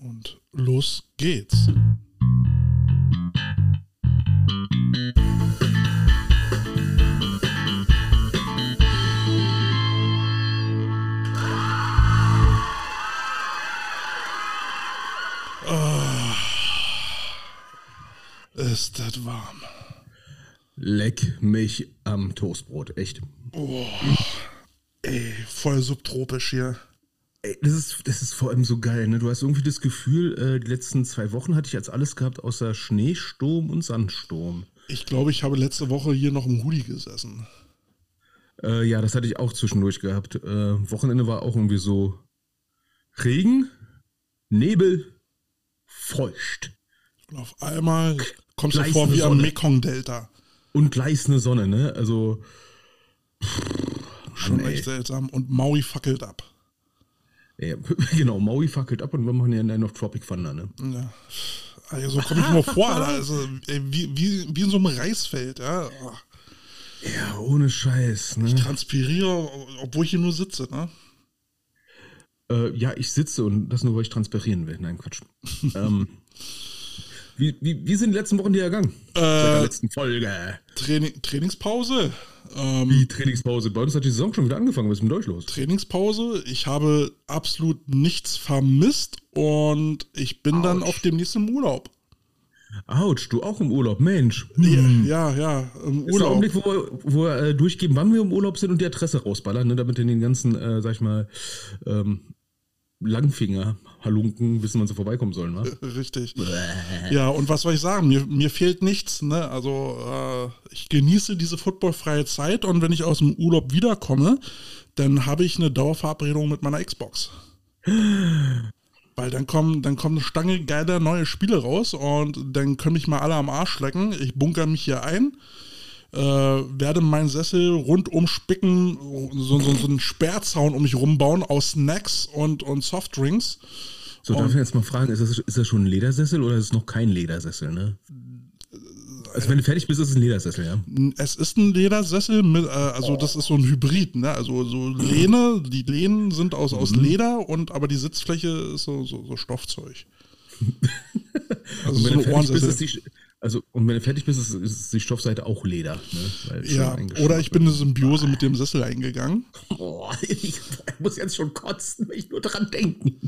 Und los geht's. Ah, ist das warm. Leck mich am Toastbrot, echt. Oh, ey, voll subtropisch hier. Ey, das ist, das ist vor allem so geil, ne? Du hast irgendwie das Gefühl, äh, die letzten zwei Wochen hatte ich jetzt alles gehabt außer Schneesturm und Sandsturm. Ich glaube, ich habe letzte Woche hier noch im Hoodie gesessen. Äh, ja, das hatte ich auch zwischendurch gehabt. Äh, Wochenende war auch irgendwie so Regen, Nebel, feucht. Und auf einmal kommst du vor wie am. Mekong-Delta. Und gleißende Sonne, ne? Also. Schon Mann, ey. echt seltsam. Und Maui fackelt ab. Ja, genau, Maui fackelt ab und wir machen ja noch Tropic Thunder, ne? Ja. Also, so komme ich mir vor. Also, wie, wie, wie in so einem Reisfeld, ja. Ja, ohne Scheiß, ne? Transpiriere, obwohl ich hier nur sitze, ne? Äh, ja, ich sitze und das nur, weil ich transpirieren will. Nein, Quatsch. ähm, wie, wie, wie sind die letzten Wochen dir ergangen? Seit der Äh, letzten Folge. Training, Trainingspause. Ähm, Die Trainingspause. Bei uns hat die Saison schon wieder angefangen. Was ist mit euch los? Trainingspause. Ich habe absolut nichts vermisst und ich bin dann Autsch. auch demnächst im Urlaub. Autsch, du auch im Urlaub. Mensch. Ja, ja, im Ist der Urlaub. Augenblick, wo wir, wo wir äh, durchgeben, wann wir im Urlaub sind und die Adresse rausballern, ne, damit in den ganzen, äh, sag ich mal, ähm, Langfinger, Halunken wissen, wann sie vorbeikommen sollen, wa? Richtig. Ja, und was soll ich sagen? Mir, mir fehlt nichts. Ne? Also äh, ich genieße diese footballfreie Zeit und wenn ich aus dem Urlaub wiederkomme, dann habe ich eine Dauerverabredung mit meiner Xbox. Weil dann kommen, dann kommen eine Stange geiler neue Spiele raus und dann können mich mal alle am Arsch lecken. Ich bunker mich hier ein, äh, werde meinen Sessel rundum spicken, so, so, so einen Sperrzaun um mich rumbauen aus Snacks und, und Softdrinks. So, darf ich jetzt mal fragen, ist das, ist das schon ein Ledersessel oder ist es noch kein Ledersessel, ne? Also wenn du fertig bist, ist es ein Ledersessel, ja? Es ist ein Ledersessel, mit, äh, also das ist so ein Hybrid, ne? Also so Lehne, die Lehnen sind aus, aus Mhm. Leder und aber die Sitzfläche ist so, so, so Stoffzeug. Also Und so wenn eine du fertig bist, ist die, also, und wenn du fertig bist, ist, ist die Stoffseite auch Leder, ne? Ja, oder ich bin eine Symbiose mit dem Sessel eingegangen. Boah, ich muss jetzt schon kotzen, wenn ich nur dran denken.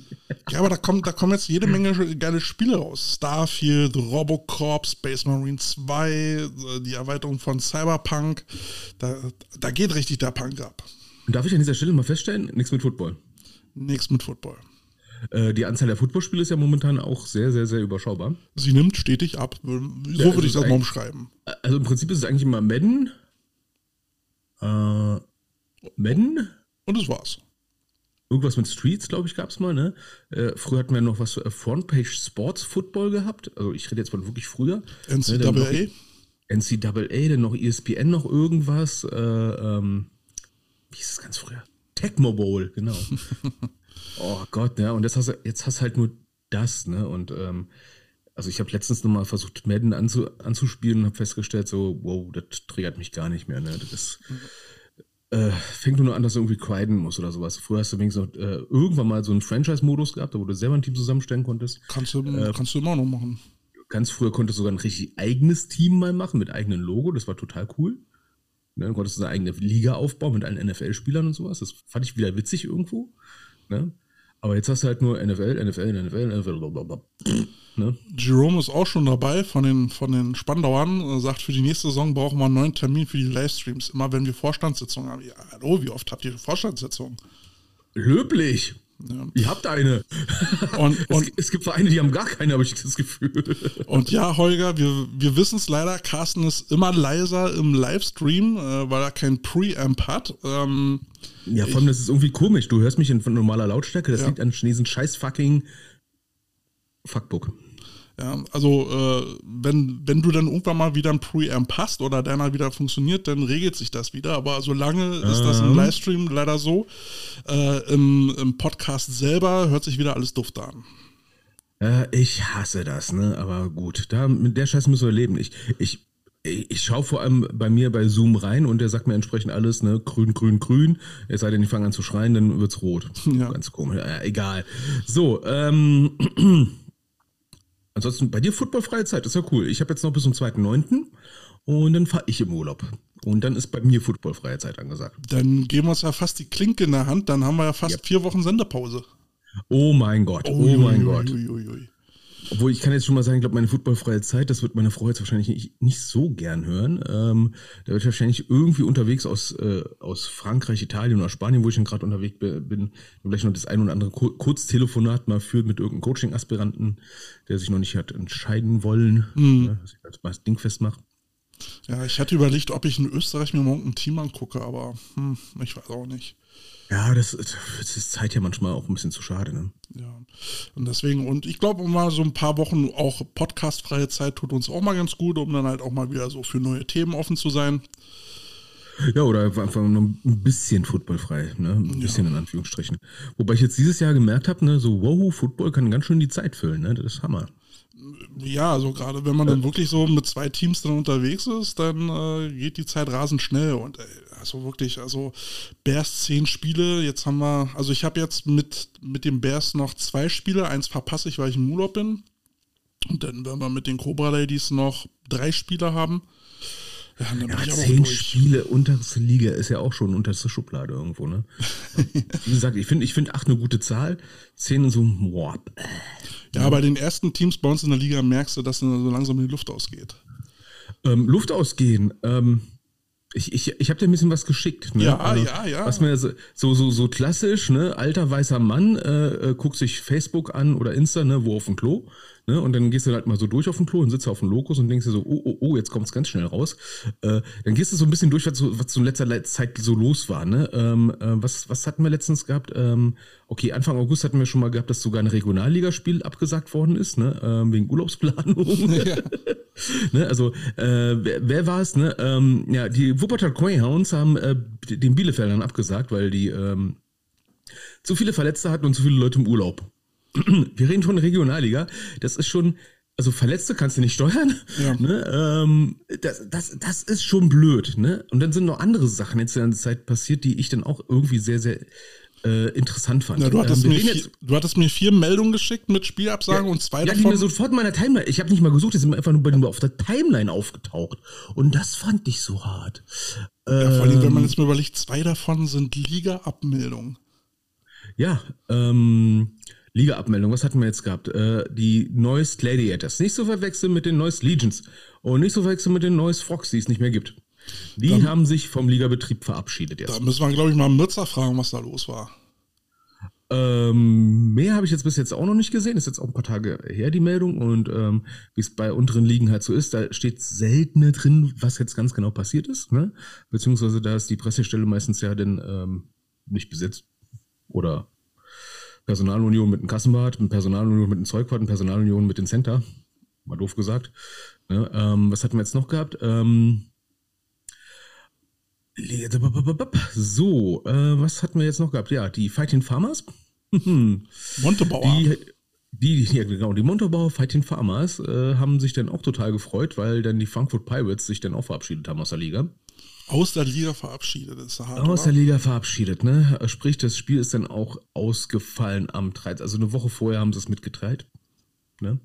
Ja, aber da kommt, da kommen jetzt jede Menge geile Spiele raus. Starfield, Robocop, Space Marine 2, äh, die Erweiterung von Cyberpunk. Da, da geht richtig der Punk ab. Und darf ich an dieser Stelle mal feststellen, nichts mit Football. Nichts mit Football. Äh, die Anzahl der Footballspiele ist ja momentan auch sehr, sehr, sehr überschaubar. Sie nimmt stetig ab. So Ja, würde also ich das mal umschreiben. Also im Prinzip ist es eigentlich immer Madden. Äh, Madden? Und das war's. Irgendwas mit Streets, glaube ich, gab es mal, ne? Äh, früher hatten wir noch was äh, Frontpage Sports Football gehabt. Also ich rede jetzt von wirklich früher. Ne, dann noch NCAA. NCAA, dann noch E ESPN noch irgendwas. Äh, ähm, wie hieß es ganz früher? Tecmo Bowl, genau. oh Gott, ja. Und jetzt hast du, jetzt hast halt nur das, ne? Und ähm, also ich habe letztens noch mal versucht, Madden anzu, anzuspielen und habe festgestellt, so, wow, das triggert mich gar nicht mehr, ne? Das ist, äh, fängt nur noch an, dass du irgendwie quiden musst oder sowas. Früher hast du wenigstens noch, äh, irgendwann mal so einen Franchise-Modus gehabt, wo du selber ein Team zusammenstellen konntest. Kannst du, Äh, kannst du immer noch machen. Ganz früher konntest du sogar ein richtig eigenes Team mal machen mit eigenem Logo. Das war total cool. Ne, dann konntest du eine eigene Liga aufbauen mit allen NFL-Spielern und sowas. Das fand ich wieder witzig irgendwo. Ne? Aber jetzt hast du halt nur NFL, NFL, NFL, NFL, blablabla. ne? Jerome ist auch schon dabei von den, von den Spandauern. Er sagt, für die nächste Saison brauchen wir einen neuen Termin für die Livestreams. Immer wenn wir Vorstandssitzungen haben. Ja, hallo, wie oft habt ihr Vorstandssitzungen? Löblich. Ja. Ihr habt eine. Und, Es, und, es gibt Vereine, die haben gar keine, habe ich das Gefühl. und ja, Holger, wir, wir wissen es leider, Carsten ist immer leiser im Livestream, äh, weil er kein Preamp hat. Ähm, Ja, vor allem, das ist irgendwie komisch. Du hörst mich in normaler Lautstärke. Das Ja. liegt an diesen scheiß fucking Fuckbook. Ja, also äh, wenn, wenn du dann irgendwann mal wieder ein Preamp hast oder deiner wieder funktioniert, dann regelt sich das wieder. Aber solange ist das im Ähm. Livestream leider so. Äh, im, Im Podcast selber hört sich wieder alles duft an. Äh, ich hasse das, ne? Aber gut, da, mit der Scheiße müssen wir leben. Ich, ich ich schaue vor allem bei mir bei Zoom rein und der sagt mir entsprechend alles, ne, grün, grün, grün. Es sei denn, ich fange an zu schreien, dann wird's rot. Ja. Ganz komisch. Äh, egal. So, ähm, ansonsten bei dir footballfreie Zeit, ist ja cool. Ich habe jetzt noch bis zum 2.9. und dann fahre ich im Urlaub. Und dann ist bei mir footballfreie Zeit angesagt. Dann geben wir uns ja fast die Klinke in der Hand, dann haben wir ja fast yep. vier Wochen Sendepause. Oh mein Gott, oh, oh mein Gott. Ui, ui, ui. Obwohl ich kann jetzt schon mal sagen, ich glaube, meine footballfreie Zeit, das wird meine Frau jetzt wahrscheinlich nicht, nicht so gern hören. Ähm, da wird wahrscheinlich irgendwie unterwegs aus, äh, aus Frankreich, Italien oder Spanien, wo ich schon gerade unterwegs bin, vielleicht noch das ein oder andere Kurztelefonat mal führt mit irgendeinem Coaching-Aspiranten, der sich noch nicht hat entscheiden wollen, mhm. ne, dass ich das, das Ding festmache. Ja, ich hatte überlegt, ob ich in Österreich mir morgen ein Team angucke, aber hm, ich weiß auch nicht. Ja, das, das ist Zeit ja manchmal auch ein bisschen zu schade. Ne? Ja, und deswegen, und ich glaube, mal so ein paar Wochen auch podcastfreie Zeit tut uns auch mal ganz gut, um dann halt auch mal wieder so für neue Themen offen zu sein. Ja, oder einfach noch ein bisschen footballfrei, ne? Ein bisschen ja. in Anführungsstrichen. Wobei ich jetzt dieses Jahr gemerkt habe, ne, so wow, Football kann ganz schön die Zeit füllen, ne? Das ist Hammer. Ja, also gerade wenn man dann wirklich so mit zwei Teams dann unterwegs ist, dann äh, geht die Zeit rasend schnell und äh, also wirklich, also Bears zehn Spiele, jetzt haben wir, also ich habe jetzt mit, mit dem Bears noch zwei Spiele, eins verpasse ich, weil ich im Urlaub bin und dann werden wir mit den Cobra Ladies noch drei Spiele haben. Ja, ja zehn Spiele unterste Liga ist ja auch schon unterste Schublade irgendwo, ne? Wie gesagt, ich finde ich finde acht eine gute Zahl. Zehn so, boah. Ja, bei den ersten Teams bei uns in der Liga merkst du, dass so langsam die Luft ausgeht. Ähm, Luft ausgehen, ähm, ich, ich, ich habe dir ein bisschen was geschickt. Ne? Ja, also, ja, ja. Was mir so, so, so klassisch, ne? Alter weißer Mann äh, äh, guckt sich Facebook an oder Insta, ne? Wo auf dem Klo. Ne? Und dann gehst du halt mal so durch auf dem Klo und sitzt auf dem Lokus und denkst dir so, oh, oh, oh, jetzt kommt es ganz schnell raus. Äh, dann gehst du so ein bisschen durch, was so, was so in letzter Zeit so los war. Ne? Ähm, äh, was, was hatten wir letztens gehabt? Ähm, okay, Anfang August hatten wir schon mal gehabt, dass sogar ein Regionalligaspiel abgesagt worden ist, ne? Ähm, wegen Urlaubsplanung. Ja. ne? Also, äh, wer, wer war es? Ne? Ähm, ja, die Wuppertal Greyhounds haben äh, den Bielefeldern abgesagt, weil die ähm, zu viele Verletzte hatten und zu viele Leute im Urlaub. wir reden von Regionalliga, das ist schon, also Verletzte kannst du nicht steuern. Ja. Ne? Ähm, das, das, das ist schon blöd. Ne? Und dann sind noch andere Sachen jetzt in der Zeit passiert, die ich dann auch irgendwie sehr, sehr äh, interessant fand. Ja, du, hattest ähm, mir vier, du hattest mir vier Meldungen geschickt mit Spielabsagen ja, und zwei ja, davon. Ja, die mir sofort in meiner Timeline. Ich habe nicht mal gesucht, die sind einfach nur bei auf der Timeline aufgetaucht. Und das fand ich so hart. Ja, vor allem, wenn man ähm, jetzt mal überlegt, zwei davon sind Liga-Abmeldungen. Ja, ähm, Liga-Abmeldung, was hatten wir jetzt gehabt? Äh, die Noise Gladiators. Nicht zu verwechseln mit den Noise Legions. Und nicht zu verwechseln mit den Noise Frogs, die es nicht mehr gibt. Die dann, haben sich vom Ligabetrieb verabschiedet jetzt. Da müssen wir, glaube ich, mal Mützer fragen, was da los war. Ähm, mehr habe ich jetzt bis jetzt auch noch nicht gesehen. Ist jetzt auch ein paar Tage her, die Meldung. Und ähm, wie es bei unteren Ligen halt so ist, da steht selten drin, was jetzt ganz genau passiert ist. Ne? Beziehungsweise da ist die Pressestelle meistens ja dann ähm, nicht besetzt. Oder Personalunion mit dem Kassenbad, eine Personalunion mit dem Zeugwart, eine Personalunion mit dem Center. Mal doof gesagt. Ne? Ähm, was hatten wir jetzt noch gehabt? Ähm, so, äh, was hatten wir jetzt noch gehabt? Ja, die Fighting Farmers. Montebauer. Die, die, ja, genau, die Montebauer Fighting Farmers äh, haben sich dann auch total gefreut, weil dann die Frankfurt Pirates sich dann auch verabschiedet haben aus der Liga. Aus der Liga verabschiedet, ist hart, Aus der Liga verabschiedet, ne? Sprich, das Spiel ist dann auch ausgefallen am 13. Also eine Woche vorher haben sie es mitgeteilt. Ne?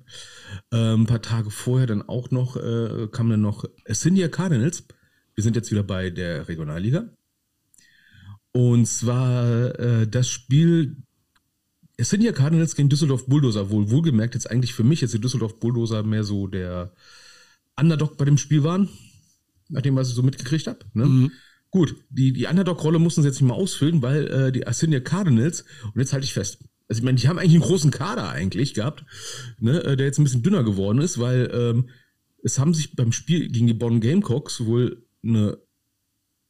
Ähm, ein paar Tage vorher dann auch noch, äh, kam dann noch Cindia Cardinals. Wir sind jetzt wieder bei der Regionalliga. Und zwar äh, das Spiel Cindia Cardinals gegen Düsseldorf Bulldozer, wohl wohlgemerkt jetzt eigentlich für mich, jetzt die Düsseldorf Bulldozer mehr so der Underdog bei dem Spiel waren nachdem was ich so mitgekriegt habe. Ne? Mhm. Gut, die, die Underdog-Rolle mussten sie jetzt nicht mal ausfüllen, weil äh, die Arsenio Cardinals, und jetzt halte ich fest, also ich meine, die haben eigentlich einen großen Kader eigentlich gehabt, ne, äh, der jetzt ein bisschen dünner geworden ist, weil ähm, es haben sich beim Spiel gegen die Bonn Gamecocks wohl eine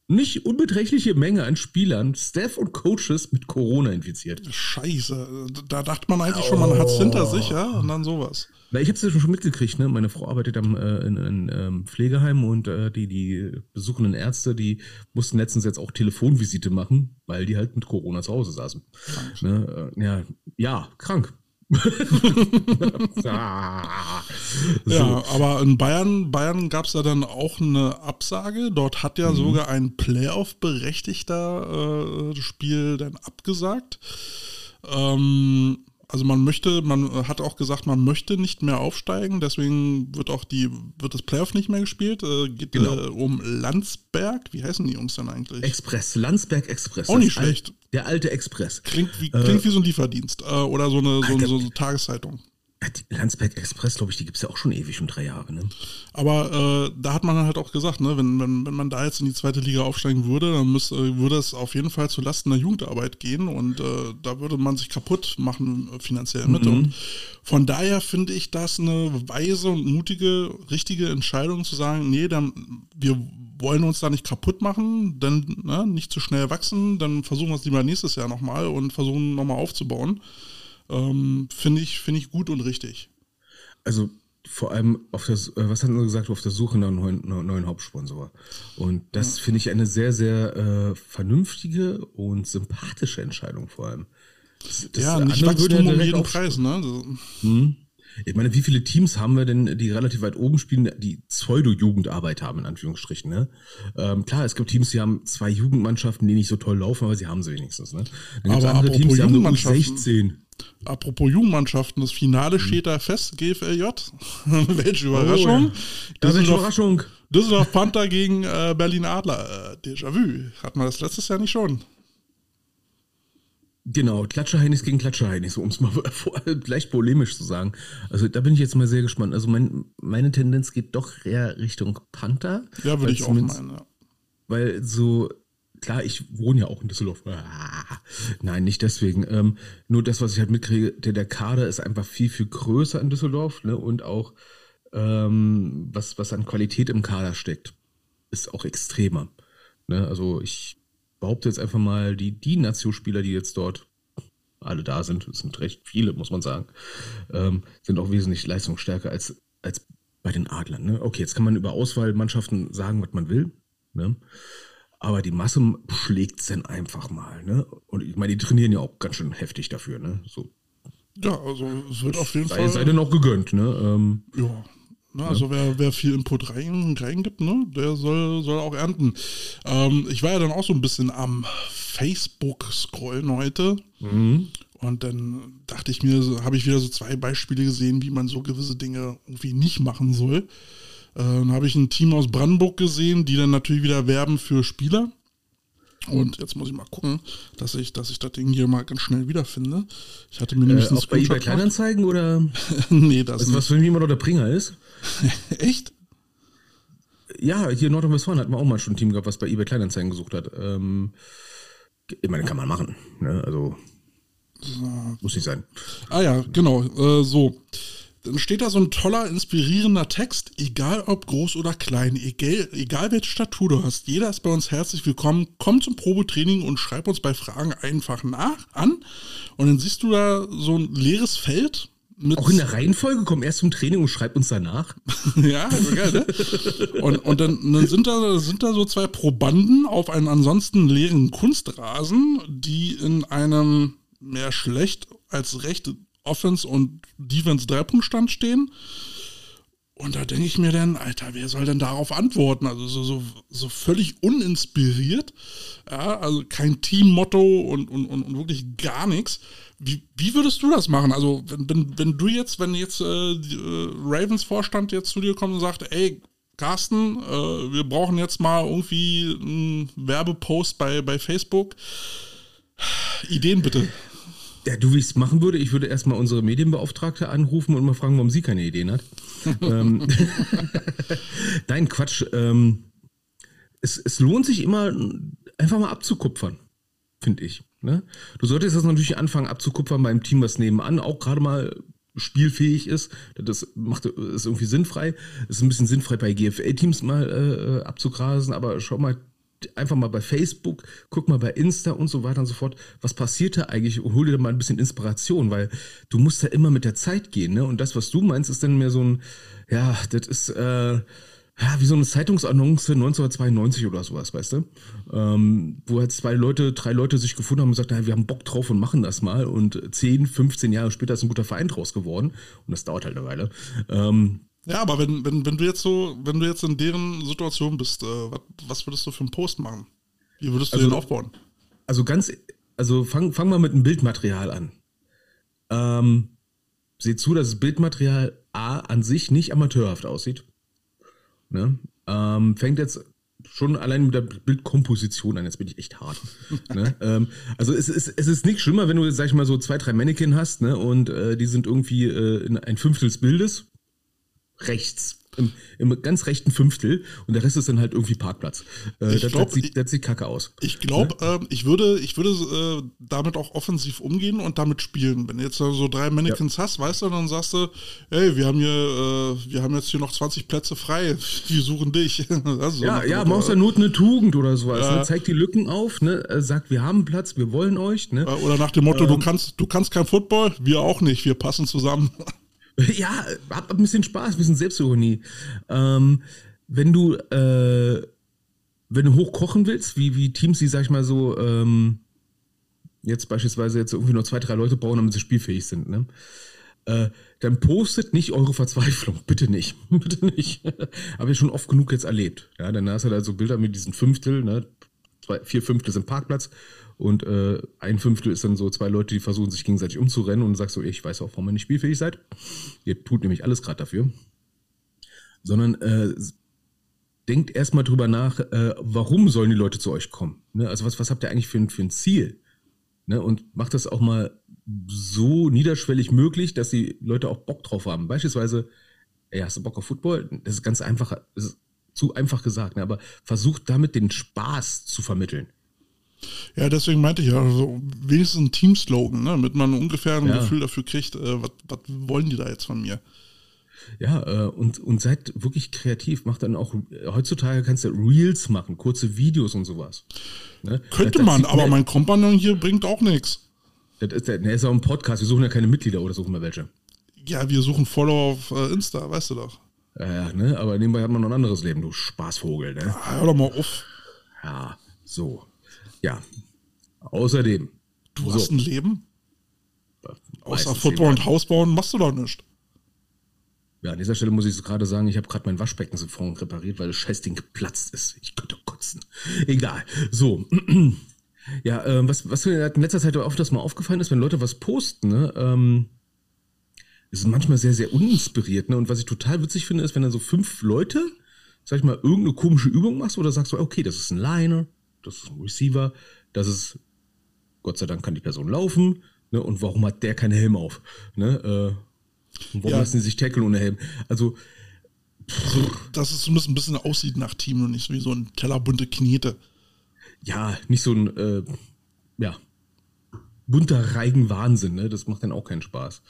nicht unbeträchtliche Menge an Spielern, Staff und Coaches mit Corona infiziert. Scheiße, da dachte man eigentlich oh. schon, man hat es hinter sich, ja, und dann sowas. Na, ich habe es ja schon mitgekriegt, ne? Meine Frau arbeitet am, äh, in einem ähm, Pflegeheim und äh, die, die besuchenden Ärzte, die mussten letztens jetzt auch Telefonvisite machen, weil die halt mit Corona zu Hause saßen. Ne? Äh, ja, ja, krank. ah. so. Ja, aber in Bayern, Bayern gab es ja dann auch eine Absage. Dort hat ja mhm. sogar ein Playoff-berechtigter äh, Spiel dann abgesagt. Ähm, also man möchte, man hat auch gesagt, man möchte nicht mehr aufsteigen, deswegen wird auch die, wird das Playoff nicht mehr gespielt. Äh, geht genau. äh, um Landsberg. Wie heißen die Jungs denn eigentlich? Express, Landsberg Express. Auch nicht schlecht. Alt, der alte Express. Klingt wie, klingt äh, wie so ein Lieferdienst äh, oder so eine, so, so, so Tageszeitung. Die Landsberg Express, glaube ich, die gibt es ja auch schon ewig, schon drei Jahre. Ne? Aber äh, da hat man halt auch gesagt, ne, wenn, wenn, wenn man da jetzt in die zweite Liga aufsteigen würde, dann müsste, äh, würde es auf jeden Fall zu Lasten der Jugendarbeit gehen und äh, da würde man sich kaputt machen äh, finanziell mit. Mhm. Und von daher finde ich das eine weise und mutige, richtige Entscheidung zu sagen, nee, dann, wir wollen uns da nicht kaputt machen, dann ne, nicht zu schnell wachsen, dann versuchen wir es lieber nächstes Jahr nochmal und versuchen nochmal aufzubauen. Ähm, Finde ich, find ich gut und richtig. Also vor allem auf das, äh, was hat er gesagt, auf der Suche nach einem neuen, neuen Hauptsponsor. Und das ja. finde ich eine sehr, sehr äh, vernünftige und sympathische Entscheidung vor allem. Das, das ja, nicht Wachstum um jeden Preis, ne? Hm. Ich meine, wie viele Teams haben wir denn, die relativ weit oben spielen, die Pseudo-Jugendarbeit haben, in Anführungsstrichen, ne? Ähm, klar, es gibt Teams, die haben zwei Jugendmannschaften, die nicht so toll laufen, aber sie haben sie wenigstens, ne? Dann gibt es andere Teams, die haben nur 16. Apropos Jugendmannschaften, das Finale steht da fest, GFLJ. Welche Überraschung. Oh, ja. Düsseldorf, Überraschung. Düsseldorf Panther gegen äh, Berlin Adler. Äh, Déjà-vu. Hatten wir das letztes Jahr nicht schon? Genau, Klatscherheinis gegen Klatscherheinis, um es mal leicht polemisch zu sagen. Also da bin ich jetzt mal sehr gespannt. Also mein, meine Tendenz geht doch eher Richtung Panther. Ja, würde ich auch meinen, ja. Weil so klar, ich wohne ja auch in Düsseldorf. Ah, nein, nicht deswegen. Ähm, nur das, was ich halt mitkriege, der, der Kader ist einfach viel, viel größer in Düsseldorf ne? und auch ähm, was, was an Qualität im Kader steckt, ist auch extremer. Ne? Also ich behaupte jetzt einfach mal, die, die Nazio-Spieler, die jetzt dort alle da sind, es sind recht viele, muss man sagen, ähm, sind auch wesentlich leistungsstärker als, als bei den Adlern. Ne? Okay, jetzt kann man über Auswahlmannschaften sagen, was man will. Ne? Aber die Masse schlägt es dann einfach mal. Ne? Und ich meine, die trainieren ja auch ganz schön heftig dafür. Ne? So. Ja, also es wird auf jeden sei, Fall. Sei denn auch gegönnt. Ne? Ähm, ja. Na, ne, also ja. wer, wer viel Input rein, reingibt, ne, der soll, soll auch ernten. Ähm, ich war ja dann auch so ein bisschen am Facebook-Scrollen heute. Mhm. Und dann dachte ich mir, habe ich wieder so zwei Beispiele gesehen, wie man so gewisse Dinge irgendwie nicht machen soll. Äh, dann habe ich ein Team aus Brandenburg gesehen, die dann natürlich wieder werben für Spieler. Und jetzt muss ich mal gucken, dass ich, dass ich das Ding hier mal ganz schnell wiederfinde. Ich hatte mir äh, nämlich äh, auch bei eBay Kleinanzeigen oder? nee, das ist. Was für jemand oder Bringer ist? Echt? Ja, hier in Nordrhein-Westfalen hatten wir auch mal schon ein Team gehabt, was bei eBay Kleinanzeigen gesucht hat. Ähm, ich meine, kann man machen. Ne? Also so. muss nicht sein. Ah ja, genau. Äh, so dann steht da so ein toller, inspirierender Text, egal ob groß oder klein, egal, egal welche Statur du hast, jeder ist bei uns herzlich willkommen. Komm zum Probetraining und schreib uns bei Fragen einfach nach an. Und dann siehst du da so ein leeres Feld. Auch in der Reihenfolge, komm erst zum Training und schreib uns danach. ja, geil, ne? Und, und dann, dann sind, da, sind da so zwei Probanden auf einem ansonsten leeren Kunstrasen, die in einem mehr schlecht als recht Offense und Defense Dreipunktstand stehen. Und da denke ich mir dann, Alter, wer soll denn darauf antworten? Also so, so, so völlig uninspiriert. Ja, also kein Teammotto und, und, und, und wirklich gar nichts. Wie, wie würdest du das machen? Also, wenn, wenn, wenn du jetzt, wenn jetzt äh, äh, Ravens Vorstand jetzt zu dir kommt und sagt, ey, Carsten, äh, wir brauchen jetzt mal irgendwie einen Werbepost bei, bei Facebook. Ideen bitte. Ja, du, wie ich es machen würde, ich würde erstmal unsere Medienbeauftragte anrufen und mal fragen, warum sie keine Ideen hat. ähm, Nein, Quatsch. Ähm, es, es lohnt sich immer, einfach mal abzukupfern, finde ich. Ne? Du solltest das natürlich anfangen abzukupfern beim Team, was nebenan auch gerade mal spielfähig ist. Das macht ist irgendwie sinnfrei. Es ist ein bisschen sinnfrei bei GFL-Teams mal äh, abzugrasen, aber schau mal, einfach mal bei Facebook, guck mal bei Insta und so weiter und so fort, was passiert da eigentlich und hol dir da mal ein bisschen Inspiration, weil du musst ja immer mit der Zeit gehen, ne? Und das, was du meinst, ist dann mehr so ein, ja, das ist, äh, ja, wie so eine Zeitungsannonce 1992 oder sowas, weißt du? Ähm, wo halt zwei Leute, drei Leute sich gefunden haben und gesagt, wir haben Bock drauf und machen das mal. Und 10, 15 Jahre später ist ein guter Verein draus geworden. Und das dauert halt eine Weile. Ähm, ja, aber wenn, wenn, wenn du jetzt so, wenn du jetzt in deren Situation bist, äh, was, was, würdest du für einen Post machen? Wie würdest du also, den aufbauen? Also ganz, also fang, fang mal mit einem Bildmaterial an. Ähm, seht zu, dass das Bildmaterial A an sich nicht amateurhaft aussieht. Ne? Ähm, fängt jetzt schon allein mit der Bildkomposition an, jetzt bin ich echt hart. ne? ähm, also es ist, es ist nicht schlimmer, wenn du, sag ich mal, so zwei, drei Mannequin hast, ne? Und äh, die sind irgendwie äh, in ein Fünftel des Bildes rechts. Im, Im, ganz rechten Fünftel und der Rest ist dann halt irgendwie Parkplatz. Äh, das, glaub, das, sieht, das, sieht, kacke aus. Ich glaube, ja? äh, ich würde, ich würde äh, damit auch offensiv umgehen und damit spielen. Wenn du jetzt so drei Mannequins ja. hast, weißt du, dann sagst du, hey, wir haben hier, äh, wir haben jetzt hier noch 20 Plätze frei, wir suchen dich. so ja, ja, machst ja Not eine Tugend oder sowas. Ja. Ne? Zeig die Lücken auf, ne? Äh, sagt, wir haben Platz, wir wollen euch. Ne? Oder nach dem Motto, ähm, du kannst, du kannst kein Football, wir auch nicht, wir passen zusammen. Ja, hab ein bisschen Spaß, ein bisschen Selbstironie. Ähm, wenn du, äh, wenn du hochkochen willst, wie, wie Teams, die, sag ich mal so, ähm, jetzt beispielsweise jetzt irgendwie nur zwei, drei Leute bauen, damit sie spielfähig sind, ne? Äh, dann postet nicht eure Verzweiflung. Bitte nicht. Bitte nicht. Habe ich schon oft genug jetzt erlebt. Ja, dann hast du da so Bilder mit diesen Fünftel, ne? Zwei, vier Fünftel sind Parkplatz und äh, ein Fünftel ist dann so zwei Leute, die versuchen sich gegenseitig umzurennen und sagst so, ich weiß auch, warum ihr nicht spielfähig seid. Ihr tut nämlich alles gerade dafür. Sondern äh, denkt erstmal drüber nach, äh, warum sollen die Leute zu euch kommen? Ne? Also was, was habt ihr eigentlich für ein, für ein Ziel? Ne? Und macht das auch mal so niederschwellig möglich, dass die Leute auch Bock drauf haben. Beispielsweise, ey, hast du Bock auf Football? Das ist ganz einfach, das ist zu einfach gesagt, ne? aber versucht damit den Spaß zu vermitteln. Ja, deswegen meinte ich ja, also wenigstens ein Team-Slogan, ne, damit man ungefähr ein ja. Gefühl dafür kriegt, äh, was, wollen die da jetzt von mir? Ja, äh, und, und seid wirklich kreativ. Macht dann auch, heutzutage kannst du Reels machen, kurze Videos und sowas. Ne? Könnte das, man, das aber mein Kompagnon hier bringt auch nichts. Das ist, der ist auch ein Podcast, wir suchen ja keine Mitglieder oder suchen wir welche. Ja, wir suchen Follower auf äh, Insta, weißt du doch. Ja, ne? aber nebenbei hat man noch ein anderes Leben, du Spaßvogel, ne? Ja, hör doch mal auf. Ja, so. Ja. Außerdem. Du so. hast ein Leben? Außer Football und Hausbauen machst du doch nichts. Ja, an dieser Stelle muss ich gerade sagen, ich habe gerade mein Waschbecken sofort repariert, weil das Scheißding geplatzt ist. Ich könnte kotzen. Egal. So. ja, äh, was, was mir in letzter Zeit oft das mal aufgefallen ist, wenn Leute was posten, ne, ähm, ist manchmal sehr, sehr uninspiriert. Ne? Und was ich total witzig finde, ist, wenn dann so fünf Leute, sag ich mal, irgendeine komische Übung machst oder sagst du, okay, das ist ein Liner, das ist ein Receiver, das ist, Gott sei Dank kann die Person laufen, ne, und warum hat der keinen Helm auf? Ne, äh, und warum ja. lassen sie sich tackle ohne Helm? Also, so, dass es zumindest ein bisschen aussieht nach Team und nicht wie so ein Teller bunte Knete. Ja, nicht so ein, äh, ja, bunter Reigen Wahnsinn, ne? Das macht dann auch keinen Spaß,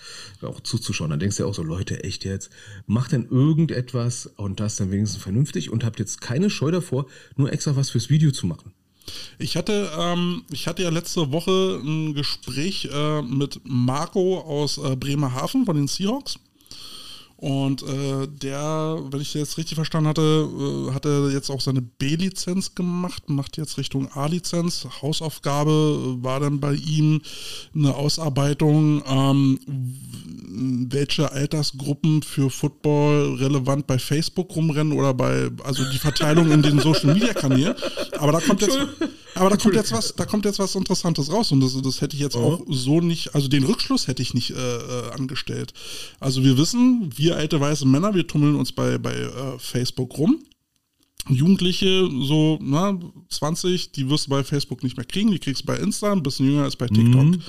auch zuzuschauen. Dann denkst du ja auch so, Leute, echt jetzt, macht denn irgendetwas und das dann wenigstens vernünftig und habt jetzt keine Scheu davor, nur extra was fürs Video zu machen. Ich hatte, ähm, ich hatte ja letzte Woche ein Gespräch äh, mit Marco aus äh, Bremerhaven von den Seahawks. Und äh, der, wenn ich jetzt richtig verstanden hatte, äh, hat er jetzt auch seine B-Lizenz gemacht, macht jetzt Richtung A-Lizenz. Hausaufgabe war dann bei ihm eine Ausarbeitung, ähm, welche Altersgruppen für Football relevant bei Facebook rumrennen oder bei, also die Verteilung in den Social Media Kanälen. Aber da kommt jetzt, aber da kommt jetzt was, da kommt jetzt was Interessantes raus und das, das hätte ich jetzt oh. auch so nicht, also den Rückschluss hätte ich nicht äh, äh, angestellt. Also wir wissen, wir alte weiße Männer, wir tummeln uns bei, bei äh, Facebook rum. Jugendliche, so na, 20, die wirst du bei Facebook nicht mehr kriegen, die kriegst du bei Insta, ein bisschen jünger als bei TikTok. Mhm.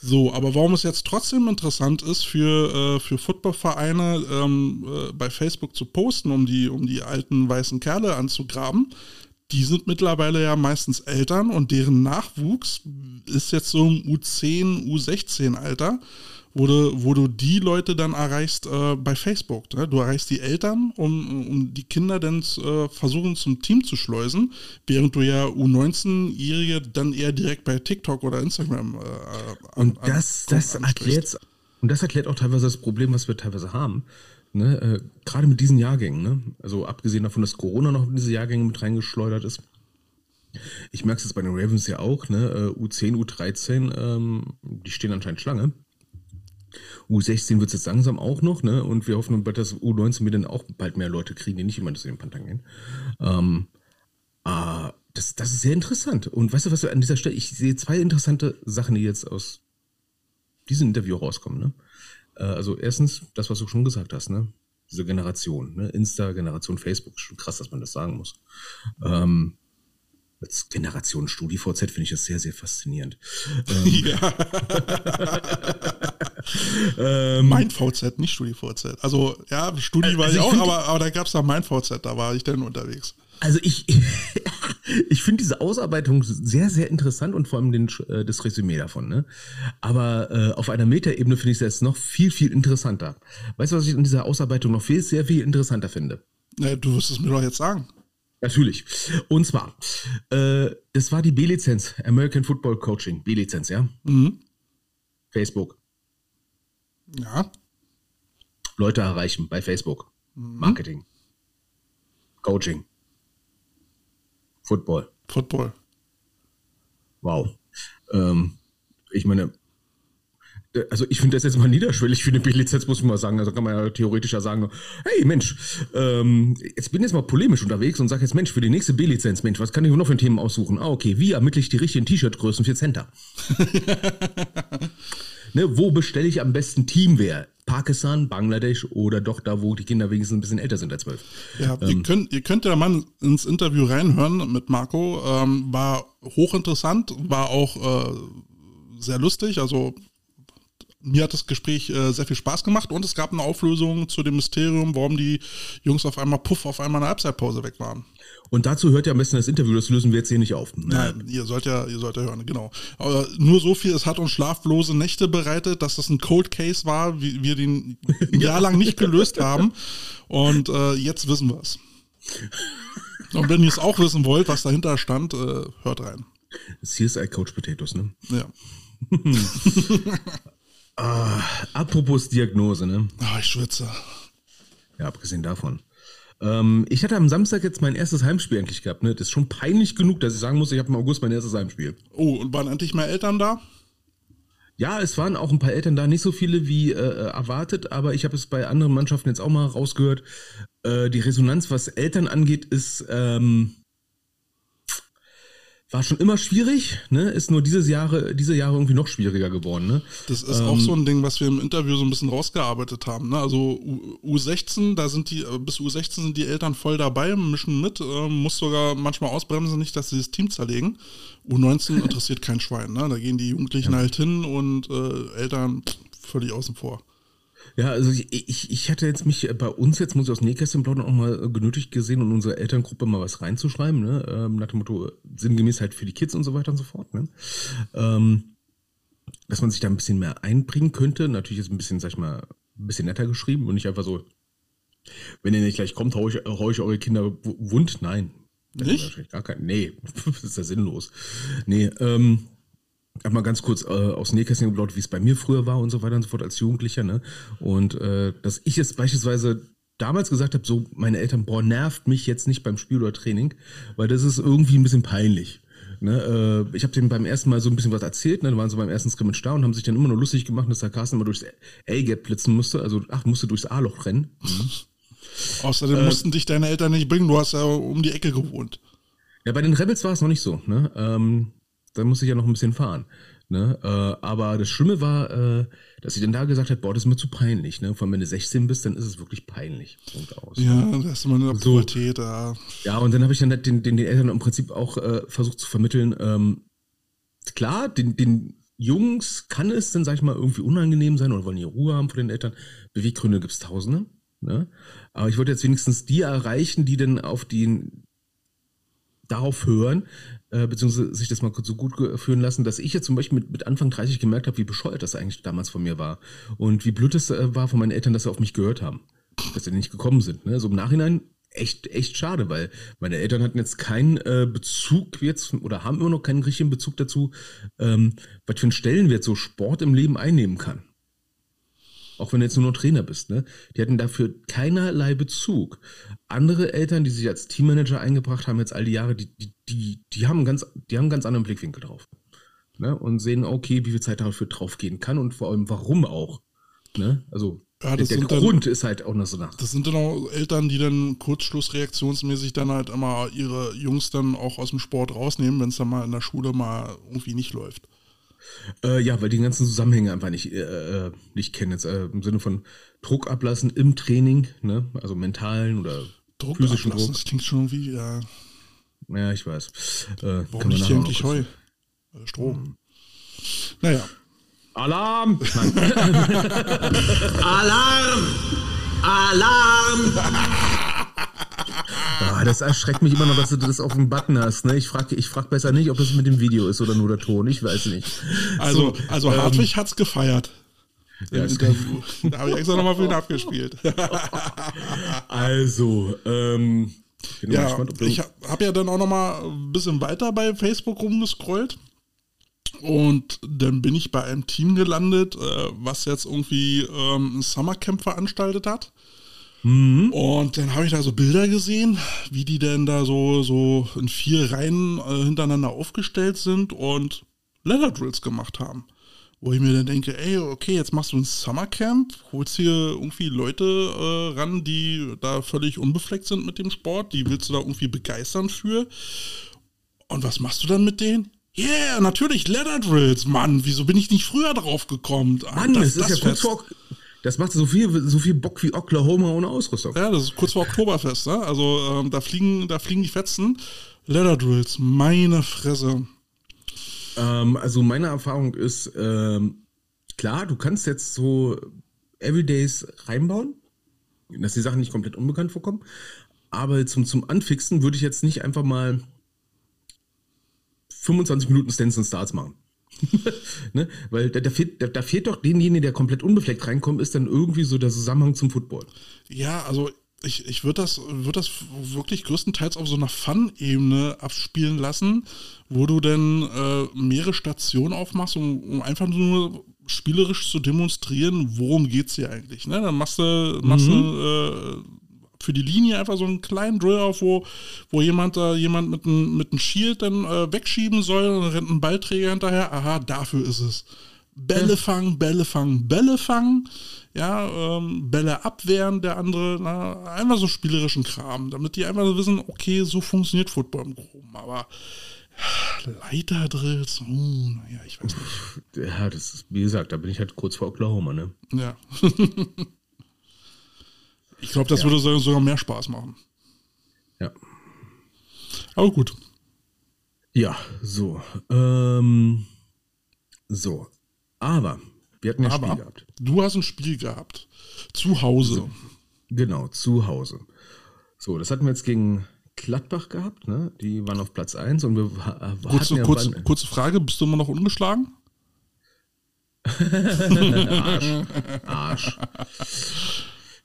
So, aber warum es jetzt trotzdem interessant ist für, äh, für Footballvereine ähm, äh, bei Facebook zu posten, um die, um die alten weißen Kerle anzugraben, die sind mittlerweile ja meistens Eltern und deren Nachwuchs ist jetzt so im U10, U16 Alter, wo du, wo du die Leute dann erreichst äh, bei Facebook. Ne? Du erreichst die Eltern, um, um die Kinder dann äh, versuchen zum Team zu schleusen, während du ja U19-Jährige dann eher direkt bei TikTok oder Instagram äh, Und an, das, das hat jetzt Und das erklärt auch teilweise das Problem, was wir teilweise haben. Ne? Äh, Gerade mit diesen Jahrgängen. Ne? Also abgesehen davon, dass Corona noch in diese Jahrgänge mit reingeschleudert ist. Ich merke es jetzt bei den Ravens ja auch. Ne? U10, äh, U13, ähm, die stehen anscheinend Schlange. U16 wird es jetzt langsam auch noch, ne? Und wir hoffen dass U19 wir dann auch bald mehr Leute kriegen, die nicht immer zu den Panthern gehen. Ähm, äh, das, das ist sehr interessant. Und weißt du, was wir an dieser Stelle, ich sehe zwei interessante Sachen, die jetzt aus diesem Interview rauskommen. Ne? Äh, also erstens, das, was du schon gesagt hast, ne? diese Generation, ne? Insta, Generation Facebook, schon krass, dass man das sagen muss. Ähm, als Generation StudiVZ finde ich das sehr, sehr faszinierend. Ähm, ja. ähm, mein VZ, nicht StudiVZ. Also, ja, Studi war also ich auch, aber, aber da gab es da mein VZ, da war ich dann unterwegs. Also ich, ich finde diese Ausarbeitung sehr, sehr interessant und vor allem den, äh, das Resümee davon. Ne? Aber äh, auf einer Metaebene finde ich es jetzt noch viel, viel interessanter. Weißt du, was ich in dieser Ausarbeitung noch viel, sehr viel interessanter finde? Na, du wirst es mir doch jetzt sagen. Natürlich. Und zwar, äh, das war die B-Lizenz, American Football Coaching, B-Lizenz, ja? Mhm. Facebook. Ja. Leute erreichen bei Facebook. Mhm. Marketing. Coaching. Football. Football. Wow. Ähm, ich meine, also ich finde das jetzt mal niederschwellig für eine B-Lizenz, muss ich mal sagen. Also kann man ja theoretisch ja sagen, hey Mensch, ähm, jetzt bin ich jetzt mal polemisch unterwegs und sage jetzt, Mensch, für die nächste B-Lizenz, Mensch, was kann ich noch für ein Thema aussuchen? Ah, okay, wie ermittle ich die richtigen T-Shirt-Größen für Center? ne, wo bestelle ich am besten Teamwear? Pakistan, Bangladesch oder doch da, wo die Kinder wenigstens ein bisschen älter sind als zwölf. Ja, ähm, ihr, könnt, ihr könnt ja mal ins Interview reinhören mit Marco. Ähm, war hochinteressant, war auch äh, sehr lustig. Also mir hat das Gespräch äh, sehr viel Spaß gemacht und es gab eine Auflösung zu dem Mysterium, warum die Jungs auf einmal puff auf einmal eine Halbzeitpause weg waren. Und dazu hört ihr am besten das Interview, das lösen wir jetzt hier nicht auf. Nein, ihr sollt ja, ihr sollt ja hören, genau. Aber nur so viel, es hat uns schlaflose Nächte bereitet, dass das ein Cold Case war, wie wir den ein Jahr lang nicht gelöst haben. Und äh, jetzt wissen wir es. Und wenn ihr es auch wissen wollt, was dahinter stand, äh, hört rein. CSI Coach Potatoes, ne? Ja. ah, apropos Diagnose, ne? Ah, ich schwitze. Ja, abgesehen davon. Ähm, ich hatte am Samstag jetzt mein erstes Heimspiel eigentlich gehabt. Ne? Das ist schon peinlich genug, dass ich sagen muss, ich habe im August mein erstes Heimspiel. Oh, und waren endlich mal Eltern da? Ja, es waren auch ein paar Eltern da, nicht so viele wie äh, erwartet, aber ich habe es bei anderen Mannschaften jetzt auch mal rausgehört. Äh, die Resonanz, was Eltern angeht, ist ähm, war schon immer schwierig, ne? Ist nur dieses Jahre, diese Jahre irgendwie noch schwieriger geworden, ne? Das ist ähm, auch so ein Ding, was wir im Interview so ein bisschen rausgearbeitet haben, ne? Also U U16, da sind die, äh, bis U16 sind die Eltern voll dabei, mischen mit, äh, muss sogar manchmal ausbremsen, nicht, dass sie das Team zerlegen. U19 interessiert kein Schwein, ne? Da gehen die Jugendlichen ja. halt hin und äh, Eltern völlig außen vor. Ja, also ich, ich, ich hatte jetzt mich bei uns jetzt, muss ich aus Nähkästchen plaudern, auch mal genötigt gesehen, in unsere Elterngruppe mal was reinzuschreiben, ne? Ähm, nach dem Motto, sinngemäß halt für die Kids und so weiter und so fort, ne? Ähm, dass man sich da ein bisschen mehr einbringen könnte. Natürlich ist ein bisschen, sag ich mal, ein bisschen netter geschrieben und nicht einfach so, wenn ihr nicht gleich kommt, hau ich, hau ich eure Kinder wund. Nein. Nicht? Gar kein, nee, das ist ja sinnlos. Nee, ähm, einmal ganz kurz äh, aus Nähkästchen geplaudert, wie es bei mir früher war und so weiter und so fort als Jugendlicher. Ne? Und äh, dass ich jetzt beispielsweise damals gesagt habe, so meine Eltern, boah, nervt mich jetzt nicht beim Spiel oder Training, weil das ist irgendwie ein bisschen peinlich. Ne, äh, ich habe denen beim ersten Mal so ein bisschen was erzählt, ne, da waren sie beim ersten Scrimmage da und haben sich dann immer nur lustig gemacht, dass der Carsten immer durchs A-Gap blitzen musste, also ach, musste durchs A-Loch rennen. Mhm. Außerdem äh, mussten dich deine Eltern nicht bringen, du hast ja um die Ecke gewohnt. Ja, bei den Rebels war es noch nicht so. Ne? Ähm, da muss ich ja noch ein bisschen fahren. Ne? Äh, aber das Schlimme war, äh, dass sie dann da gesagt hat, boah, das ist mir zu peinlich. Ne? Vor allem, wenn du 16 bist, dann ist es wirklich peinlich. Punkt aus. Ja, das ist immer eine so. Pubertät. Ja. ja, und dann habe ich dann den, den, den, Eltern im Prinzip auch äh, versucht zu vermitteln, ähm, klar, den, den Jungs kann es dann, sag ich mal, irgendwie unangenehm sein oder wollen die Ruhe haben vor den Eltern. Beweggründe gibt es tausende. Ne? Aber ich wollte jetzt wenigstens die erreichen, die dann auf den darauf hören, äh, beziehungsweise sich das mal so gut führen lassen, dass ich jetzt zum Beispiel mit, mit Anfang 30 gemerkt habe, wie bescheuert das eigentlich damals von mir war. Und wie blöd es äh, war von meinen Eltern, dass sie auf mich gehört haben. Dass sie nicht gekommen sind. Ne? So im Nachhinein echt, echt schade, weil meine Eltern hatten jetzt keinen äh, Bezug jetzt oder haben immer noch keinen richtigen Bezug dazu, ähm, was für einen Stellenwert so Sport im Leben einnehmen kann. Auch wenn du jetzt nur noch Trainer bist, ne? Die hatten dafür keinerlei Bezug. Andere Eltern, die sich als Teammanager eingebracht haben, jetzt all die Jahre, die, die, die, die haben ganz, die haben einen ganz anderen Blickwinkel drauf. Ne? Und sehen, okay, wie viel Zeit dafür draufgehen kann und vor allem warum auch. Ne? Also Ja, der, sind dann- Grund ist halt auch noch so nach. Das sind dann auch Eltern, die dann kurzschlussreaktionsmäßig dann halt immer ihre Jungs dann auch aus dem Sport rausnehmen, wenn es dann mal in der Schule mal irgendwie nicht läuft. Äh, ja, weil die ganzen Zusammenhänge einfach nicht, äh, äh, nicht kennen. Jetzt äh, im Sinne von Druck ablassen im Training, ne? Also mentalen oder Druck physischen ablassen, Druck. das klingt schon irgendwie, ja, Ja, ich weiß. Äh, warum nicht hier noch Heu? Äh, Strom. Naja, Alarm! Alarm! Alarm! Ah, das erschreckt mich immer noch, dass du das auf dem Button hast. Ne? Ich frage ich frag besser nicht, ob das mit dem Video ist oder nur der Ton. Ich weiß nicht. also, So, also ähm, Hartwig hat's gefeiert. Ja. Da habe ich extra nochmal für ihn abgespielt. Also, ähm, bin mal Ja, gespannt, ob ich habe ja dann auch noch mal ein bisschen weiter bei Facebook rumgescrollt. Und dann bin ich bei einem Team gelandet, äh, was jetzt irgendwie ähm, ein Summercamp veranstaltet hat. Und dann habe ich da so Bilder gesehen, wie die denn da so, so in vier Reihen äh, hintereinander aufgestellt sind und Leather Drills gemacht haben. Wo ich mir dann denke, ey, okay, jetzt machst du ein Summercamp, holst hier irgendwie Leute äh, ran, die da völlig unbefleckt sind mit dem Sport, die willst du da irgendwie begeistern für. Und was machst du dann mit denen? Yeah, natürlich Leather Drills, Mann, wieso bin ich nicht früher drauf gekommen? Mann, das, ist ja fetzt. kurz vor. Das macht so viel, so viel Bock wie Oklahoma ohne Ausrüstung. Ja, das ist kurz vor Oktoberfest, ne? Also ähm, da fliegen, da fliegen die Fetzen. Leather Drills, meine Fresse. Ähm, also meine Erfahrung ist, ähm, klar, du kannst jetzt so Everydays reinbauen, dass die Sachen nicht komplett unbekannt vorkommen. Aber zum, zum Anfixen würde ich jetzt nicht einfach mal 25 Minuten Stance and Starts machen. ne? Weil da, da, fehlt, da, da fehlt doch denjenigen, der komplett unbefleckt reinkommt, ist dann irgendwie so der Zusammenhang zum Football. Ja, also ich, ich würde das, würd das wirklich größtenteils auf so einer Fun-Ebene abspielen lassen, wo du dann äh, mehrere Stationen aufmachst, um, um einfach nur spielerisch zu demonstrieren, worum geht's hier eigentlich. Ne? Dann machst du, machst du äh, für die Linie einfach so einen kleinen Drill auf, wo, wo jemand da jemand mit einem mit einem Shield dann äh, wegschieben soll und dann rennt ein Ballträger hinterher. Aha, dafür ist es. Bälle fangen, Bälle fangen, Bälle fangen, ja, ähm, Bälle abwehren, der andere, na, einfach so spielerischen Kram, damit die einfach so wissen, okay, so funktioniert Football im Groben, aber Leiterdrills, oh, naja, ich weiß nicht. Ja, das ist, wie gesagt, da bin ich halt kurz vor Oklahoma, ne? Ja. ich glaube, das würde so- sogar mehr Spaß machen. Ja. Aber gut. Ja, so. Ähm, so. Aber, wir hatten ja Spiel Aber gehabt. du hast ein Spiel gehabt. Zu Hause. Genau, zu Hause. So, das hatten wir jetzt gegen Gladbach gehabt, ne? Die waren auf Platz 1 und wir Kurze, ja kurze, kurze Frage, bist du immer noch ungeschlagen? Arsch.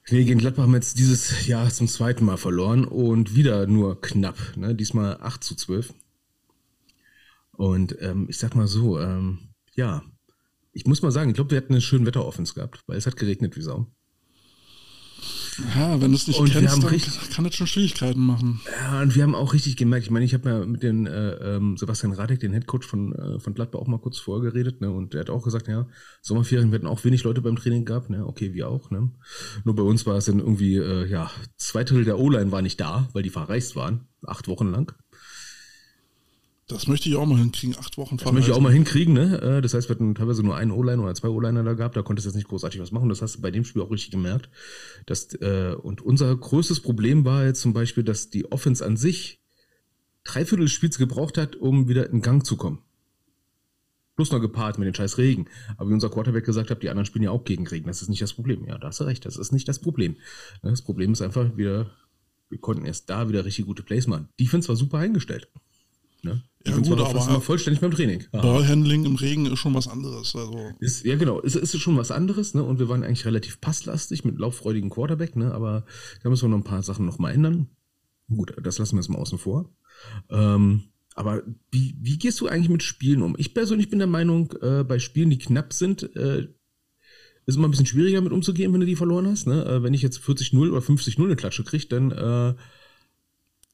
Nee, gegen Gladbach haben wir jetzt dieses Jahr zum zweiten Mal verloren und wieder nur knapp, ne? Diesmal 8 zu 12. Und ähm, ich sag mal so, ähm, ja, ich muss mal sagen, ich glaube, wir hatten einen schönen Wetteroffens gehabt, weil es hat geregnet wie Sau. Ja, wenn du es nicht Und kennst, dann richtig- kann das schon Schwierigkeiten machen. Ja, und wir haben auch richtig gemerkt, ich meine, ich habe ja mit den äh, ähm, Sebastian Radek, den Headcoach von, äh, von Gladbach, auch mal kurz vorher geredet, ne? Und der hat auch gesagt, ja, Sommerferien werden auch wenig Leute beim Training gehabt, ne? Okay, wir auch, ne? Nur bei uns war es dann irgendwie, äh, ja, zwei Drittel der O-Line war nicht da, weil die verreist waren, acht Wochen lang. Das möchte ich auch mal hinkriegen, acht Wochen Das möchte ich auch mal hinkriegen, ne? Äh, Das heißt, wir hatten teilweise nur einen O-Line oder zwei O-Liner da gehabt, da konntest du jetzt nicht großartig was machen. Das hast du bei dem Spiel auch richtig gemerkt. Dass, äh, und unser größtes Problem war jetzt zum Beispiel, dass die Offense an sich drei Viertel des Spiels gebraucht hat, um wieder in Gang zu kommen. Plus noch gepaart mit den scheiß Regen. Aber wie unser Quarterback gesagt hat, die anderen spielen ja auch gegen Regen. Das ist nicht das Problem. Ja, da hast du recht. Das ist nicht das Problem. Ne, Das Problem ist einfach wieder, wir konnten erst da wieder richtig gute Plays machen. Defense war super eingestellt. Ne? Ja, gut, war fast aber- immer vollständig beim Training. Ballhandling im Regen ist schon was anderes. Also, Ist, ja, genau. Es ist schon was anderes, ne? Und wir waren eigentlich relativ passlastig mit lauffreudigen Quarterback, ne? Aber da müssen wir noch ein paar Sachen noch mal ändern. Gut, das lassen wir jetzt mal außen vor. Ähm, aber wie, wie gehst du eigentlich mit Spielen um? Ich persönlich bin der Meinung, äh, bei Spielen, die knapp sind, äh, ist immer ein bisschen schwieriger mit umzugehen, wenn du die verloren hast. Ne? Äh, wenn ich jetzt 40-0 oder 50-0 eine Klatsche kriege, dann äh,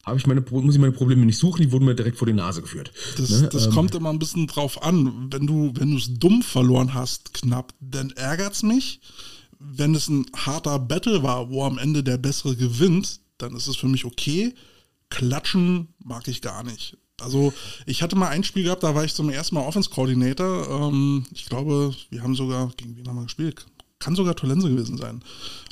habe ich meine, muss ich meine Probleme nicht suchen, die wurden mir direkt vor die Nase geführt. Das, ne? das ähm, kommt immer ein bisschen drauf an. Wenn du wenn es dumm verloren hast, knapp, dann ärgert's mich. Wenn es ein harter Battle war, wo am Ende der Bessere gewinnt, dann ist es für mich okay. Klatschen mag ich gar nicht. Also ich hatte mal ein Spiel gehabt, da war ich zum ersten Mal Offense Coordinator. Ähm, ich glaube, wir haben sogar, gegen wen haben wir gespielt? Kann sogar Tolense gewesen sein.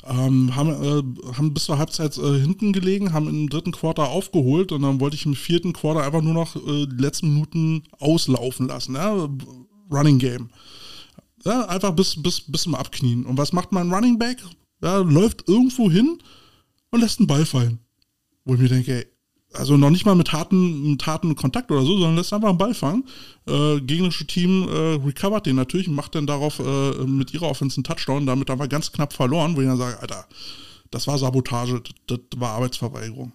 Ähm, haben, äh, haben bis zur Halbzeit äh, hinten gelegen, haben im dritten Quarter aufgeholt und dann wollte ich im vierten Quarter einfach nur noch äh, die letzten Minuten auslaufen lassen. Ja? Running Game. Ja, einfach bis, bis, bis zum Abknien. Und was macht mein Running Back? Ja, läuft irgendwo hin und lässt einen Ball fallen. Wo ich mir denke, ey, also noch nicht mal mit harten, mit harten Kontakt oder so, sondern lässt einfach einen Ball fangen. Äh, gegnerische Team äh, recovert den natürlich und macht dann darauf äh, mit ihrer Offense einen Touchdown. Damit haben ganz knapp verloren, wo ich dann sage, Alter, das war Sabotage, das, das war Arbeitsverweigerung.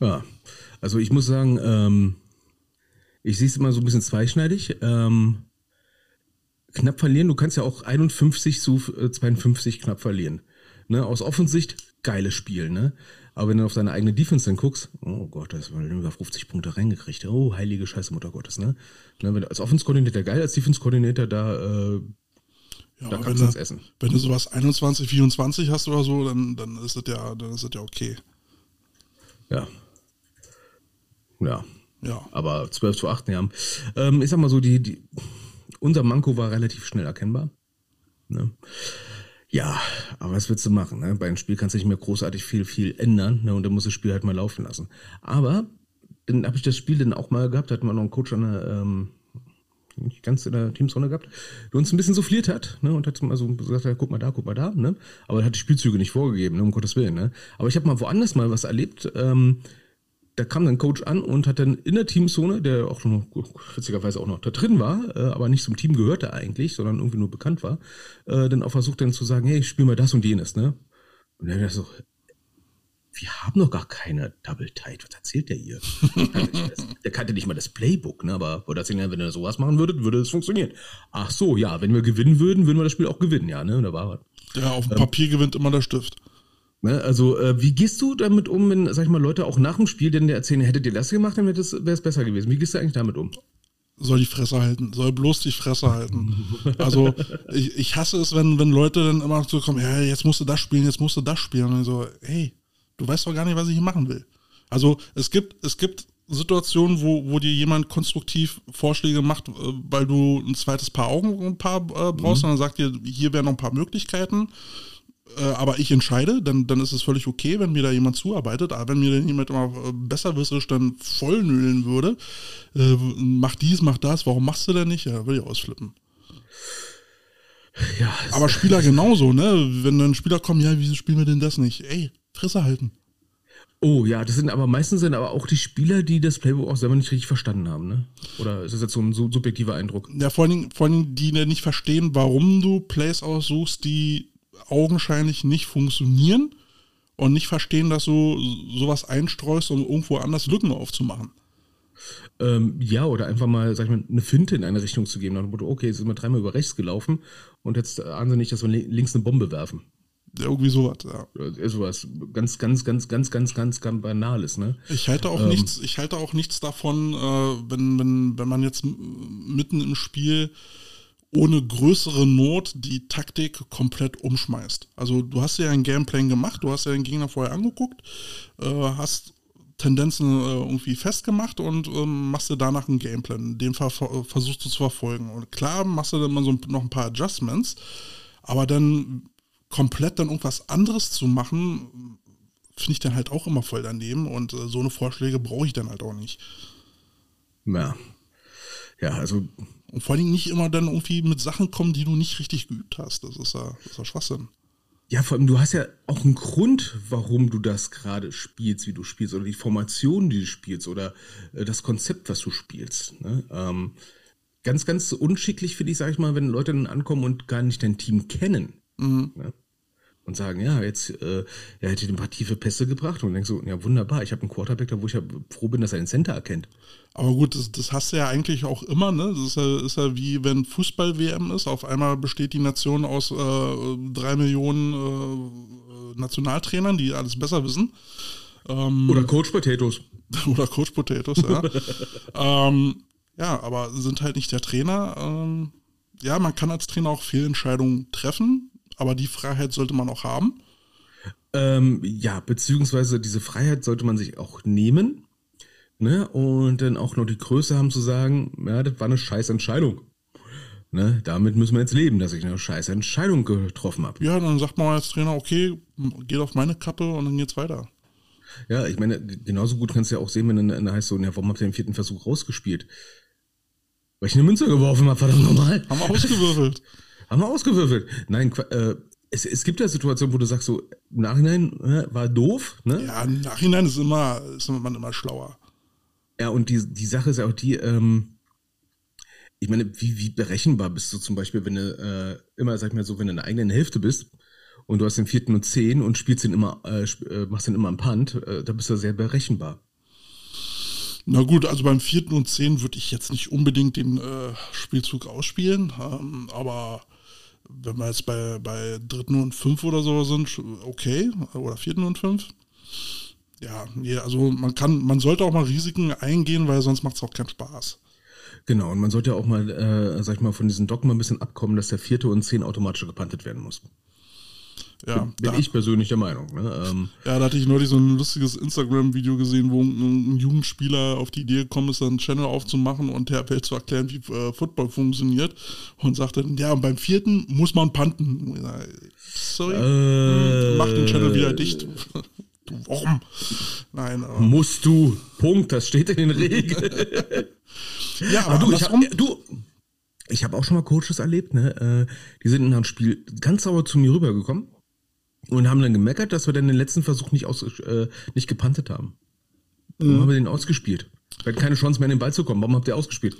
Ja, also ich muss sagen, ähm, ich sehe es immer so ein bisschen zweischneidig. Ähm, knapp verlieren, du kannst ja auch 51 zu 52 knapp verlieren. Ne, aus Offensicht, geiles Spiel, ne? Aber wenn du auf deine eigene Defense dann guckst, oh Gott, das war über 50 Punkte reingekriegt. Oh, heilige Scheiße, Mutter Gottes, ne? ne wenn du als Offense-Koordinator geil, als Defense-Koordinator da, äh, Ja, da kannst wenn, du es du, essen. wenn du sowas 21, 24 hast oder so, dann, dann ist das ja, dann ist das ja okay. Ja. Ja. Ja. Aber 12 zu 8, ja. Ähm, ich sag mal so, die, die, unser Manko war relativ schnell erkennbar. Ne? Ja, aber was willst du machen? Ne? Bei einem Spiel kannst du nicht mehr großartig viel, viel ändern ne? und dann muss das Spiel halt mal laufen lassen. Aber dann habe ich das Spiel dann auch mal gehabt, da hatten wir noch einen Coach an der, ähm, nicht ganz in der Teamzone gehabt, der uns ein bisschen souffliert hat ne? und hat mal so gesagt, guck mal da, guck mal da. Ne? Aber er hat die Spielzüge nicht vorgegeben, ne? um Gottes Willen. Ne? Aber ich habe mal woanders mal was erlebt, ähm, da kam dann ein Coach an und hat dann in der Teamzone, der auch noch witzigerweise auch noch da drin war, äh, aber nicht zum Team gehörte eigentlich, sondern irgendwie nur bekannt war, äh, dann auch versucht dann zu sagen, hey, ich spiel mal das und jenes, ne? Und dann so, wir haben doch gar keine Double Tight, was erzählt der hier? Der kannte, das, der kannte nicht mal das Playbook, ne? Aber wollte erzählen, wenn ihr sowas machen würdet, würde es funktionieren. Ach so, ja, wenn wir gewinnen würden, würden wir das Spiel auch gewinnen, ja, ne? Und da war Ja, auf dem Papier gewinnt immer der Stift. Ne, also, äh, wie gehst du damit um, wenn, sag ich mal, Leute auch nach dem Spiel denn dir erzählen, hättet ihr das gemacht, dann wäre es besser gewesen. Wie gehst du eigentlich damit um? soll die Fresse halten, soll bloß die Fresse halten. Also ich, ich hasse es, wenn, wenn Leute dann immer so kommen, ja, jetzt musst du das spielen, jetzt musst du das spielen. Und ich so, hey, du weißt doch gar nicht, was ich hier machen will. Also es gibt, es gibt Situationen, wo, wo dir jemand konstruktiv Vorschläge macht, äh, weil du ein zweites Paar Augen ein paar äh, brauchst Mhm. und dann sagt dir, hier wären noch ein paar Möglichkeiten. Äh, aber ich entscheide, dann, dann ist es völlig okay, wenn mir da jemand zuarbeitet. Aber wenn mir dann jemand immer äh, besserwisserisch dann vollnölen würde, äh, mach dies, mach das, warum machst du denn nicht? Ja, will ich ausflippen. Ja, Aber Spieler genauso, ne? Wenn dann Spieler kommen, ja, wieso spielen wir denn das nicht? Ey, Fresse halten. Oh ja, das sind aber meistens sind aber auch die Spieler, die das Playbook auch selber nicht richtig verstanden haben, ne? Oder ist das jetzt so ein subjektiver Eindruck? Ja, vor allen, Dingen, vor allen Dingen, die nicht verstehen, warum du Plays aussuchst, die augenscheinlich nicht funktionieren und nicht verstehen, dass du sowas einstreust, um irgendwo anders Lücken aufzumachen. Ähm, ja, oder einfach mal, sag ich mal, eine Finte in eine Richtung zu geben. Nach dem Motto, okay, jetzt sind wir dreimal über rechts gelaufen und jetzt ahnen sie nicht, dass wir li- links eine Bombe werfen. Ja, Irgendwie sowas, ja. Oder sowas ganz, ganz, ganz, ganz, ganz, ganz, ganz banales, ne? Ich halte auch nichts, ich halte auch nichts davon, äh, wenn, wenn, wenn man jetzt mitten im Spiel ohne größere Not die Taktik komplett umschmeißt. Also du hast ja ein Gameplan gemacht, du hast ja den Gegner vorher angeguckt, äh, hast Tendenzen äh, irgendwie festgemacht und ähm, machst dir danach einen Gameplan. Den ver ver- versuchst du zu verfolgen. Und klar machst du dann mal so noch ein paar Adjustments, aber dann komplett dann irgendwas anderes zu machen, finde ich dann halt auch immer voll daneben und äh, so eine Vorschläge brauche ich dann halt auch nicht. Ja. Ja, also Und vor allen Dingen nicht immer dann irgendwie mit Sachen kommen, die du nicht richtig geübt hast. Das ist ja, das ist ja Schwachsinn. Ja, vor allem, du hast ja auch einen Grund, warum du das gerade spielst, wie du spielst, oder die Formation, die du spielst, oder äh, das Konzept, was du spielst. Ne? Ähm, ganz, ganz unschicklich finde ich, sag ich mal, wenn Leute dann ankommen und gar nicht dein Team kennen. Ne? Und sagen, ja, jetzt, äh, er hätte ein paar tiefe Pässe gebracht und denkst so, ja, wunderbar, ich habe einen Quarterback da, wo ich ja froh bin, dass er den Center erkennt. Aber gut, das, das hast du ja eigentlich auch immer, ne? Das ist ja, ist ja wie wenn Fußball-WM ist. Auf einmal besteht die Nation aus äh, drei Millionen äh, Nationaltrainern, die alles besser wissen. Ähm, oder Coach Potatoes. Oder Coach Potatoes, ja. ähm, ja, aber sind halt nicht der Trainer. Ähm, ja, man kann als Trainer auch Fehlentscheidungen treffen, aber die Freiheit sollte man auch haben. Ähm, ja, beziehungsweise diese Freiheit sollte man sich auch nehmen. Ne? Und dann auch noch die Größe haben zu sagen, ja, das war eine scheiß Entscheidung. Ne? Damit müssen wir jetzt leben, dass ich eine scheiß Entscheidung getroffen habe. Ja, dann sagt man als Trainer, okay, geht auf meine Kappe und dann geht's weiter. Ja, ich meine, genauso gut kannst du ja auch sehen, wenn dann heißt so, ja, warum habt ihr den vierten Versuch rausgespielt? Weil ich eine Münze geworfen habe, verdammt normal. Haben wir ausgewürfelt. Haben wir ausgewürfelt. Nein, äh, es, es gibt ja Situationen, wo du sagst, so im Nachhinein äh, war doof. Ne? Ja, im Nachhinein ist, immer, ist man immer schlauer. Ja, und die, die Sache ist ja auch die, ähm, ich meine, wie, wie berechenbar bist du zum Beispiel, wenn du äh, immer, sag ich mal so, wenn du in der eigenen Hälfte bist und du hast den vierten und zehn und spielst den immer, äh, äh machst den immer am Punt, äh, da bist du sehr berechenbar. Na gut, also beim vierten und zehn würde ich jetzt nicht unbedingt den äh, Spielzug ausspielen, ähm, aber wenn wir jetzt bei, bei dritten und fünf oder so sind, okay, oder vierten und fünf. Ja, also man kann, man sollte auch mal Risiken eingehen, weil sonst macht es auch keinen Spaß. Genau, und man sollte ja auch mal, äh, sag ich mal, von diesen Dogma ein bisschen abkommen, dass der vierte und zehn automatisch gepantet werden muss. Ja, bin da, ich persönlich der Meinung. Ne? Ähm, ja, da hatte ich neulich so ein lustiges Instagram-Video gesehen, wo ein, ein, Jugendspieler auf die Idee gekommen ist, einen Channel aufzumachen und der Welt zu erklären, wie äh, Football funktioniert und sagte, ja, und beim vierten muss man panten. Sorry, äh, mach den Channel wieder dicht. du, warum? Nein. Aber. Musst du. Punkt, das steht in den Regeln. ja, aber, aber du, ich hab, du, ich habe auch schon mal Coaches erlebt, ne? Äh, die sind in einem Spiel ganz sauer zu mir rübergekommen und haben dann gemeckert, dass wir dann den letzten Versuch nicht, aus, äh, nicht gepantet haben. Warum mhm. haben wir den ausgespielt? Wir hatten keine Chance mehr, in den Ball zu kommen. Warum habt ihr ausgespielt?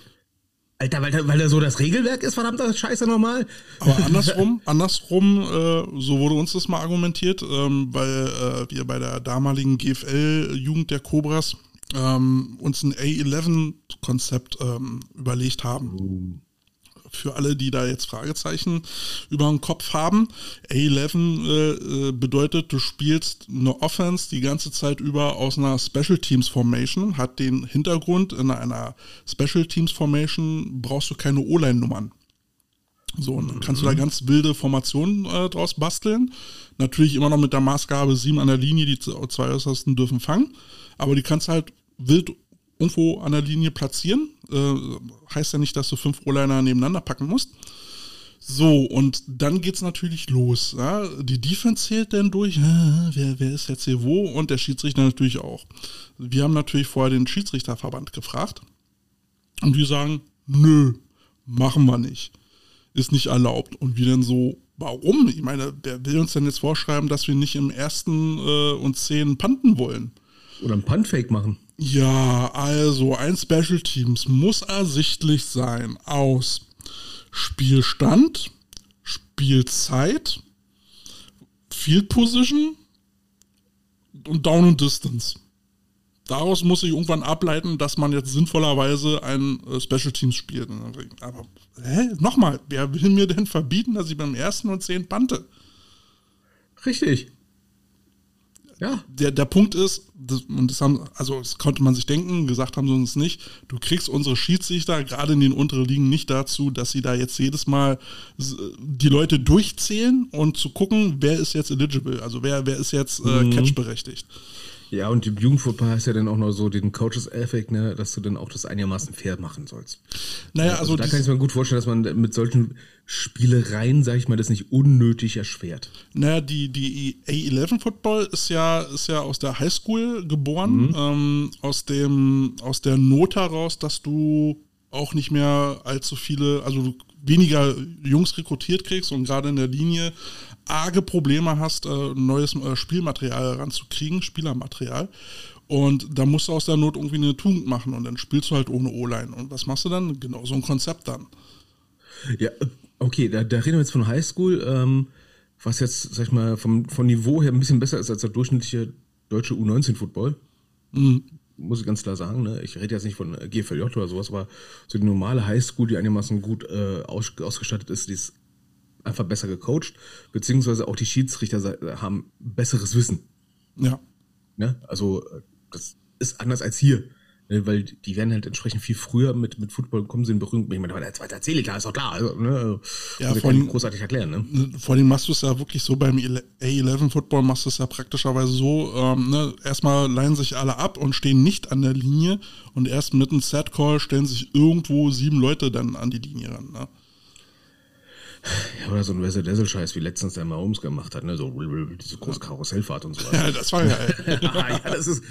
Alter, weil da, weil da so das Regelwerk ist, verdammter Scheiße nochmal. Aber andersrum, andersrum, äh, so wurde uns das mal argumentiert, ähm, weil äh, wir bei der damaligen GFL-Jugend der Cobras ähm, uns ein A11-Konzept ähm, überlegt haben. Für alle, die da jetzt Fragezeichen über den Kopf haben. A11 äh, äh, bedeutet, du spielst eine Offense die ganze Zeit über aus einer Special Teams Formation, hat den Hintergrund, in einer Special Teams Formation brauchst du keine O-Line-Nummern. So, und dann kannst du da mhm. ganz wilde Formationen äh, draus basteln. Natürlich immer noch mit der Maßgabe 7 an der Linie, die zwei Äußersten dürfen fangen. Aber die kannst halt wild irgendwo an der Linie platzieren. Äh, heißt ja nicht, dass du fünf O-Liner nebeneinander packen musst. So, und dann geht es natürlich los. Ja? Die Defense zählt dann durch, wer, wer ist jetzt hier wo? Und der Schiedsrichter natürlich auch. Wir haben natürlich vorher den Schiedsrichterverband gefragt. Und die sagen, nö, machen wir nicht. Ist nicht erlaubt. Und wir dann so, warum? Ich meine, wer will uns denn jetzt vorschreiben, dass wir nicht im ersten äh, und zehn panten wollen? Oder ein Puntfake machen. Ja, also ein Special Teams muss ersichtlich sein aus Spielstand, Spielzeit, Field Position und Down and Distance. Daraus muss ich irgendwann ableiten, dass man jetzt sinnvollerweise ein äh, Special Teams spielt. Aber, hä? Nochmal, wer will mir denn verbieten, dass ich beim ersten und zehn pante? Richtig. Ja. Der, der Punkt ist, das, und das haben, also das konnte man sich denken, gesagt haben sie uns nicht, du kriegst unsere Schiedsrichter gerade in den unteren Ligen nicht dazu, dass sie da jetzt jedes Mal die Leute durchzählen und zu gucken, wer ist jetzt eligible, also wer, wer ist jetzt äh, mhm. catchberechtigt. Ja, und im Jugendfußball hast ja dann auch noch so den Coaches-Effekt, ne, dass du dann auch das einigermaßen fair machen sollst. Naja, also, also da kann ich mir gut vorstellen, dass man mit solchen Spielereien, sag ich mal, das nicht unnötig erschwert. Naja, die, die A11-Football ist ja, ist ja aus der Highschool geboren, mhm. ähm, aus, dem, aus der Not heraus, dass du auch nicht mehr allzu viele, also weniger Jungs rekrutiert kriegst und gerade in der Linie arge Probleme hast, äh, neues äh, Spielmaterial ranzukriegen, Spielermaterial. Und da musst du aus der Not irgendwie eine Tugend machen und dann spielst du halt ohne O-Line. Und was machst du dann? Genau so ein Konzept dann. Ja, okay, da, da reden wir jetzt von Highschool. Ähm, was jetzt, sag ich mal, vom, vom Niveau her ein bisschen besser ist als der durchschnittliche deutsche U19-Football. Mhm. Muss ich ganz klar sagen. Ne? Ich rede jetzt nicht von GFLJ oder sowas, aber so die normale Highschool, die einigermaßen gut äh, aus, ausgestattet ist, die ist einfach besser gecoacht, beziehungsweise auch die Schiedsrichter haben besseres Wissen. Ja. Ne? Also, das ist anders als hier. Ne, weil die werden halt entsprechend viel früher mit, mit Football kommen sie in Berührung. Ich meine, der zweite erzähle klar, ist doch klar. Also, ne, ja, vor allem, großartig erklären. Ne? Vor allem machst du es ja wirklich so beim A11 Football machst du es ja praktischerweise so, ähm, ne, erstmal leihen sich alle ab und stehen nicht an der Linie und erst mit einem Set Call stellen sich irgendwo sieben Leute dann an die Linie ran. Ne? Ja, oder so ein Wessel-Dessel-Scheiß, wie letztens der Mahomes gemacht hat, ne? So diese große Karussellfahrt und so weiter. Ja, das war geil. ja, das ist.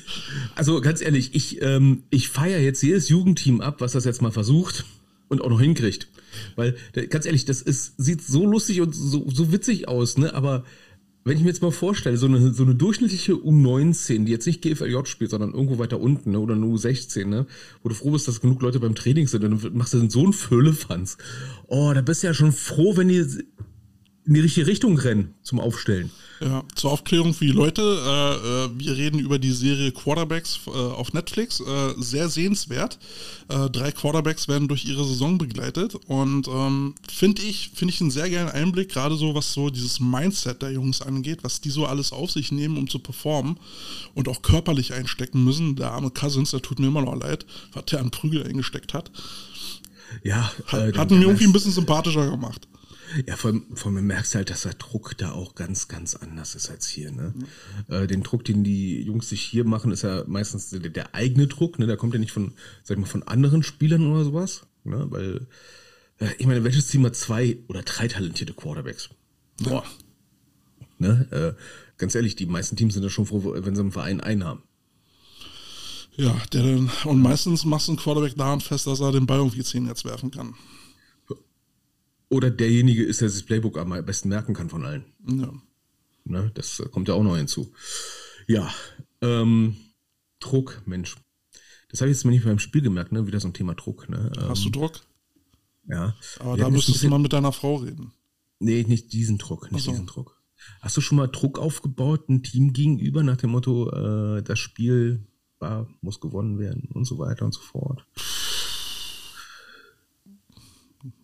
Also ganz ehrlich, ich, ähm, ich feiere jetzt jedes Jugendteam ab, was das jetzt mal versucht und auch noch hinkriegt. Weil, ganz ehrlich, das ist, sieht so lustig und so, so witzig aus, ne? Aber wenn ich mir jetzt mal vorstelle, so eine, so eine durchschnittliche U19, die jetzt nicht GFLJ spielt, sondern irgendwo weiter unten, ne, oder eine U16, ne, wo du froh bist, dass genug Leute beim Training sind, dann machst du so einen Füllefanz. Oh, da bist du ja schon froh, wenn die in die richtige Richtung rennen zum Aufstellen. Ja, zur Aufklärung für die Leute, äh, äh, wir reden über die Serie Quarterbacks äh, auf Netflix. Äh, sehr sehenswert. Äh, drei Quarterbacks werden durch ihre Saison begleitet und ähm, finde ich, finde ich einen sehr geilen Einblick, gerade so was so dieses Mindset der Jungs angeht, was die so alles auf sich nehmen, um zu performen und auch körperlich einstecken müssen. Der arme Cousins, der tut mir immer noch leid, was der an Prügel eingesteckt hat. Ja, hat, hat mir irgendwie ein bisschen sympathischer gemacht. Ja, vor allem, vor allem merkst du halt, dass der Druck da auch ganz, ganz anders ist als hier. Ne? Mhm. Äh, den Druck, den die Jungs sich hier machen, ist ja meistens der, der eigene Druck. Ne? Der kommt ja nicht von, sag ich mal, von anderen Spielern oder sowas. Ne? Weil, äh, ich meine, welches Team hat zwei oder drei talentierte Quarterbacks? Boah. Ne? Äh, ganz ehrlich, die meisten Teams sind ja schon froh, wenn sie im Verein einen haben. Ja, der und meistens machst du einen Quarterback daran fest, dass er den Ball irgendwie 10 jetzt werfen kann. Oder derjenige ist, der sich das Playbook am besten merken kann von allen. Ja. Ne, das kommt ja auch noch hinzu. Ja, ähm, Druck, Mensch. Das habe ich jetzt mal nicht beim Spiel gemerkt, ne? Wieder so ein Thema Druck. Ne? Hast du ähm, Druck? Ja. Aber da müsstest du mal mit deiner Frau reden. Nee, nicht diesen Druck, nicht so. diesen Druck. Hast du schon mal Druck aufgebaut, ein Team gegenüber, nach dem Motto, äh, das Spiel war, muss gewonnen werden und so weiter und so fort?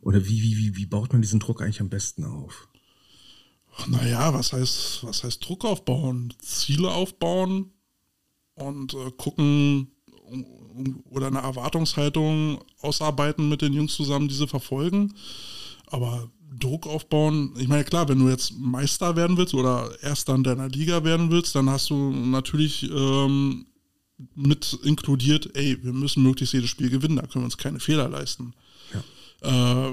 Oder wie, wie, wie, wie baut man diesen Druck eigentlich am besten auf? Naja, was heißt, was heißt Druck aufbauen? Ziele aufbauen und äh, gucken oder eine Erwartungshaltung ausarbeiten mit den Jungs zusammen, diese verfolgen. Aber Druck aufbauen, ich meine, klar, wenn du jetzt Meister werden willst oder Erster in deiner Liga werden willst, dann hast du natürlich ähm, mit inkludiert, ey, wir müssen möglichst jedes Spiel gewinnen, da können wir uns keine Fehler leisten. Äh,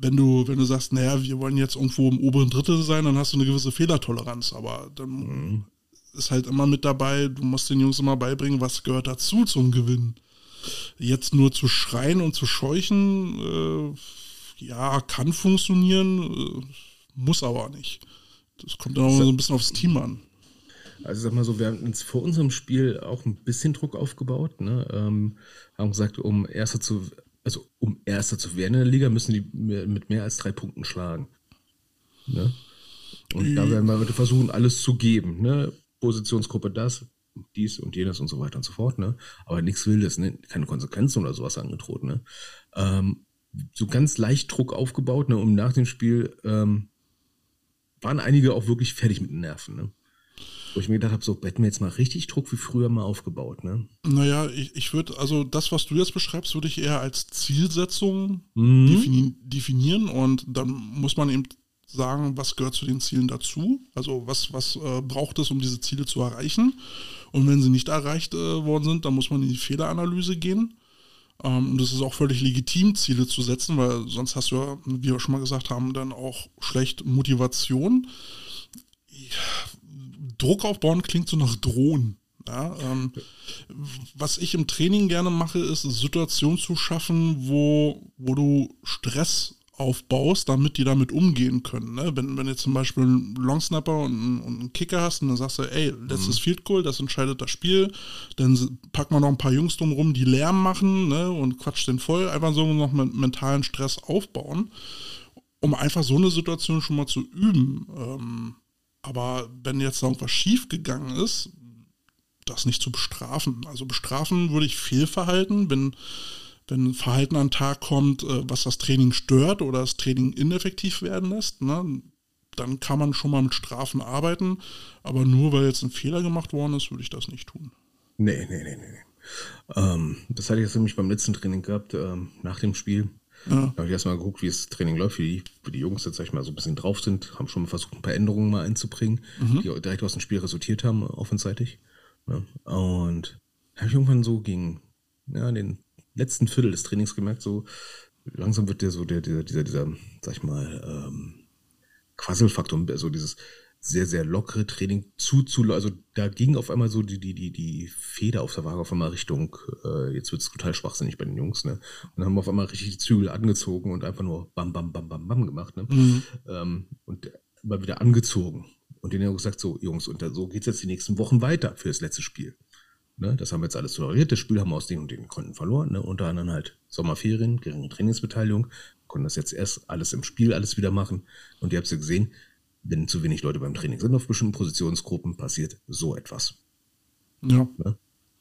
wenn du, wenn du sagst, naja, wir wollen jetzt irgendwo im oberen Drittel sein, dann hast du eine gewisse Fehlertoleranz, aber dann mhm. ist halt immer mit dabei, du musst den Jungs immer beibringen, was gehört dazu zum Gewinn. Jetzt nur zu schreien und zu scheuchen, äh, ja, kann funktionieren, äh, muss aber nicht. Das kommt dann auch so ein bisschen aufs Team an. Also sag mal so, wir haben uns vor unserem Spiel auch ein bisschen Druck aufgebaut, ne? ähm, haben gesagt, um Erster zu, also um Erster zu werden in der Liga, müssen die mit mehr als drei Punkten schlagen. Ne? Und mhm. da werden wir heute versuchen, alles zu geben. Ne? Positionsgruppe das, dies und jenes und so weiter und so fort. Ne? Aber nichts Wildes, ne? keine Konsequenzen oder sowas angedroht. Ne? Ähm, so ganz leicht Druck aufgebaut, ne? um nach dem Spiel ähm, waren einige auch wirklich fertig mit den Nerven. Ne? Wo ich mir gedacht habe, so hätten wir jetzt mal richtig Druck wie früher mal aufgebaut, ne? Naja, ich, ich würde, also das, was du jetzt beschreibst, würde ich eher als Zielsetzung mhm. defini definieren und dann muss man eben sagen, was gehört zu den Zielen dazu? Also was, was äh, braucht es, um diese Ziele zu erreichen? Und wenn sie nicht erreicht äh, worden sind, dann muss man in die Fehleranalyse gehen. Ähm, und es ist auch völlig legitim, Ziele zu setzen, weil sonst hast du ja, wie wir schon mal gesagt haben, dann auch schlecht Motivation. Druck aufbauen klingt so nach Drohen. Ja, ähm, was ich im Training gerne mache, ist Situationen zu schaffen, wo, wo du Stress aufbaust, damit die damit umgehen können. Ne? Wenn, wenn du zum Beispiel einen Longsnapper und, und einen Kicker hast und dann sagst du, ey, letztes mhm. Field Goal, das entscheidet das Spiel, dann packen wir noch ein paar Jungs drumherum, die Lärm machen ne? und quatsch den voll, einfach so noch mit mentalen Stress aufbauen um einfach so eine Situation schon mal zu üben. Ähm, aber wenn jetzt irgendwas schief gegangen ist, das nicht zu bestrafen. Also bestrafen würde ich Fehlverhalten, wenn, wenn Verhalten an den Tag kommt, äh, was das Training stört oder das Training ineffektiv werden lässt, ne, dann kann man schon mal mit Strafen arbeiten. Aber nur weil jetzt ein Fehler gemacht worden ist, würde ich das nicht tun. Nee, nee, nee, nee. Ähm, das hatte ich jetzt nämlich beim letzten Training gehabt, ähm, nach dem Spiel. Ja. Da habe ich erstmal geguckt, wie das Training läuft, wie die, wie die Jungs jetzt, sag ich mal, so ein bisschen drauf sind, haben schon mal versucht, ein paar Änderungen mal einzubringen, mhm. die direkt aus dem Spiel resultiert haben, offenseitig. Ja. Und habe ich irgendwann so gegen ja, den letzten Viertel des Trainings gemerkt, so langsam wird der so, der, dieser, dieser, dieser, sag ich mal, ähm, Quasselfaktor, also dieses sehr, sehr lockere Training zu, zu, also da ging auf einmal so die, die, die, die Feder auf der Waage auf einmal Richtung, äh, jetzt wird es total schwachsinnig bei den Jungs, ne? Und haben auf einmal richtig die Zügel angezogen und einfach nur bam, bam, bam, bam, bam gemacht, ne? Mhm. Ähm, und immer wieder angezogen. Und denen haben gesagt, so, Jungs, und so geht's jetzt die nächsten Wochen weiter für das letzte Spiel. Ne? Das haben wir jetzt alles toleriert. Das Spiel haben wir aus den und den Gründen verloren, ne? Unter anderem halt Sommerferien, geringe Trainingsbeteiligung, konnten das jetzt erst alles im Spiel alles wieder machen. Und ihr habt ja gesehen, wenn zu wenig Leute beim Training sind auf bestimmten Positionsgruppen, passiert so etwas. Ja. Ne?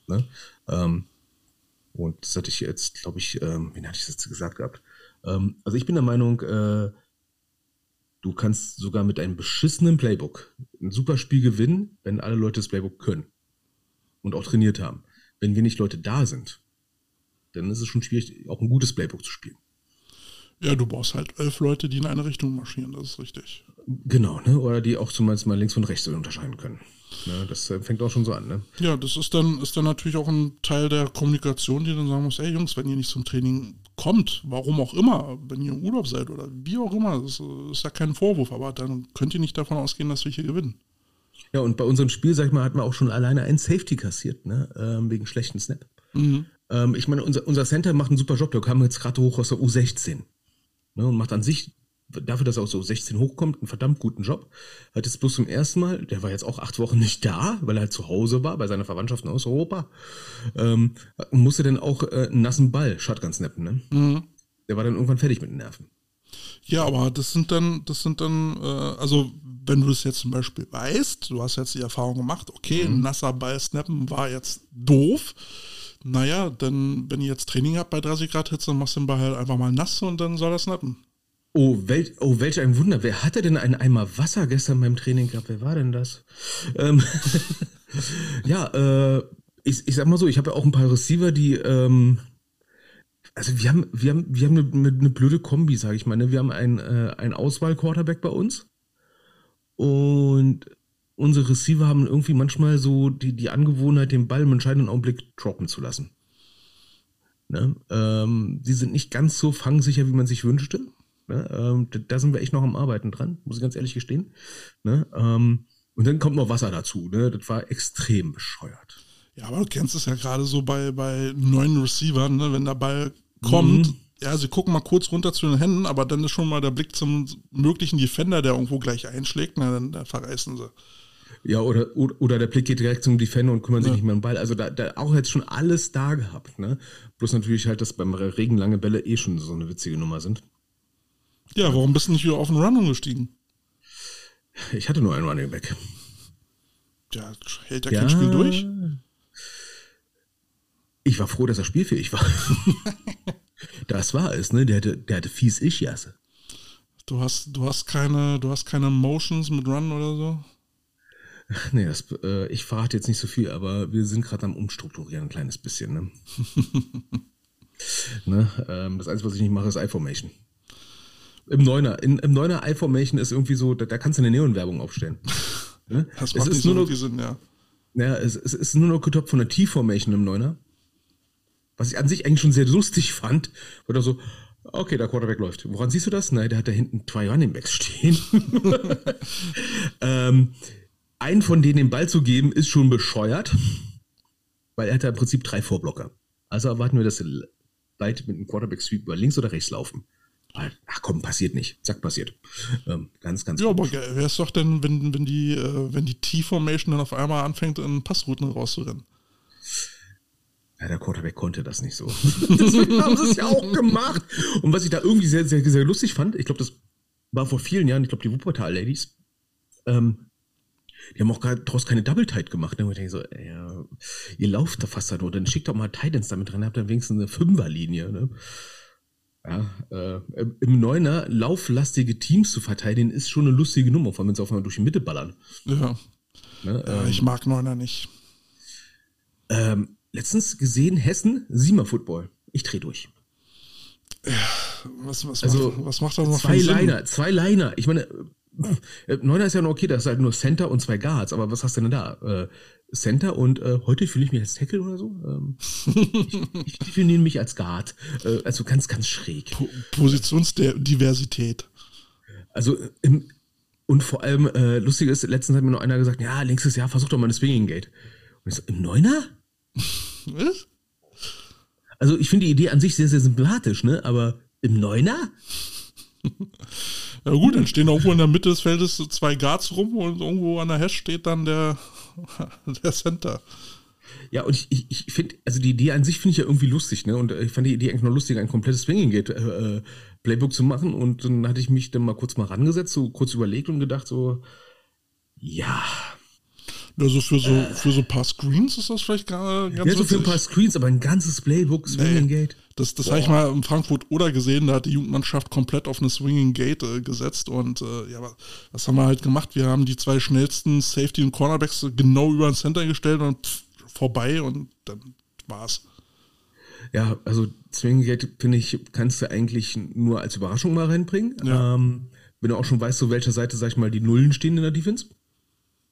Ne? Ähm, und das hatte ich jetzt, glaube ich, ähm, wen hatte ich das jetzt gesagt gehabt? Ähm, also ich bin der Meinung, äh, du kannst sogar mit einem beschissenen Playbook ein super Spiel gewinnen, wenn alle Leute das Playbook können und auch trainiert haben. Wenn wenig Leute da sind, dann ist es schon schwierig, auch ein gutes Playbook zu spielen. Ja, du brauchst halt elf Leute, die in eine Richtung marschieren, das ist richtig. Genau, ne? Oder die auch zumindest mal links und rechts unterscheiden können. Ne? Das äh, fängt auch schon so an, ne? Ja, das ist dann, ist dann natürlich auch ein Teil der Kommunikation, die dann sagen muss, ey Jungs, wenn ihr nicht zum Training kommt, warum auch immer, wenn ihr im Urlaub seid oder wie auch immer, das ist ja kein Vorwurf, aber dann könnt ihr nicht davon ausgehen, dass wir hier gewinnen. Ja, und bei unserem Spiel, sag ich mal, hatten wir auch schon alleine ein Safety kassiert, ne? Ähm, wegen schlechten Snap. Mhm. Ähm, ich meine, unser, unser Center macht einen super Job, der kam jetzt gerade hoch aus der U16. Ne, und macht an sich dafür, dass er auch so 16 hochkommt, einen verdammt guten Job. Hat jetzt bloß zum ersten Mal, der war jetzt auch acht Wochen nicht da, weil er halt zu Hause war, bei seiner Verwandtschaft aus Europa, ähm, musste dann auch äh, einen nassen Ball Shotgun snappen, ne? Mhm. Der war dann irgendwann fertig mit den Nerven. Ja, aber das sind dann, das sind dann, äh, also wenn du es jetzt zum Beispiel weißt, du hast jetzt die Erfahrung gemacht, okay, mhm. ein nasser Ball snappen war jetzt doof. Naja, dann, wenn ihr jetzt Training habt bei 30 Grad Hitze, dann machst du den Ball halt einfach mal nass und dann soll er snappen. Oh, wel oh, welch ein Wunder. Wer hatte denn einen Eimer Wasser gestern beim Training gehabt? Wer war denn das? Ähm, ja, äh, ich, ich sag mal so, ich habe ja auch ein paar Receiver, die, ähm, also wir haben, wir haben, wir haben eine, eine blöde Kombi, sage ich mal. Ne? Wir haben einen, äh, einen Auswahl-Quarterback bei uns und unsere Receiver haben irgendwie manchmal so die, die Angewohnheit, den Ball im entscheidenden Augenblick droppen zu lassen. Ne? Ähm, die sind nicht ganz so fangsicher, wie man sich wünschte. Ne? Ähm, da sind wir echt noch am Arbeiten dran, muss ich ganz ehrlich gestehen. Ne? Ähm, und dann kommt noch Wasser dazu. Ne? Das war extrem bescheuert. Ja, aber du kennst es ja gerade so bei, bei neuen Receivern, ne? wenn der Ball kommt. Mhm. Ja, sie gucken mal kurz runter zu den Händen, aber dann ist schon mal der Blick zum möglichen Defender, der irgendwo gleich einschlägt, na, dann, dann verreißen sie. Ja, oder, oder der Blick geht direkt zum Defender und kümmern sich ja. nicht mehr um den Ball. Also da, da auch jetzt schon alles da gehabt, ne? Bloß natürlich halt, dass beim Regen lange Bälle eh schon so eine witzige Nummer sind. Ja, warum bist du nicht wieder auf den Run umgestiegen? Ich hatte nur einen Running Back. Ja, hält er ja, kein Spiel durch? Ich war froh, dass er spielfähig war. das war es, ne? Der hatte, der hatte fies Ischias. Du hast, du hast keine, du hast keine Motions mit Run oder so? Nee, das, äh, ich verrate jetzt nicht so viel, aber wir sind gerade am Umstrukturieren ein kleines bisschen. Ne? ne? Ähm, das Einzige, was ich nicht mache, ist iFormation. Im Neuner. In, Im Neuner iFormation ist irgendwie so, da, da kannst du eine Neon-Werbung aufstellen. Ne? Das macht es ist nur noch, Sinn, ja. Ja, es, es ist nur noch getoppt von der T-Formation im Neuner. Was ich an sich eigentlich schon sehr lustig fand. Oder so, okay, der Quarterback läuft. Woran siehst du das? Nein, der hat da hinten zwei Running Backs stehen. ähm, einen von denen den Ball zu geben, ist schon bescheuert. Weil er hat ja im Prinzip drei Vorblocker. Also erwarten wir, dass sie beide mit einem Quarterback-Sweep über links oder rechts laufen. Ach komm, passiert nicht. Zack, passiert. Ähm, ganz, ganz. Ja, gut. aber wäre es doch denn, wenn, wenn die, äh, wenn die T-Formation dann auf einmal anfängt, in Passrouten rauszurennen? Ja, der Quarterback konnte das nicht so. Deswegen haben sie es ja auch gemacht. Und was ich da irgendwie sehr, sehr, sehr lustig fand, ich glaube, das war vor vielen Jahren, ich glaube, die Wuppertal-Ladies, ähm, die haben auch gar, daraus keine Double Tight gemacht. Ne? Und ich denke so, ja, ihr lauft da fast da nur, dann schickt doch mal Titans damit drin, habt dann wenigstens eine Fünferlinie. Ne? Ja, äh, im Neuner lauflastige Teams zu verteidigen, ist schon eine lustige Nummer, vor allem wenn sie auf einmal durch die Mitte ballern. Ja. Ne? ja Ähm, ich mag Neuner nicht. ähm, letztens gesehen, Hessen, Siemer Football. Ich dreh durch. Was, was, Also, macht, was macht das noch für Zwei? Liner, zwei Liner. Ich meine, äh, Neuner ist ja noch okay, das ist halt nur Center und zwei Guards, aber was hast du denn da? Äh, Center und äh, heute fühle ich mich als Tackle oder so. Ähm, ich, ich definiere mich als Guard. Äh, also ganz, ganz schräg. Po Positionsdiversität. Also im, und vor allem, äh, lustig ist, letztens hat mir noch einer gesagt, ja, nächstes Jahr versuch doch mal eine Swinging Gate. Und ich so, im Neuner? Was? Also ich finde die Idee an sich sehr, sehr sympathisch, ne? Aber im Neuner? Ja gut, dann stehen irgendwo in der Mitte des Feldes zwei Guards rum und irgendwo an der Hash steht dann der, der Center. Ja, und ich, ich, ich finde, also die Idee an sich finde ich ja irgendwie lustig, ne? Und ich fand die Idee eigentlich noch lustig, ein komplettes Swinging Gate äh, äh, Playbook zu machen. Und dann hatte ich mich dann mal kurz mal rangesetzt, so kurz überlegt und gedacht, so, ja, Also für so, für so ein paar Screens ist das vielleicht gar, ganz ja, so für ein paar Screens, aber ein ganzes Playbook, Swinging Nee. Gate. Das, das habe ich mal in Frankfurt oder gesehen, da hat die Jugendmannschaft komplett auf eine Swinging Gate äh, gesetzt und äh, ja, was haben wir halt gemacht? Wir haben die zwei schnellsten Safety und Cornerbacks genau über den Center gestellt und pff, vorbei und dann war's. Ja, also Swinging Gate, finde ich, kannst du eigentlich nur als Überraschung mal reinbringen. Ja. Ähm, wenn du auch schon weißt, zu welcher Seite, sag ich mal, die Nullen stehen in der Defense.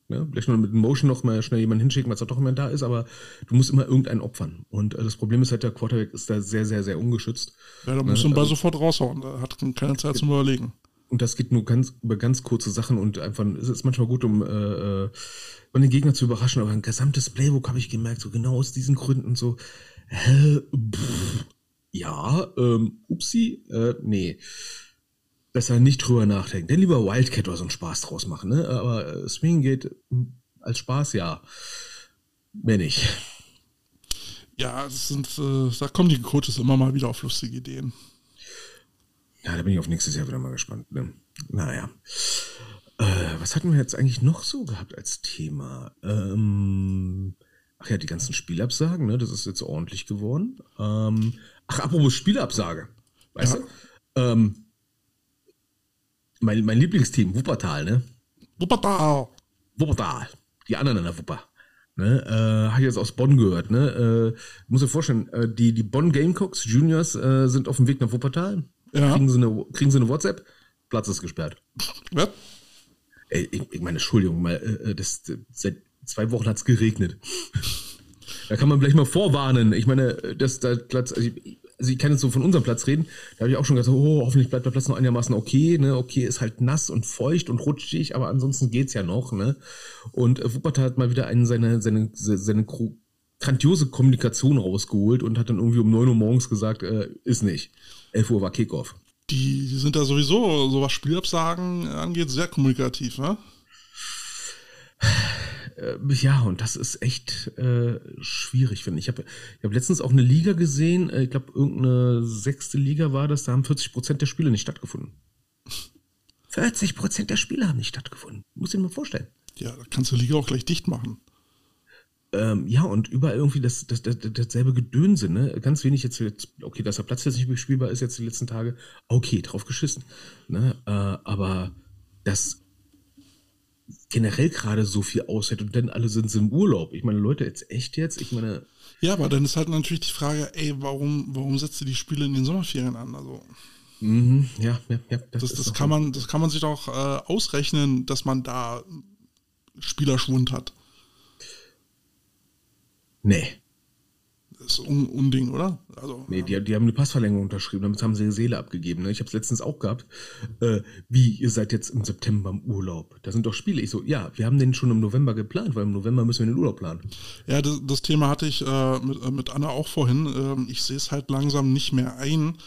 Ja, vielleicht noch mit Motion noch mal schnell jemanden hinschicken, weil es doch jemand da ist, aber du musst immer irgendeinen opfern. Und äh, das Problem ist halt, der Quarterback ist da sehr, sehr, sehr ungeschützt. Ja, da muss man Ball sofort raushauen. Da hat keine Zeit zum Überlegen. Und das geht nur ganz über ganz kurze Sachen und einfach, es ist manchmal gut, um, äh, äh, um den Gegner zu überraschen, aber ein gesamtes Playbook habe ich gemerkt, so genau aus diesen Gründen so, hä, pff, ja, ähm, upsi, äh, nee. Besser nicht drüber nachdenken. Denn lieber Wildcat oder so einen Spaß draus machen, ne? Aber äh, Swing geht mh, als Spaß, ja. Mehr nicht. Ja, das sind, äh, da kommen die Coaches immer mal wieder auf lustige Ideen. Ja, da bin ich auf nächstes Jahr wieder mal gespannt. Ne? Naja. Äh, was hatten wir jetzt eigentlich noch so gehabt als Thema? Ähm, ach ja, die ganzen Spielabsagen, ne? Das ist jetzt ordentlich geworden. Ähm, ach, apropos Spielabsage. Weißt Ja. du? Ähm, mein, mein Lieblingsteam, Wuppertal, ne? Wuppertal! Wuppertal. Die anderen in der Wupper. Ne, äh, habe ich jetzt aus Bonn gehört. Ne? Äh, muss dir vorstellen, äh, die, die Bonn Gamecocks Juniors äh, sind auf dem Weg nach Wuppertal. Ja. Kriegen, sie eine, kriegen sie eine WhatsApp, Platz ist gesperrt. Was? Ey, ich, ich meine, Entschuldigung, mal, äh, das, seit zwei Wochen hat's geregnet. da kann man vielleicht mal vorwarnen. Ich meine, das da Platz, also ich, also ich kann jetzt so von unserem Platz reden. Da habe ich auch schon gesagt, oh, hoffentlich bleibt der Platz noch einigermaßen okay. Ne? Okay, ist halt nass und feucht und rutschig, aber ansonsten geht's ja noch. Ne? Und äh, Wuppertal hat mal wieder einen seine, seine, seine gro- grandiose Kommunikation rausgeholt und hat dann irgendwie um 9 Uhr morgens gesagt, äh, ist nicht. 11 Uhr war Kickoff. Die sind da sowieso, so was Spielabsagen angeht, sehr kommunikativ, ne? Äh, Ja, und das ist echt äh, schwierig, finde ich. Ich habe ich hab letztens auch eine Liga gesehen, äh, ich glaube, irgendeine sechste Liga war das, da haben 40 Prozent der Spiele nicht stattgefunden. 40 Prozent der Spiele haben nicht stattgefunden. Muss ich mir mal vorstellen. Ja, da kannst du die Liga auch gleich dicht machen. Ähm, ja, und überall irgendwie das, das, das, dasselbe Gedönse, ne? Ganz wenig jetzt, jetzt, okay, dass der Platz jetzt nicht bespielbar ist jetzt die letzten Tage, okay, drauf geschissen. Ne? Äh, aber das generell gerade so viel aushält und dann alle sind sie im Urlaub. Ich meine, Leute, jetzt echt jetzt? Ich meine, Ja, aber dann ist halt natürlich die Frage, ey, warum, warum setzt ihr die Spiele in den Sommerferien an? Also, Mhm, ja, ja, ja. das, das, doch- kann man, das kann man sich doch äh, ausrechnen, dass man da Spielerschwund hat. Nee, Das ist un Unding, oder? Also, nee die, die haben eine Passverlängerung unterschrieben, damit haben sie ihre Seele abgegeben. Ne? Ich habe es letztens auch gehabt. Äh, wie, ihr seid jetzt im September im Urlaub? Da sind doch Spiele. Ich so, ja, wir haben den schon im November geplant, weil im November müssen wir den Urlaub planen. Ja, das, das Thema hatte ich äh, mit, äh, mit Anna auch vorhin. Ähm, ich sehe es halt langsam nicht mehr ein,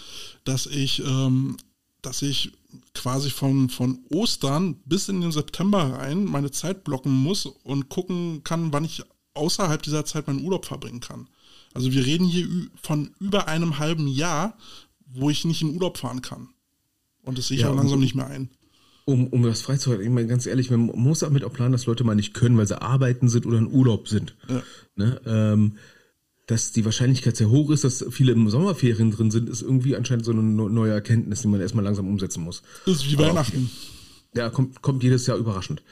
dass ich, ähm, dass ich quasi von, von Ostern bis in den September rein meine Zeit blocken muss und gucken kann, wann ich außerhalb dieser Zeit meinen Urlaub verbringen kann. Also wir reden hier von über einem halben Jahr, wo ich nicht in Urlaub fahren kann. Und das sehe ich Ja, auch langsam nicht mehr ein. um, um das freizuhalten. Ich meine, ganz ehrlich, man muss damit auch planen, dass Leute mal nicht können, weil sie arbeiten sind oder in Urlaub sind. Ja. Ne? Ähm, dass die Wahrscheinlichkeit sehr hoch ist, dass viele im Sommerferien drin sind, ist irgendwie anscheinend so eine neue Erkenntnis, die man erstmal langsam umsetzen muss. Das ist wie Weihnachten. Ja, kommt, kommt jedes Jahr überraschend.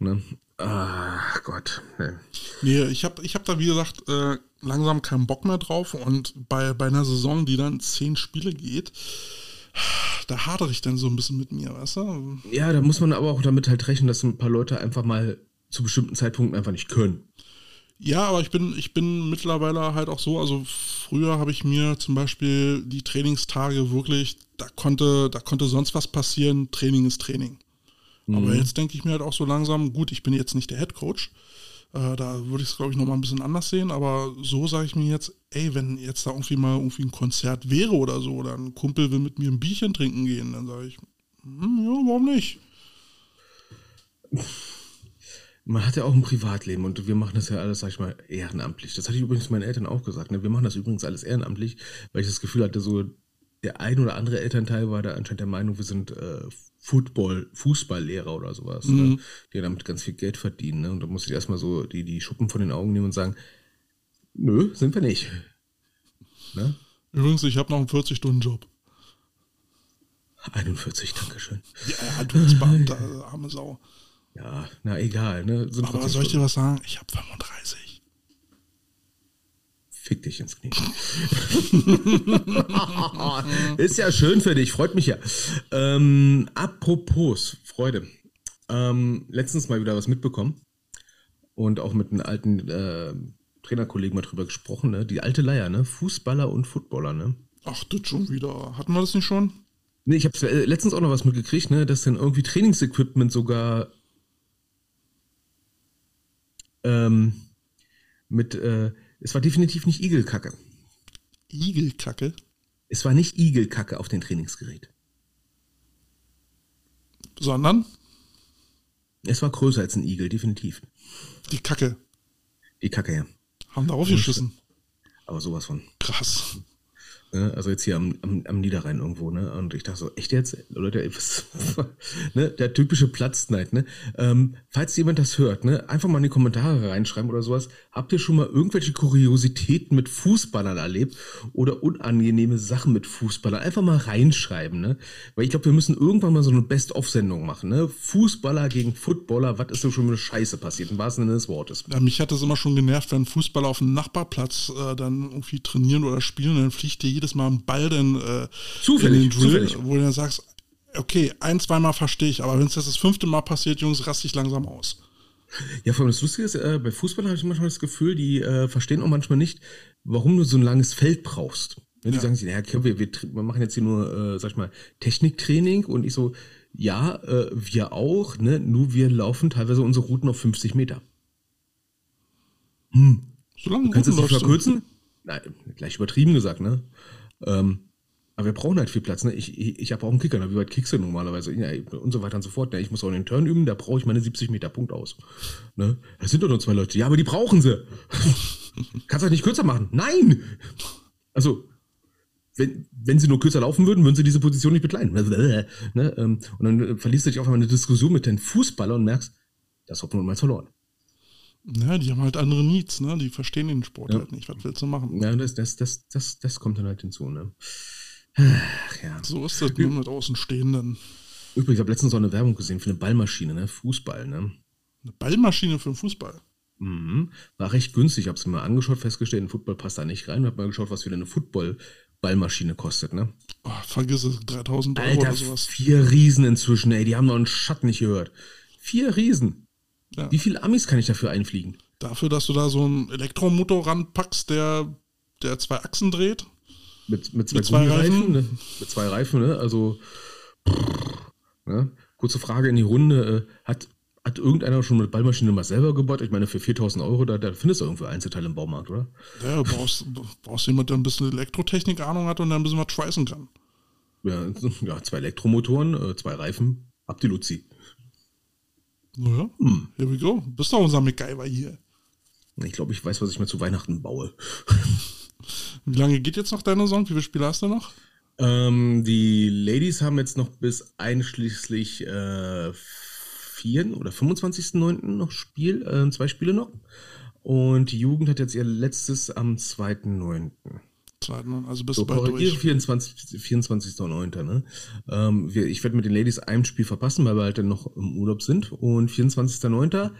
Ne? Ah, Gott. Nee. Nee, ich habe ich hab da, wie gesagt, äh, langsam keinen Bock mehr drauf. Und bei, bei einer Saison, die dann zehn Spiele geht, da hadere ich dann so ein bisschen mit mir, weißt du? Ja, da muss man aber auch damit halt rechnen, dass ein paar Leute einfach mal zu bestimmten Zeitpunkten einfach nicht können. Ja, aber ich bin, ich bin mittlerweile halt auch so, also früher habe ich mir zum Beispiel die Trainingstage wirklich, da konnte, da konnte sonst was passieren, Training ist Training. Aber jetzt denke ich mir halt auch so langsam, gut, ich bin jetzt nicht der Head Coach. Äh, da würde ich es, glaube ich, nochmal ein bisschen anders sehen. Aber so sage ich mir jetzt, ey, wenn jetzt da irgendwie mal irgendwie ein Konzert wäre oder so, oder ein Kumpel will mit mir ein Bierchen trinken gehen, dann sage ich, hm, ja, warum nicht? Man hat ja auch ein Privatleben und wir machen das ja alles, sag ich mal, ehrenamtlich. Das hatte ich übrigens meinen Eltern auch gesagt. Ne? Wir machen das übrigens alles ehrenamtlich, weil ich das Gefühl hatte, so der ein oder andere Elternteil war da anscheinend der Meinung, wir sind äh, Football, Fußballlehrer oder sowas, ne? die damit ganz viel Geld verdienen. Ne? Und da muss ich erstmal so die, die Schuppen von den Augen nehmen und sagen, nö, sind wir nicht. Ne? Übrigens, ich habe noch einen 40-Stunden-Job. 41, Dankeschön. Ja, du als Beamter, arme Sau. Ja, na egal. Ne? Sind Aber 40 soll ich dir was sagen? Ich habe 35. Fick dich ins Knie. Ist ja schön für dich, freut mich ja. Ähm, apropos Freude. Ähm, letztens mal wieder was mitbekommen und auch mit einem alten äh, Trainerkollegen mal drüber gesprochen. Ne? Die alte Leier, ne? Fußballer und Footballer, ne? Ach, das schon wieder. Hatten wir das nicht schon? Nee, ich habe äh, letztens auch noch was mitgekriegt, ne, dass dann irgendwie Trainingsequipment sogar ähm, mit, äh, es war definitiv nicht Igelkacke. Igelkacke. Es war nicht Igelkacke auf dem Trainingsgerät. Sondern Es war größer als ein Igel, definitiv. die Kacke. Die Kacke, ja. Haben darauf geschissen. Aber sowas von. Krass. Ne? Also jetzt hier am, am, am Niederrhein irgendwo, ne? Und ich dachte so, echt jetzt? Leute, was, ne? Der typische Platzneid, ne? Ähm, falls jemand das hört, ne? Einfach mal in die Kommentare reinschreiben oder sowas. Habt ihr schon mal irgendwelche Kuriositäten mit Fußballern erlebt oder unangenehme Sachen mit Fußballern? Einfach mal reinschreiben, ne? Weil ich glaube, wir müssen irgendwann mal so eine Best-of-Sendung machen, ne? Fußballer gegen Footballer, was ist so schon mit Scheiße passiert, im wahrsten Sinne des Wortes. Ja, mich hat das immer schon genervt, wenn Fußballer auf dem Nachbarplatz äh, dann irgendwie trainieren oder spielen, dann fliegt dir jedes Mal ein Ball dann äh, Zufällig, in den Drill, zufällig. wo du dann sagst, okay, ein, zweimal verstehe ich, aber wenn es jetzt das fünfte Mal passiert, Jungs, raste ich langsam aus. Ja, vor allem das Lustige ist, äh, bei Fußballern habe ich manchmal das Gefühl, die äh, verstehen auch manchmal nicht, warum du so ein langes Feld brauchst. Wenn die Ja. sagen, sich, naja, okay, wir, wir, wir machen jetzt hier nur, äh, sag ich mal, Techniktraining und ich so, ja, äh, wir auch, ne? Nur wir laufen teilweise unsere Routen auf 50 Meter. Solange Kannst du Routen es nicht verkürzen? Nein, gleich übertrieben gesagt, ne? Ähm, aber wir brauchen halt viel Platz, ne? Ich, ich, ich habe auch einen Kicker, ne? Wie weit kickst du normalerweise? Ja, und so weiter und so fort. Ne? Ich muss auch den Turn üben, da brauche ich meine 70 Meter Punkt aus. Ne? Das sind doch nur zwei Leute. Ja, aber die brauchen sie. Kannst du halt nicht kürzer machen. Nein! Also, wenn, wenn sie nur kürzer laufen würden, würden sie diese Position nicht bekleiden. Ne? Ähm, Und dann äh, verlierst du dich auf einmal eine Diskussion mit den Fußballern und merkst, das Hoffen und mal verloren. Ja, die haben halt andere Needs, ne? Die verstehen den Sport Ja. halt nicht. Was willst du machen? Ja, das, das, das, das, das kommt dann halt hinzu, ne? Ach, ja. So ist das nur mit Außenstehenden. Übrigens, ich habe letztens auch eine Werbung gesehen für eine Ballmaschine, ne? Fußball, ne? Eine Ballmaschine für den Fußball. Mhm. War recht günstig. Ich habe es mir mal angeschaut, festgestellt, ein Football passt da nicht rein. Hab mal geschaut, was wieder eine Football-Ballmaschine kostet, ne? Oh, vergiss es, 3000 Euro Alter, oder sowas. vier Riesen inzwischen, ey. Die haben noch einen Schatten nicht gehört. Vier Riesen. Ja. Wie viele Amis kann ich dafür einfliegen? Dafür, dass du da so einen Elektromotor ranpackst, der, der zwei Achsen dreht. Mit, mit zwei, Mit zwei Gummireifen, Reifen? Ne? Mit zwei Reifen, ne? Also, ne? kurze Frage in die Runde. Äh, hat, hat irgendeiner schon mit Ballmaschine mal selber gebaut? Ich meine, für 4000 Euro, da, da findest du irgendwie Einzelteile im Baumarkt, oder? Ja, du brauchst, brauchst jemanden, der ein bisschen Elektrotechnik Ahnung hat und der ein bisschen was schweißen kann. Ja, ja zwei Elektromotoren, äh, zwei Reifen, ab die Luzi. Naja, Hm. here we go. Bist doch unser MacGyver hier. Ich glaube, ich weiß, was ich mir zu Weihnachten baue. Wie lange geht jetzt noch deine Saison? Wie viele Spiele hast du noch? Ähm, die Ladies haben jetzt noch bis einschließlich äh, 4. oder 25.09. noch Spiel, äh, zwei Spiele noch. Und die Jugend hat jetzt ihr letztes am 2.9. Zweiten, also bis So, bald durch. 24. 24.09. Ne? Ähm, wir, ich werde mit den Ladies ein Spiel verpassen, weil wir halt dann noch im Urlaub sind. Und 24.09.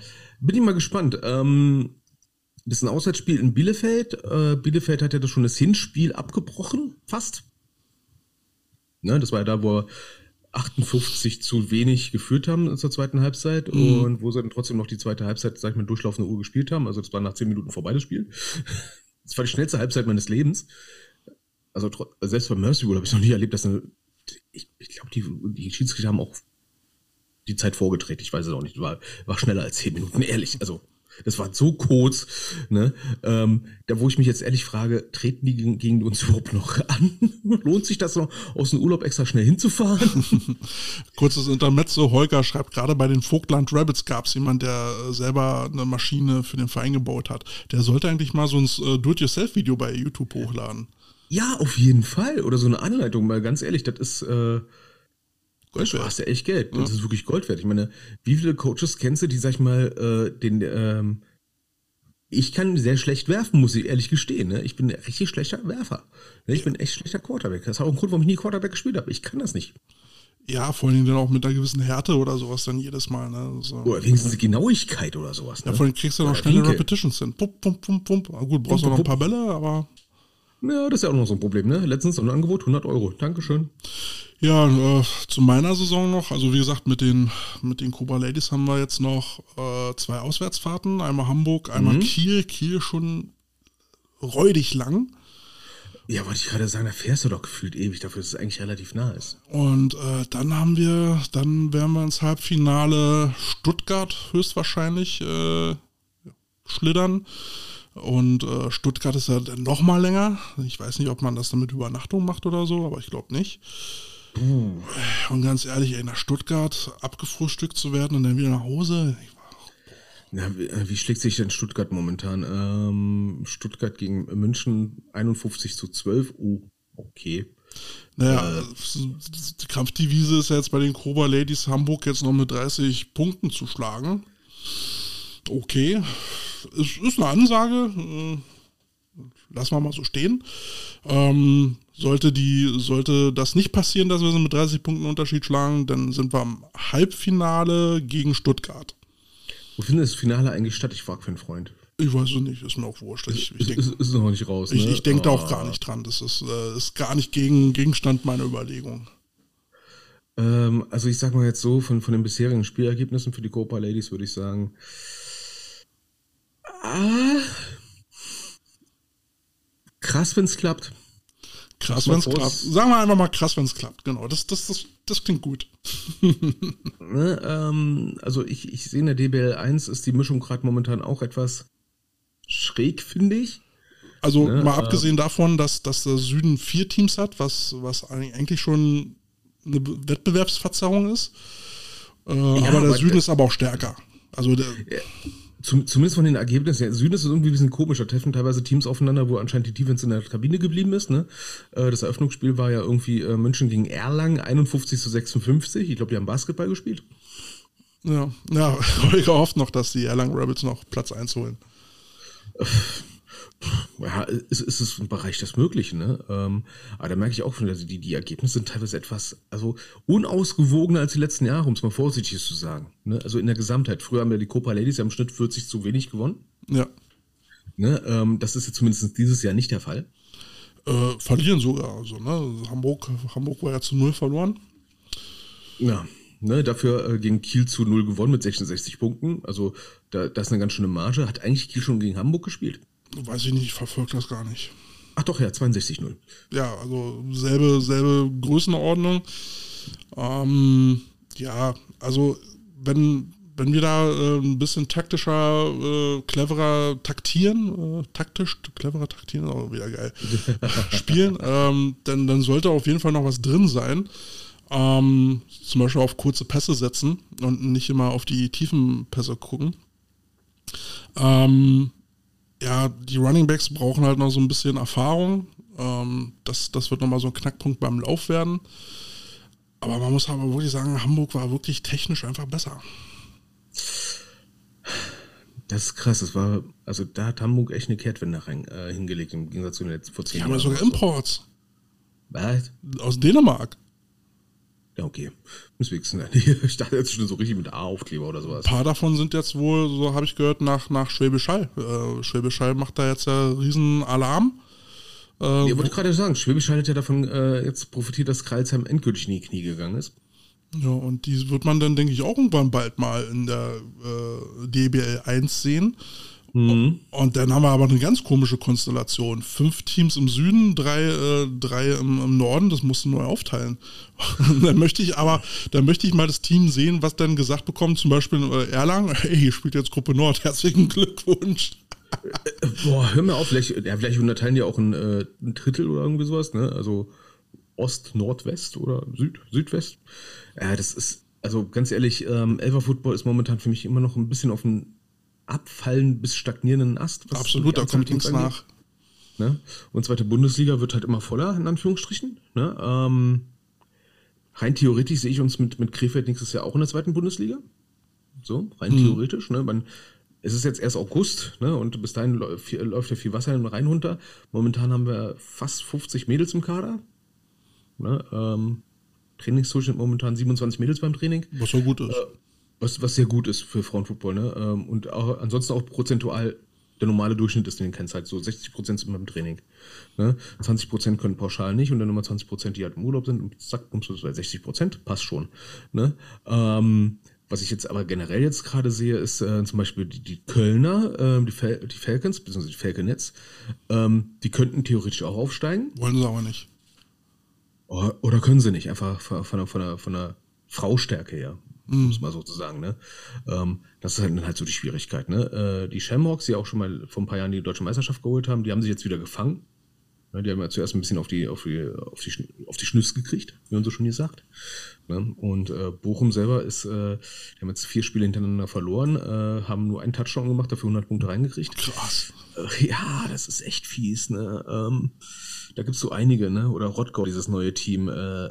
bin ich mal gespannt. Ähm, das ist ein Auswärtsspiel in Bielefeld. Äh, Bielefeld hat ja das schon das Hinspiel abgebrochen, fast. Ne, das war ja da, wo wir 58 zu wenig geführt haben zur zweiten Halbzeit Mhm. und wo sie dann trotzdem noch die zweite Halbzeit, sag ich mal, durchlaufende Uhr gespielt haben. Also das war nach 10 Minuten vorbei, das Spiel. Das war die schnellste Halbzeit meines Lebens. Also selbst bei Mercy Rule habe ich noch nie erlebt, dass eine, ich, ich glaube, die, die Schiedsrichter haben auch die Zeit vorgedreht. Ich weiß es auch nicht. War, war schneller als 10 Minuten, ehrlich. Also das war so kurz, ne? Ähm, da wo ich mich jetzt ehrlich frage, treten die gegen, gegen uns überhaupt noch an? Lohnt sich das noch, aus dem Urlaub extra schnell hinzufahren? Kurzes Intermezzo. Holger schreibt, gerade bei den Vogtland Rabbits gab es jemand, der äh, selber eine Maschine für den Verein gebaut hat. Der sollte eigentlich mal so ein äh, Do-it-yourself-Video bei YouTube hochladen. ja, auf jeden Fall. Oder so eine Anleitung, mal ganz ehrlich, das ist, äh, Gold Du hast ja echt Geld. Das ist wirklich Gold wert. Ich meine, wie viele Coaches kennst du, die, sag ich mal, äh, den, ähm, ich kann sehr schlecht werfen, muss ich ehrlich gestehen. Ne? Ich bin ein richtig schlechter Werfer. Ne? Ich bin echt schlechter Quarterback. Das ist auch ein Grund, warum ich nie Quarterback gespielt habe. Ich kann das nicht. Ja, vor allem dann auch mit einer gewissen Härte oder sowas dann jedes Mal. Ne? So. Oder wenigstens Genauigkeit oder sowas. Ne? Ja, vor allem kriegst du noch Oder schnelle. Repetitions hin. Pump, pump, pump, pump. Na gut, brauchst du noch ein paar Bälle, aber Ja, das ist ja auch noch so ein Problem. Ne? Letztens so ein Angebot, 100 Euro. Dankeschön. Ja, äh, zu meiner Saison noch, also wie gesagt, mit den, mit den Cobra Ladies haben wir jetzt noch äh, zwei Auswärtsfahrten, einmal Hamburg, einmal Kiel, Kiel schon räudig lang. Ja, wollte ich gerade sagen, da fährst du doch gefühlt ewig dafür, dass es eigentlich relativ nah ist. Und äh, dann haben wir, dann werden wir ins Halbfinale Stuttgart höchstwahrscheinlich äh, schlittern. Und äh, Stuttgart ist ja dann noch mal länger. Ich weiß nicht, ob man das dann mit Übernachtung macht oder so, aber ich glaube nicht. Und ganz ehrlich, ey, nach Stuttgart abgefrühstückt zu werden und dann wieder nach Hause. War, Na, wie, äh, wie schlägt sich denn Stuttgart momentan? Ähm, Stuttgart gegen München 51 zu 12. Oh, okay. naja, die Kampfdivise ist ja jetzt bei den Cobra Ladies Hamburg jetzt noch mit 30 Punkten zu schlagen. Okay, es ist eine Ansage. äh, Lassen wir mal so stehen. Ähm, sollte, die, sollte das nicht passieren, dass wir sie mit 30 Punkten Unterschied schlagen, dann sind wir am Halbfinale gegen Stuttgart. Wo findet das Finale eigentlich statt? Ich frage für einen Freund. Ich weiß es nicht, ist mir auch wurscht. Ich, ich Ist, denke ist, ist noch nicht raus. ich, ne? ich denk da auch Ah. gar nicht dran. Das ist, äh, ist gar nicht gegen, Gegenstand meiner Überlegung. Ähm, also ich sag mal jetzt so, von, von den bisherigen Spielergebnissen für die Copa Ladies würde ich sagen, ah, krass, wenn es klappt. Krass, mal wenn es klappt. Sagen wir einfach mal krass, wenn es klappt. Genau, das, das, das, das klingt gut. Ne? Ähm, also ich, ich sehe in der DBL 1 ist die Mischung gerade momentan auch etwas schräg, finde ich. Also Ne, mal äh, abgesehen davon, dass, dass der Süden vier Teams hat, was, was eigentlich schon eine Be- Wettbewerbsverzerrung ist. Äh, aber der aber Süden der- ist aber auch stärker. Also der, Zum, zumindest von den Ergebnissen. Der Süden ist irgendwie ein bisschen komisch. Da treffen teilweise Teams aufeinander, wo anscheinend die Defense in der Kabine geblieben ist. Ne? Äh, Das Eröffnungsspiel war ja irgendwie äh, München gegen Erlangen, 51 zu 56. Ich glaube, die haben Basketball gespielt. ja, ja, Holger hofft noch, dass die Erlangen Rabbits noch Platz 1 holen. Ja, es, es ist im Bereich des Möglichen, ne? Ähm, aber da merke ich auch schon, also die, die Ergebnisse sind teilweise etwas, also unausgewogener als die letzten Jahre, um es mal vorsichtig zu sagen. Ne? Also in der Gesamtheit. Früher haben ja die Copa Ladies ja im Schnitt 40 zu wenig gewonnen. Ja. Ne? Ähm, das ist jetzt zumindest dieses Jahr nicht der Fall. Äh, verlieren sogar. Also, ne? Hamburg, Hamburg war ja zu null verloren. Ja, ne, dafür äh, gegen Kiel zu 0 gewonnen mit 66 Punkten. Also da, das ist eine ganz schöne Marge. Hat eigentlich Kiel schon gegen Hamburg gespielt? Weiß ich nicht, ich verfolge das gar nicht. Ach doch, ja, 62-0. Ja, also selbe, selbe Größenordnung. Ähm, ja, also wenn, wenn wir da äh, ein bisschen taktischer, äh, cleverer taktieren, äh, taktisch, cleverer taktieren, ist auch wieder geil, spielen, ähm, dann, dann sollte auf jeden Fall noch was drin sein. Ähm, zum Beispiel auf kurze Pässe setzen und nicht immer auf die tiefen Pässe gucken. Ähm, ja, die Running Backs brauchen halt noch so ein bisschen Erfahrung. Ähm, das, das wird nochmal so ein Knackpunkt beim Lauf werden. Aber man muss aber wirklich sagen, Hamburg war wirklich technisch einfach besser. Das ist krass. Das war, also da hat Hamburg echt eine Kehrtwende rein, äh, hingelegt im Gegensatz zu den letzten vor zehn Die haben ja Jahren. sogar Imports Was? aus Dänemark. Ja, okay. Deswegen, ich dachte jetzt schon so richtig mit A-Aufkleber oder sowas. Ein paar davon sind jetzt wohl, so habe ich gehört, nach, nach Schwäbisch Hall. Äh, Schwäbisch Hall macht da jetzt ja riesen Alarm. Äh, Ich wollte gerade sagen, Schwäbisch Hall hat ja davon äh, jetzt profitiert, dass Kreilsheim endgültig in die Knie gegangen ist. Ja, und die wird man dann, denke ich, auch irgendwann bald mal in der äh, DBL 1 sehen. Und dann haben wir aber eine ganz komische Konstellation. Fünf Teams im Süden, drei, äh, drei im, im Norden, das musst du neu aufteilen. Dann möchte ich aber, dann möchte ich mal das Team sehen, was dann gesagt bekommt, zum Beispiel äh, Erlangen, hey, hier spielt jetzt Gruppe Nord, herzlichen Glückwunsch. Boah, hör mir auf, vielleicht, ja, vielleicht unterteilen die auch ein, äh, ein Drittel oder irgendwie sowas, ne? Also Ost, Nordwest oder Süd, Südwest. Ja, das ist, also ganz ehrlich, ähm, Elfer Football ist momentan für mich immer noch ein bisschen auf einem abfallen bis stagnierenden Ast. was Absolut, da kommt nichts nach. Ne? Und zweite Bundesliga wird halt immer voller, in Anführungsstrichen. Ne? Ähm, rein theoretisch sehe ich uns mit, mit Krefeld nächstes Jahr auch in der zweiten Bundesliga. So, rein theoretisch. Ne? Man, es ist jetzt erst August ne? und bis dahin läuft, läuft ja viel Wasser in den Rhein runter. Momentan haben wir fast 50 Mädels im Kader. Ne? Ähm, Trainingszustand momentan 27 Mädels beim Training. Was so gut ist. Was, was sehr gut ist für Frauenfußball, ne? Ähm, Und auch, ansonsten auch prozentual der normale Durchschnitt ist in den Kennzeit. So 60 Prozent sind beim Training. Ne? 20 Prozent können pauschal nicht und dann nochmal 20 Prozent, die halt im Urlaub sind und zack, kommst du bei 60 Prozent, passt schon. Ne? Ähm, was ich jetzt aber generell jetzt gerade sehe, ist äh, zum Beispiel die, die Kölner, ähm, die, Fal die Falcons, beziehungsweise die Falconets, ähm, die könnten theoretisch auch aufsteigen. Wollen sie aber nicht. Oder, oder können sie nicht, einfach von, von, der, von der Fraustärke her, um es mal so zu sagen. Ne? Ähm, das ist halt dann halt so die Schwierigkeit. Ne? Äh, die Shamrocks, die auch schon mal vor ein paar Jahren die deutsche Meisterschaft geholt haben, die haben sich jetzt wieder gefangen. Ne? Die haben ja zuerst ein bisschen auf die, auf die, auf die, auf die Schnüsse gekriegt, wie man so schon hier sagt. Ne? Und äh, Bochum selber ist, äh, die haben jetzt vier Spiele hintereinander verloren, äh, haben nur einen Touchdown gemacht, dafür 100 Punkte reingekriegt. Krass. Äh, Ja, das ist echt fies, ne? Ähm, da gibt's so einige, ne? Oder Rottgau, dieses neue Team, äh,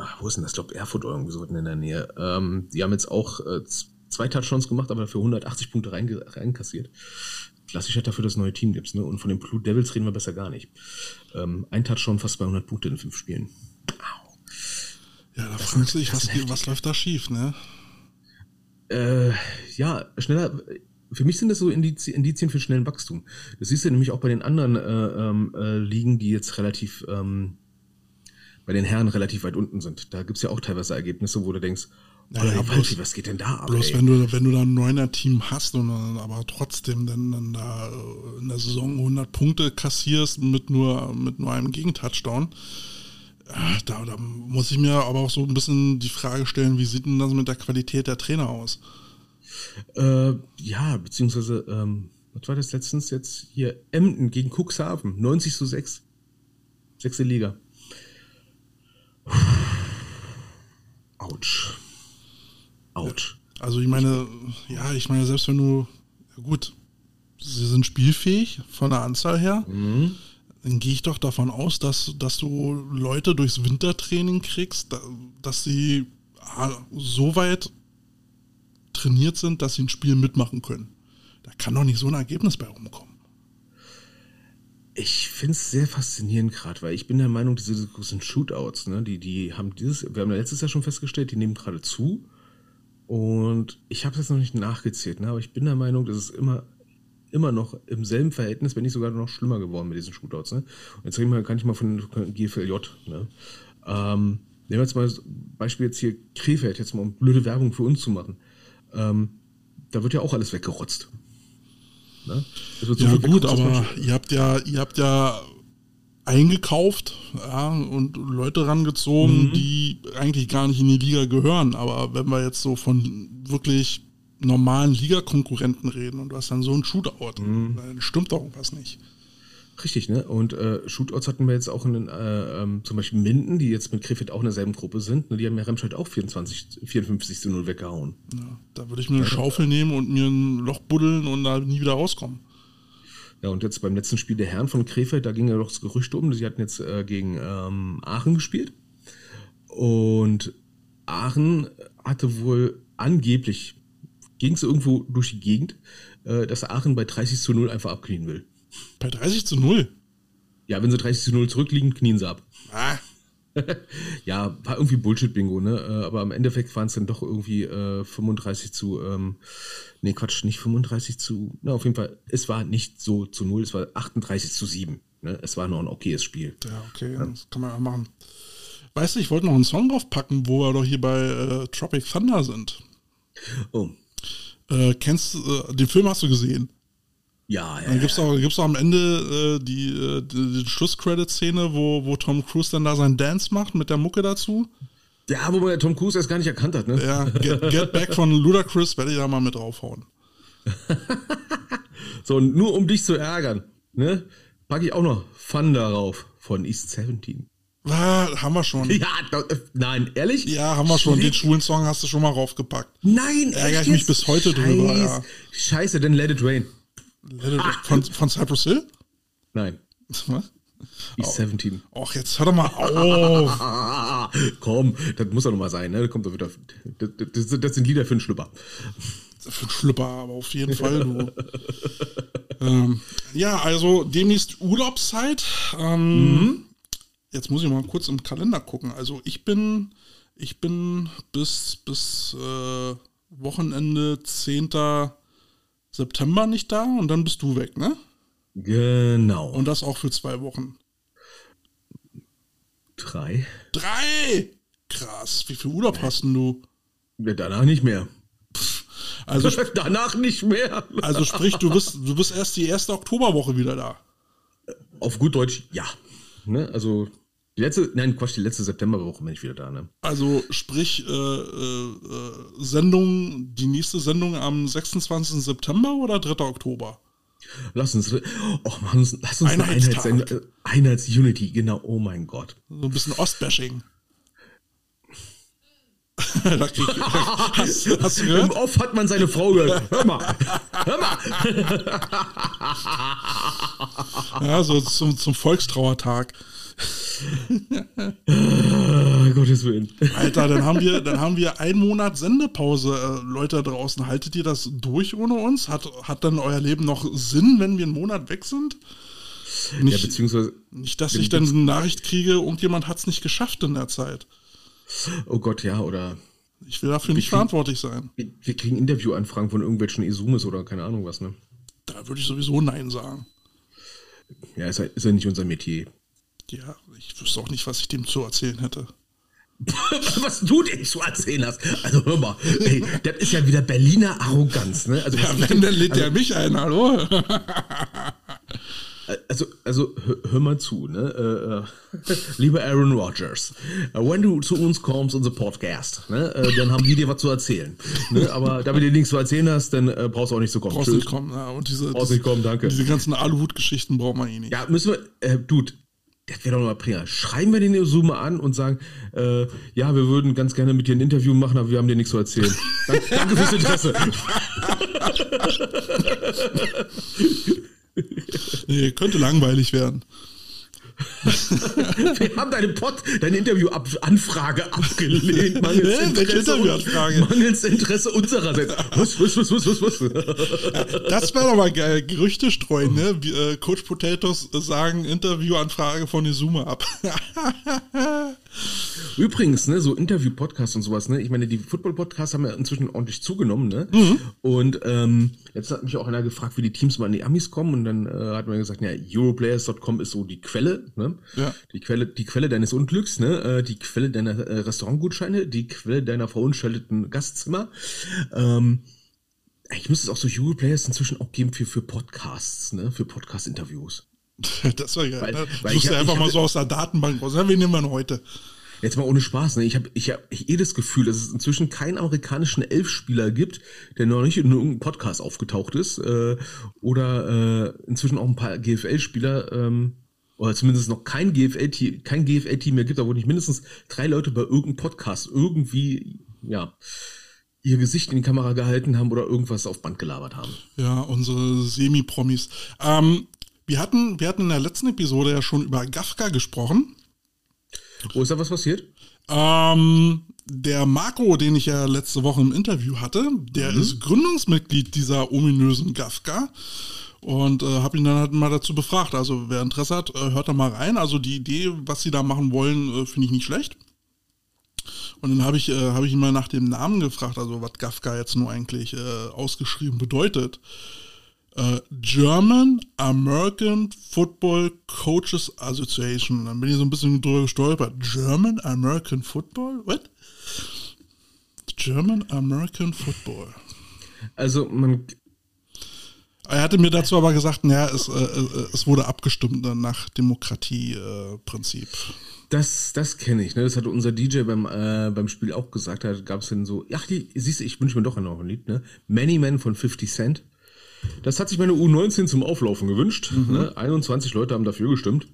ach, wo ist denn das? Ich glaube, Erfurt oder irgendwie so in der Nähe. Ähm, die haben jetzt auch äh, zwei Touchdowns gemacht, aber dafür 180 Punkte reinkassiert. Klassisch hat dafür das neue Team gibt's, ne? Und von den Blue Devils reden wir besser gar nicht. Ähm, ein Touchdown fast bei 100 Punkte in fünf Spielen. Au. Ja, da fragst du dich, das was, was läuft da schief, ne? Äh, ja, schneller. Für mich sind das so Indizi- Indizien für schnellen Wachstum. Das siehst du nämlich auch bei den anderen äh, ähm, äh, Ligen, die jetzt relativ, ähm, bei den Herren relativ weit unten sind. Da gibt's ja auch teilweise Ergebnisse, wo du denkst, Naja, oh, bloß- was geht denn da ab? Bloß ey? wenn du, wenn du da ein neuner Team hast und dann aber trotzdem dann, dann da äh, in der Saison 100 Punkte kassierst mit nur, mit nur einem Gegentouchdown, äh, da, da muss ich mir aber auch so ein bisschen die Frage stellen, wie sieht denn das mit der Qualität der Trainer aus? Äh, ja, beziehungsweise, ähm, was war das letztens jetzt hier? Emden gegen Cuxhaven, 90 zu 6. Sechste Liga. Autsch. Autsch. Also ich meine, ja, ich meine, selbst wenn du, gut, sie sind spielfähig von der Anzahl her, dann gehe ich doch davon aus, dass, dass du Leute durchs Wintertraining kriegst, da, dass sie ah, so weit trainiert sind, dass sie ein Spiel mitmachen können. Da kann doch nicht so ein Ergebnis bei rumkommen. Ich finde es sehr faszinierend gerade, weil ich bin der Meinung, diese großen Shootouts, ne, die, die haben dieses, wir haben letztes Jahr schon festgestellt, die nehmen gerade zu. Und ich habe es jetzt noch nicht nachgezählt, ne, aber ich bin der Meinung, das ist immer, immer noch im selben Verhältnis, wenn nicht sogar noch schlimmer geworden mit diesen Shootouts. Ne? Und jetzt reden wir gar nicht mal von GFLJ. Ne? Ähm, nehmen wir jetzt mal das Beispiel jetzt hier Krefeld, jetzt mal um blöde Werbung für uns zu machen. Ähm, da wird ja auch alles weggerotzt. Ne? So Ja gut, aber ihr habt ja, ihr habt ja eingekauft ja, und Leute rangezogen, die eigentlich gar nicht in die Liga gehören. Aber wenn wir jetzt so von wirklich normalen Ligakonkurrenten reden und du hast dann so einen Shootout, dann stimmt doch irgendwas nicht. Richtig, ne? Und äh, Shootouts hatten wir jetzt auch in den, äh, ähm, zum Beispiel Minden, die jetzt mit Krefeld auch in derselben Gruppe sind. Ne? Die haben ja Remscheid auch 24, 54 zu 0 weggehauen. Ja, da würde ich mir eine Schaufel nehmen und mir ein Loch buddeln und da nie wieder rauskommen. Ja, und jetzt beim letzten Spiel der Herren von Krefeld, da ging ja doch das Gerücht um, sie hatten jetzt äh, gegen ähm, Aachen gespielt. Und Aachen hatte wohl angeblich, ging es irgendwo durch die Gegend, äh, dass Aachen bei 30 zu 0 einfach abknien will. Bei 30 zu 0? Ja, wenn sie 30 zu 0 zurückliegen, knien sie ab. Ah, ja, war irgendwie Bullshit-Bingo, ne? Äh, Aber im Endeffekt waren es dann doch irgendwie äh, 35 zu, ähm, nee, Quatsch, nicht 35 zu, na, auf jeden Fall, es war nicht so zu 0, es war 38 zu 7. Ne? Es war noch ein okayes Spiel. ja, okay, das kann man ja machen. Weißt du, ich wollte noch einen Song draufpacken, wo wir doch hier bei äh, Tropic Thunder sind. Oh, Äh, kennst du, äh, den Film hast du gesehen? Ja, ja. Dann gibt's ja. auch, gibt's auch am Ende äh, die, äh, die, die Schlusscredit-Szene, wo, wo Tom Cruise dann da seinen Dance macht mit der Mucke dazu. ja, wo man ja Tom Cruise erst gar nicht erkannt hat, ne? Ja, Get, Get Back von Ludacris werde ich da mal mit draufhauen. So, und nur um dich zu ärgern, ne? Packe ich auch noch Fun darauf von East 17. Ah, haben wir schon. Ja, äh, nein, ehrlich? Ja, haben wir schon. Den schwulen Song hast du schon mal raufgepackt. Nein, Ärgere ich mich bis heute drüber, ja. Scheiße, dann Let It Rain. Von, von Cypress Hill? Nein, Was? East 17. Och, jetzt hör doch mal auf. Komm, das muss doch noch mal sein, ne? Da kommt doch wieder. Das, das, das sind Lieder für einen Schlüpper. Für einen Schlüpper, aber auf jeden Fall, du. ähm, ja, also demnächst Urlaubszeit. Ähm, Jetzt muss ich mal kurz im Kalender gucken. Also ich bin, ich bin bis, bis äh, Wochenende 10. September nicht da und dann bist du weg, ne? Genau. Und das auch für zwei Wochen. drei. Drei! Krass, wie viel Urlaub hast denn du? Ja, danach nicht mehr. Also, danach nicht mehr. also sprich, du bist, du bist erst die erste Oktoberwoche wieder da. Auf gut Deutsch, ja. Ne? Also, die letzte, nein, Quatsch, die letzte Septemberwoche bin ich wieder da, ne? Also sprich, äh, äh, Sendung, die nächste Sendung am 26. September oder 3. Oktober? Lass uns, oh Mann, lass uns eine Einheitstag. Einheits, äh, Einheits-Unity, genau, oh mein Gott. So ein bisschen Ostbashing. Hast, hast du Im? Off hat man seine Frau gehört. Hör mal, hör mal. Ja, so zum, zum Volkstrauertag. Oh, Gottes Willen. Alter, dann haben wir, dann haben wir einen Monat Sendepause. Äh, Leute da draußen, haltet ihr das durch ohne uns? Hat, hat dann euer Leben noch Sinn, wenn wir einen Monat weg sind? Ja, Nicht, beziehungsweise, nicht dass ich dann eine Nachricht kriege, irgendjemand hat es nicht geschafft in der Zeit. oh Gott, ja, oder Ich will dafür nicht verantwortlich sein. wir, wir kriegen Interviewanfragen von irgendwelchen Izumes oder keine Ahnung was, ne? Da würde ich sowieso Nein sagen. Ja, ist ja, ist ja nicht unser Metier. Ja, ich wüsste auch nicht, was ich dem zu erzählen hätte. Was du denn zu erzählen hast. Also hör mal, ey, das ist ja wieder Berliner Arroganz, ne? Also, Ja, wenn, dann lädt der mich ein, hallo? also, also hör, hör mal zu, ne? Äh, äh, lieber Aaron Rodgers, äh, wenn du zu uns kommst, unser Podcast, ne? Äh, dann haben die dir was zu erzählen. Ne? Aber da du dir nichts zu erzählen hast, dann äh, brauchst du auch nicht zu kommen. Brauchst nicht kommen. Ja, und diese, Brauchst nicht kommen, danke. diese ganzen Aluhut-Geschichten braucht man eh nicht. Ja, müssen wir, äh, Dude, das wäre doch mal prima. Schreiben wir den Izume an und sagen, äh, ja, wir würden ganz gerne mit dir ein Interview machen, aber wir haben dir nichts zu erzählen. Dank, danke fürs Interesse. Nee, könnte langweilig werden. Wir haben deine Pod, deine Interview-Anfrage abgelehnt. Mangels Interesse, Interviewanfrage? mangels Interesse unsererseits. Was, was, was, was, was, was? Das wäre doch mal geil. Gerüchte streuen, ne? Wie, äh, Coach Potatoes sagen Interviewanfrage von Izuma ab. Übrigens, ne, so Interview-Podcasts und sowas, ne? Ich meine, die Football-Podcasts haben ja inzwischen ordentlich zugenommen, ne? Mhm. Und ähm, jetzt hat mich auch einer gefragt, wie die Teams mal an die Amis kommen und dann äh, hat man gesagt, ja, Europlayers.com ist so die Quelle, ne? Ja. Die Quelle, die Quelle deines Unglücks, ne? Äh, die Quelle deiner äh, Restaurantgutscheine, die Quelle deiner verunstalteten Gastzimmer. Ähm, ich müsste es auch so Europlayers inzwischen auch geben für, für Podcasts, ne? Für Podcast-Interviews. Das war geil. Weil- ne? weil ich hab- einfach ich mal so aus der Datenbank raus. Ja, wen nehmen wir denn heute? Jetzt mal ohne Spaß, ne? Ich habe ich hab eh das Gefühl, dass es inzwischen keinen amerikanischen Elfspieler gibt, der noch nicht in irgendeinem Podcast aufgetaucht ist. Äh, oder äh, inzwischen auch ein paar GFL-Spieler, ähm, oder zumindest noch kein GFL-Team kein GFL-Team mehr gibt, da wo nicht mindestens drei Leute bei irgendeinem Podcast irgendwie, ja, ihr Gesicht in die Kamera gehalten haben oder irgendwas auf Band gelabert haben. Ja, unsere Semi-Promis. Ähm, Wir hatten, wir hatten in der letzten Episode ja schon über Gafka gesprochen. Wo ist da was passiert? Ähm, der Marco, den ich ja letzte Woche im Interview hatte, der mhm. ist Gründungsmitglied dieser ominösen Gafka. Und äh, habe ihn dann halt mal dazu befragt. Also wer Interesse hat, äh, hört da mal rein. Also die Idee, was sie da machen wollen, äh, finde ich nicht schlecht. Und dann habe ich, äh, hab ich ihn mal nach dem Namen gefragt, also was Gafka jetzt nur eigentlich äh, ausgeschrieben bedeutet. Äh, German American Football Coaches Association. Dann bin ich so ein bisschen drüber gestolpert. German American Football? What? German American Football. Also man. Er hatte mir dazu aber gesagt, naja, es, äh, äh es wurde abgestimmt nach Demokratieprinzip. Äh, das, das kenne ich, ne? Das hatte unser DJ beim, äh, beim Spiel auch gesagt. Da gab es dann so, ach, die, siehst du, ich wünsche mir doch noch ein Lied, ne? Many Men von 50 Cent. Das hat sich meine U19 zum Auflaufen gewünscht. Mhm. Ne? 21 Leute haben dafür gestimmt.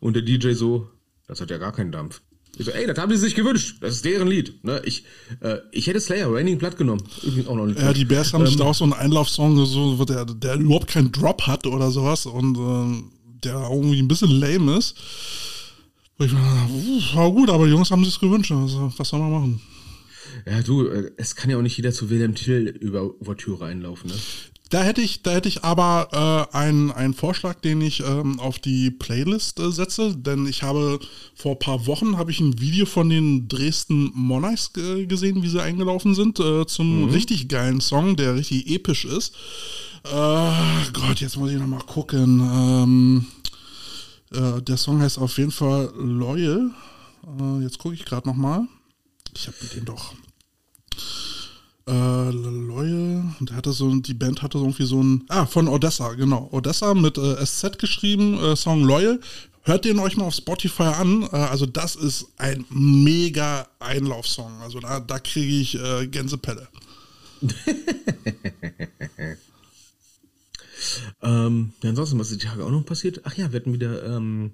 Und der DJ so, das hat ja gar keinen Dampf. Ey, das haben die sich gewünscht. Das ist deren Lied. Ne? Ich, äh, ich hätte Slayer, Raining Blood genommen. Übrigens auch noch nicht. Ja, die Bears haben ähm, sich da auch so einen Einlaufsong, so, der, der überhaupt keinen Drop hat oder sowas und äh, der irgendwie ein bisschen lame ist. Wo ich war gut, aber die Jungs haben sich gewünscht. Also, was soll man machen? Ja, du, äh, es kann ja auch nicht jeder zu Wilhelm Till über Ouvertüre einlaufen, ne? Da hätte ich, da hätte ich aber äh, einen, einen Vorschlag, den ich ähm, auf die Playlist äh, setze, denn ich habe vor ein paar Wochen habe ich ein Video von den Dresden Monarchs äh, gesehen, wie sie eingelaufen sind, äh, zum mhm. richtig geilen Song, der richtig episch ist. Äh, Gott, jetzt muss ich noch mal gucken. Ähm, äh, der Song heißt auf jeden Fall Loyal. jetzt gucke ich gerade noch mal. Ich habe den doch äh, Loyal, der hatte so, die Band hatte so irgendwie so ein, ah, von Odessa, genau. Odessa mit äh, SZ geschrieben, äh, Song Loyal. Hört den euch mal auf Spotify an. Äh, also das ist ein mega Einlaufsong. Also da, da kriege ich äh, Gänsepelle. ähm, ja, ansonsten, was ist die Tage auch noch passiert? Ach ja, wir hatten wieder ähm,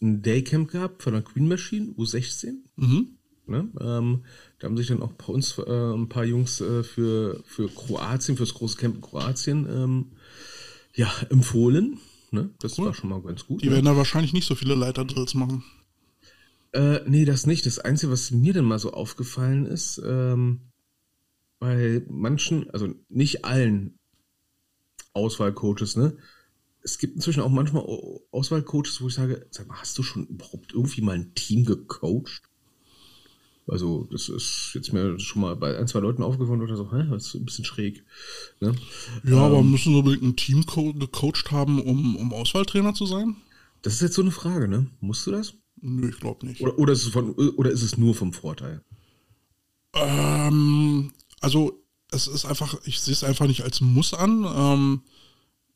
ein Daycamp gehabt von der Queen Machine, U16. Mhm. Ne? Ähm, da haben sich dann auch bei uns äh, ein paar Jungs äh, für, für Kroatien, fürs große Camp in Kroatien, ähm, ja, empfohlen. Ne? Das cool. war schon mal ganz gut. Die ne? werden da wahrscheinlich nicht so viele Leiterdrills machen. Äh, nee, das nicht. Das Einzige, was mir dann mal so aufgefallen ist, ähm, bei manchen, also nicht allen Auswahlcoaches, ne? Es gibt inzwischen auch manchmal Auswahlcoaches, wo ich sage, sag mal, hast du schon überhaupt irgendwie mal ein Team gecoacht? Also, das ist jetzt mir schon mal bei ein, zwei Leuten aufgefallen oder so, hä, das ist ein bisschen schräg. Ne? Ja, ähm, aber müssen so ein Team gecoacht haben, um, um Auswahltrainer zu sein? Das ist jetzt so eine Frage, ne? Musst du das? Nö, ich glaube nicht. Oder, oder, ist es von, oder ist es nur vom Vorteil? Ähm, also, es ist einfach, ich sehe es einfach nicht als Muss an. Ähm,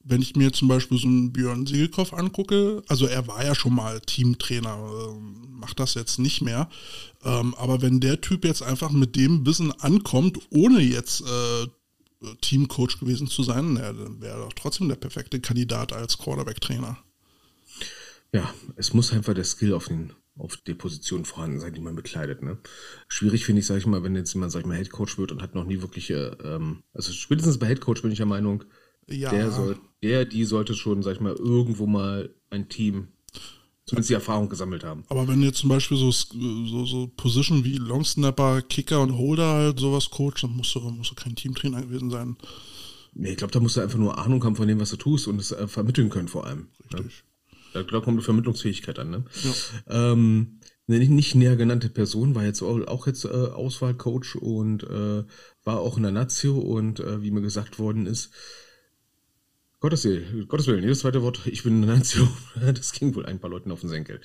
wenn ich mir zum Beispiel so einen Björn Siegelkopf angucke, also er war ja schon mal Teamtrainer, äh, macht das jetzt nicht mehr. Ähm, aber wenn der Typ jetzt einfach mit dem Wissen ankommt, ohne jetzt äh, Teamcoach gewesen zu sein, dann wäre er doch trotzdem der perfekte Kandidat als Quarterback-Trainer. Ja, es muss einfach der Skill auf den auf der Position vorhanden sein, die man bekleidet. Ne? Schwierig finde ich, sage ich mal, wenn jetzt jemand, sag ich mal, Headcoach wird und hat noch nie wirkliche, ähm, also spätestens bei Headcoach bin ich der Meinung, ja. der soll, der, die sollte schon, sag ich mal, irgendwo mal ein Team, zumindest die Erfahrung gesammelt haben. Aber wenn jetzt zum Beispiel so, so, so Position wie Longsnapper, Kicker und Holder halt sowas coacht, dann musst du, musst du kein Teamtrainer gewesen sein. Nee, ich glaube, da musst du einfach nur Ahnung haben von dem, was du tust und es äh, vermitteln können vor allem. Ne? Richtig. Ja? Da kommt die Vermittlungsfähigkeit an. Ne? Ja. Ähm, eine nicht näher genannte Person war jetzt auch jetzt äh, Auswahlcoach und äh, war auch in der Nazio und äh, wie mir gesagt worden ist, Gottes Willen, Gottes Willen, jedes zweite Wort, ich bin in der Nazio. Das ging wohl ein paar Leuten auf den Senkel.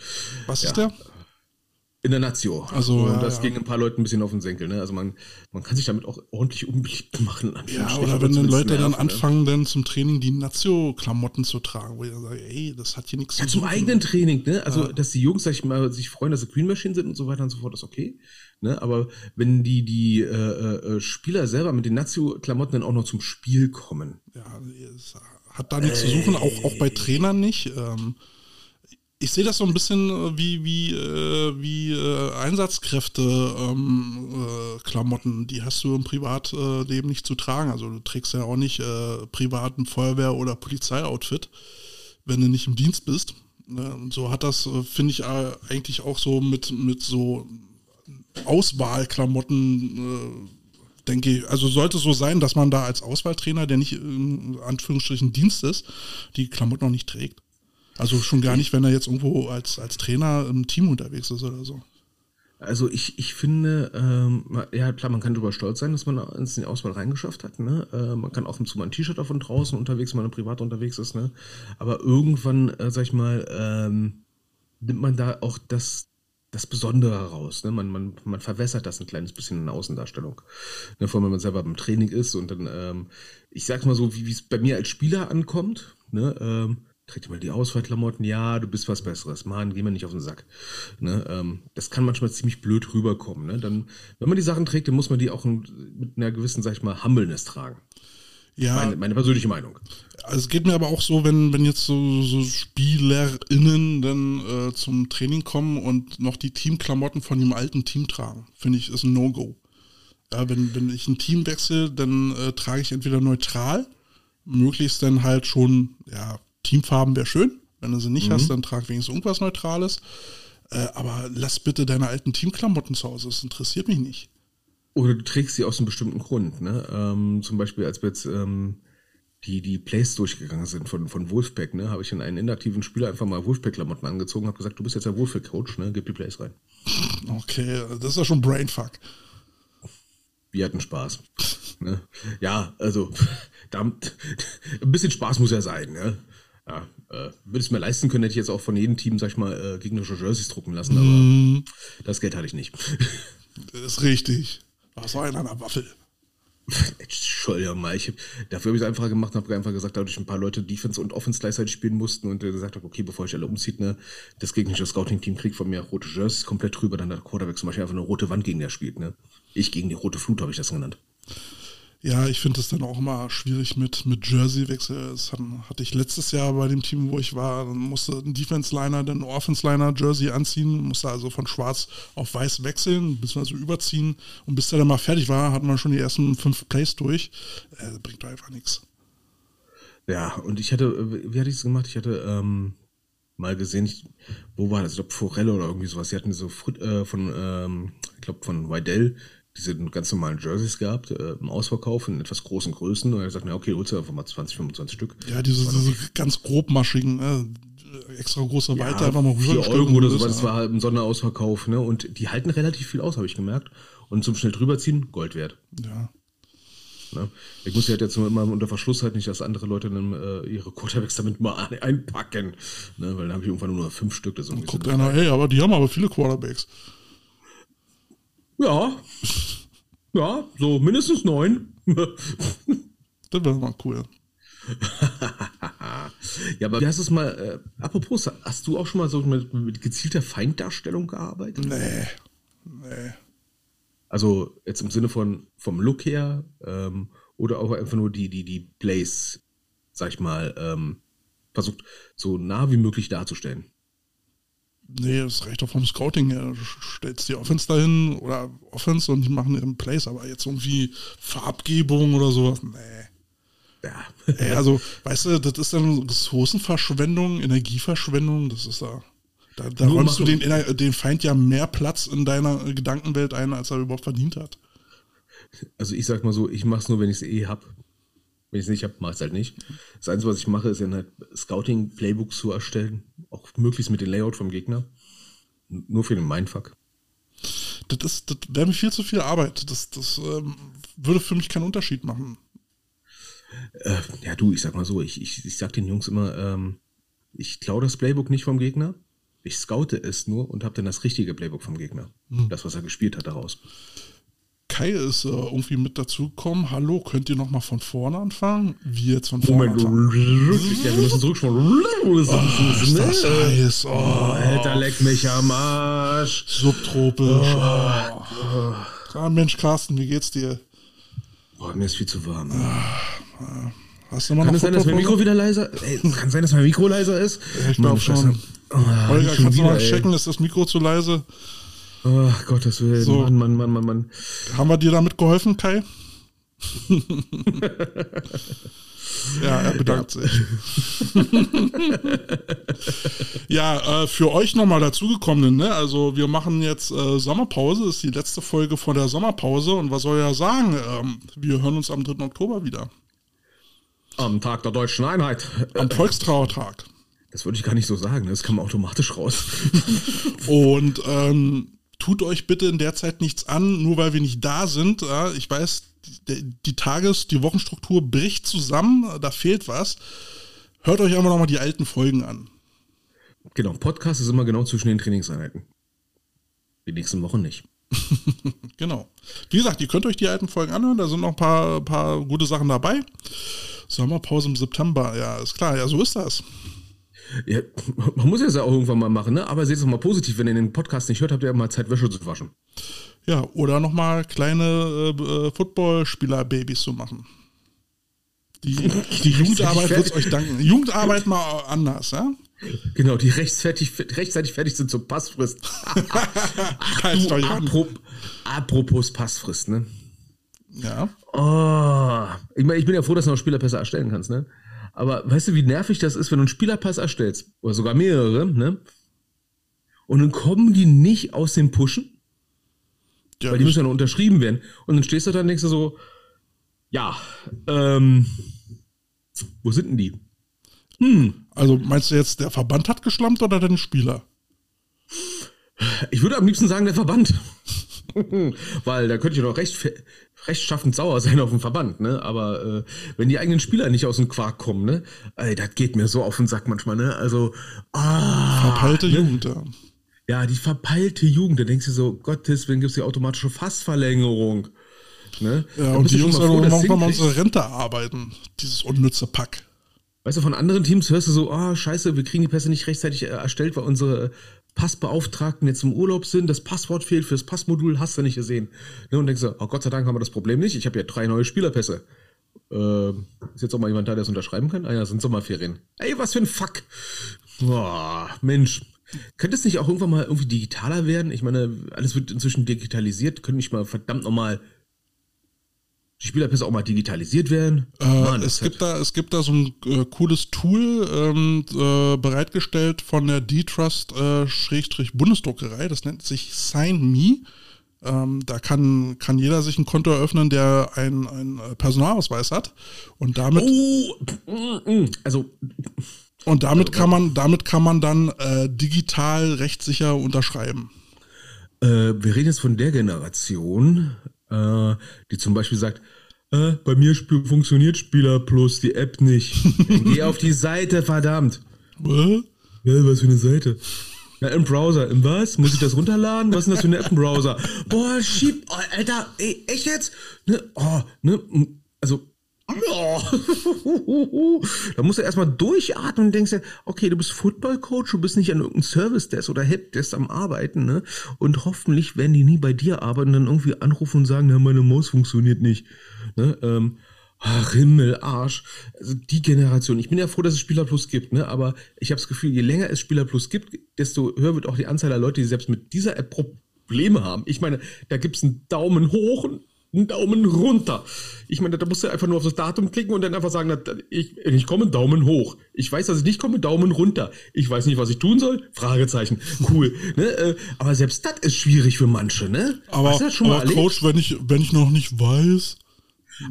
Was ja. ist der? In der Nazio. Also, und ja, das ja. ging ein paar Leuten ein bisschen auf den Senkel. Ne? Also man, man kann sich damit auch ordentlich unbeliebt machen. Ja, oder wenn dann Leute nerven, dann ne? anfangen, ne? dann zum Training die Nazio-Klamotten zu tragen, wo ich dann sage, ey, das hat hier nichts ja, zu tun. Zum eigenen Training, ne? Also, dass die Jungs, sag ich mal, sich freuen, dass sie Green Machine sind und so weiter und so fort, ist okay. Ne? Aber wenn die, die äh, äh, Spieler selber mit den Nazio-Klamotten dann auch noch zum Spiel kommen. Ja, ist hat da nichts zu suchen, auch, auch bei Trainern nicht. Ähm, ich sehe das so ein bisschen äh, wie, wie, äh, wie äh, Einsatzkräfte-Klamotten. Ähm, äh, die hast du im Privatleben nicht zu tragen. Also du trägst ja auch nicht äh, privaten Feuerwehr- oder Polizeioutfit, wenn du nicht im Dienst bist. Ne, und so hat das, äh, finde ich, eigentlich auch so mit, mit so Auswahlklamotten, denke ich, also sollte es so sein, dass man da als Auswahltrainer, der nicht in Anführungsstrichen Dienst ist, die Klamotten noch nicht trägt. Also schon gar nicht, wenn er jetzt irgendwo als, als Trainer im Team unterwegs ist oder so. Also ich, ich finde, ähm, ja klar, man kann darüber stolz sein, dass man ins in die Auswahl reingeschafft hat. Ne? Äh, man kann auch zu ein T-Shirt davon draußen unterwegs, wenn man privat unterwegs ist. Ne? Aber irgendwann, äh, sag ich mal, ähm, nimmt man da auch das, das Besondere raus. Ne? Man, man, man verwässert das ein kleines bisschen in der Außendarstellung. Ne? Vor allem, wenn man selber beim Training ist und dann, ähm, ich sag's mal so, wie es bei mir als Spieler ankommt. Ne? Ähm, trägt mal die Auswahlklamotten, ja, du bist was Besseres, Mann, geh mir nicht auf den Sack. Ne, ähm, das kann manchmal ziemlich blöd rüberkommen. Ne? Dann, wenn man die Sachen trägt, dann muss man die auch mit einer gewissen, sag ich mal, Humbleness tragen. Ja. Meine, meine persönliche Meinung. Also es geht mir aber auch so, wenn, wenn jetzt so, so SpielerInnen dann äh, zum Training kommen und noch die Teamklamotten von dem alten Team tragen, finde ich, ist ein No-Go. Ja, wenn, wenn ich ein Team wechsle, dann äh, trage ich entweder neutral, möglichst dann halt schon, ja, Teamfarben wäre schön. Wenn du sie nicht mhm. hast, dann trag wenigstens irgendwas Neutrales. Äh, aber lass bitte deine alten Teamklamotten zu Hause. Das interessiert mich nicht. Oder du trägst sie aus einem bestimmten Grund. Ne? Ähm, zum Beispiel, als wir jetzt ähm, die, die Plays durchgegangen sind von, von Wolfpack, ne, habe ich in einen inaktiven Spieler einfach mal Wolfpack-Klamotten angezogen, habe gesagt, du bist jetzt der Wolfpack-Coach, ne, gib die Plays rein. Okay, das ist ja schon Brainfuck. Wir hatten Spaß. ne? Ja, also, da, ein bisschen Spaß muss ja sein, ne? ja, äh, würde es mir leisten können, hätte ich jetzt auch von jedem Team, sag ich mal, äh, gegnerische Jerseys drucken lassen, aber mm. das Geld hatte ich nicht. Das ist richtig. Was war in einer Waffel? Entschuldigung mal, ich, dafür habe ich es einfacher gemacht und habe einfach gesagt, dadurch ein paar Leute Defense und Offense gleichzeitig spielen mussten und gesagt habe, okay, bevor ich alle umzieht, ne, das gegnerische Scouting-Team kriegt von mir rote Jerseys komplett drüber, dann der Quarterback zum Beispiel einfach eine rote Wand gegen der spielt, ne. Ich gegen die rote Flut habe ich das genannt. Ja, ich finde es dann auch immer schwierig mit, mit Jersey-Wechsel. Das hatte ich letztes Jahr bei dem Team, wo ich war, dann musste ein Defense-Liner, dann ein Offense-Liner Jersey anziehen, musste also von schwarz auf weiß wechseln, so überziehen. Und bis der dann mal fertig war, hatten wir schon die ersten fünf Plays durch. Äh, bringt doch einfach nichts. Ja, und ich hatte, wie hatte ich es gemacht? Ich hatte ähm, mal gesehen, ich, wo war das? Ich glaube, Forelle oder irgendwie sowas. Sie hatten so äh, von, ähm, ich glaube, von Weidel diese ganz normalen Jerseys gehabt, äh, im Ausverkauf in etwas großen Größen. Und er sagt, na okay, holst du einfach mal 20, 25 Stück. Ja, diese, diese ganz grobmaschigen, äh, extra große ja, Weite einfach mal rüber. 4 Euro oder so, das war halt ein Sonderausverkauf, ne? Und die halten relativ viel aus, habe ich gemerkt. Und zum schnell drüberziehen, Gold wert. Ja. Ne? Ich muss ja halt jetzt immer unter Verschluss halten, nicht, dass andere Leute dann äh, ihre Quarterbacks damit mal einpacken. Ne? Weil dann habe ich irgendwann nur noch fünf Stück. Das und guckt einer, hey, aber die haben aber viele Quarterbacks. Ja. Ja, so mindestens neun. das wäre mal cool. ja, aber wie hast du es mal, äh, apropos, hast du auch schon mal so mit, mit gezielter Feinddarstellung gearbeitet? Nee. Nee. Also jetzt im Sinne von vom Look her ähm, oder auch einfach nur die, die, die Plays, sag ich mal, ähm, versucht so nah wie möglich darzustellen. Nee, das reicht doch vom Scouting her. Du stellst die Offense dahin oder Offense und die machen ihren Plays, aber jetzt irgendwie Farbgebung oder sowas, nee. Ja. Ey, also, weißt du, das ist dann Ressourcenverschwendung, Energieverschwendung, das ist da. Da, da räumst du den, den Feind ja mehr Platz in deiner Gedankenwelt ein, als er überhaupt verdient hat. Also ich sag mal so, ich mach's nur, wenn ich es eh hab. Wenn ich es nicht habe, mache ich es halt nicht. Das Einzige, was ich mache, ist dann halt Scouting-Playbooks zu erstellen. Auch möglichst mit dem Layout vom Gegner. Nur für den Mindfuck. Das, ist, das wäre mir viel zu viel Arbeit. Das, das ähm, würde für mich keinen Unterschied machen. Äh, ja, du, ich sag mal so, ich, ich, ich sag den Jungs immer, ähm, ich klaue das Playbook nicht vom Gegner. Ich scoute es nur und habe dann das richtige Playbook vom Gegner. Hm. Das, was er gespielt hat, daraus. Kai ist äh, irgendwie mit dazugekommen. Hallo, könnt ihr noch mal von vorne anfangen? Wie jetzt von vorne Moment, anfangen? Ja, wir müssen zurückspulen. Oh, ist das scheiß. Oh, oh, Alter, leck mich am Arsch. Subtropisch. Oh. Oh. Ah, Mensch, Carsten, wie geht's dir? Boah, mir ist viel zu warm. Ah, hast du mal kann es sein, dass mein Mikro wieder leiser Ey, Kann sein, dass mein Mikro leiser ist? ich glaube schon. Oh, Holger, kannst du mal checken, ist das Mikro zu leise? Ach Gottes Willen, so. Mann, Mann, Mann, Mann, Mann. Haben wir dir damit geholfen, Kai? Ja, er bedankt sich. ja, äh, für euch nochmal dazugekommenen, ne? Also wir machen jetzt äh, Sommerpause, ist die letzte Folge vor der Sommerpause und was soll ja sagen? Ähm, wir hören uns am 3. Oktober wieder. Am Tag der deutschen Einheit. Am Volkstrauertag. Das würde ich gar nicht so sagen, ne? das kam automatisch raus. und ähm, tut euch bitte in der Zeit nichts an, nur weil wir nicht da sind. Ja, ich weiß, die, die Tages-, die Wochenstruktur bricht zusammen, da fehlt was. Hört euch einfach nochmal die alten Folgen an. Genau, Podcast ist immer genau zwischen den Trainingseinheiten. Die nächsten Wochen nicht. genau. Wie gesagt, ihr könnt euch die alten Folgen anhören, da sind noch ein paar, paar gute Sachen dabei. Sommerpause im September, ja, ist klar, ja, so ist das. Ja, man muss es ja auch irgendwann mal machen, ne? Aber seht es mal positiv, wenn ihr den Podcast nicht hört, habt ihr ja mal Zeit, Wäsche zu waschen. Ja, oder nochmal kleine äh, äh Footballspieler-Babys zu machen. Die, die Jugendarbeit wird es euch danken. Jugendarbeit mal anders, ja? Genau, die rechtzeitig, rechtzeitig fertig sind zur Passfrist. du, apropos, apropos Passfrist, ne? Ja. Oh, ich meine, ich bin ja froh, dass du noch Spielerpässe erstellen kannst, ne? Aber weißt du, wie nervig das ist, wenn du einen Spielerpass erstellst? Oder sogar mehrere, ne? Und dann kommen die nicht aus dem Pushen. Ja, weil die müssen ja noch unterschrieben werden. Und dann stehst du da und denkst du so, ja, ähm, wo sind denn die? Hm. Also meinst du jetzt, der Verband hat geschlampt oder dein Spieler? Ich würde am liebsten sagen, der Verband. Weil da könnte ich doch recht, rechtschaffend sauer sein auf den Verband, ne? Aber äh, wenn die eigenen Spieler nicht aus dem Quark kommen, ne? Ey, das geht mir so auf den Sack manchmal, ne? Also, ah, Verpeilte ne? Jugend, ja. Ja, die verpeilte Jugend, da denkst du so, Gottes, wenn gibt es die automatische Fassverlängerung. Ne? Ja, und die Jungs sollen irgendwann mal unsere Rente arbeiten, dieses unnütze Pack. Weißt du, von anderen Teams hörst du so, ah, oh, scheiße, wir kriegen die Pässe nicht rechtzeitig äh, erstellt, weil unsere Passbeauftragten jetzt im Urlaub sind, das Passwort fehlt fürs Passmodul, hast du nicht gesehen. Ne, und denkst du, oh Gott sei Dank haben wir das Problem nicht, ich habe ja drei neue Spielerpässe. Äh, ist jetzt auch mal jemand da, der es unterschreiben kann? Ah ja, sind Sommerferien. Ey, was für ein Fuck. Boah, Mensch. Könnte es nicht auch irgendwann mal irgendwie digitaler werden? Ich meine, alles wird inzwischen digitalisiert. Könnte nicht mal verdammt nochmal die Spielerpässe auch mal digitalisiert werden? Äh, Mann, es, gibt da, es gibt da so ein äh, cooles Tool ähm, äh, bereitgestellt von der D-Trust-Bundesdruckerei. das nennt sich Sign Me. Ähm, da kann, kann jeder sich ein Konto eröffnen, der einen Personalausweis hat. Und damit. Oh, mm, mm. also. Und damit kann man, damit kann man dann äh, digital rechtssicher unterschreiben. Äh, wir reden jetzt von der Generation, äh, die zum Beispiel sagt, äh, bei mir sp funktioniert Spieler Plus die App nicht. Geh auf die Seite, verdammt. Was? Ja, was für eine Seite? Ja, im Browser. Im was? Muss ich das runterladen? Was ist denn das für eine App im Browser? Boah, schieb, oh, Alter, ey, echt jetzt? Ne, oh, ne, also, oh. da musst du erstmal durchatmen und denkst dir, okay, du bist Football-Coach, du bist nicht an irgendeinem Service-Desk oder Helpdesk am Arbeiten, ne? Und hoffentlich werden die nie bei dir arbeiten, dann irgendwie anrufen und sagen, na, meine Maus funktioniert nicht. Ne? Ähm, Ach, Himmel, Arsch. Also die Generation. Ich bin ja froh, dass es Spieler Plus gibt, ne? Aber ich habe das Gefühl, je länger es Spieler Plus gibt, desto höher wird auch die Anzahl der Leute, die selbst mit dieser App Probleme haben. Ich meine, da gibt es einen Daumen hoch und einen Daumen runter. Ich meine, da musst du einfach nur auf das Datum klicken und dann einfach sagen, ich, ich komme Daumen hoch. Ich weiß, dass ich nicht komme, Daumen runter. Ich weiß nicht, was ich tun soll. Fragezeichen. Cool. ne? Äh, aber selbst das ist schwierig für manche, ne? Aber, aber Coach, wenn ich, wenn ich noch nicht weiß,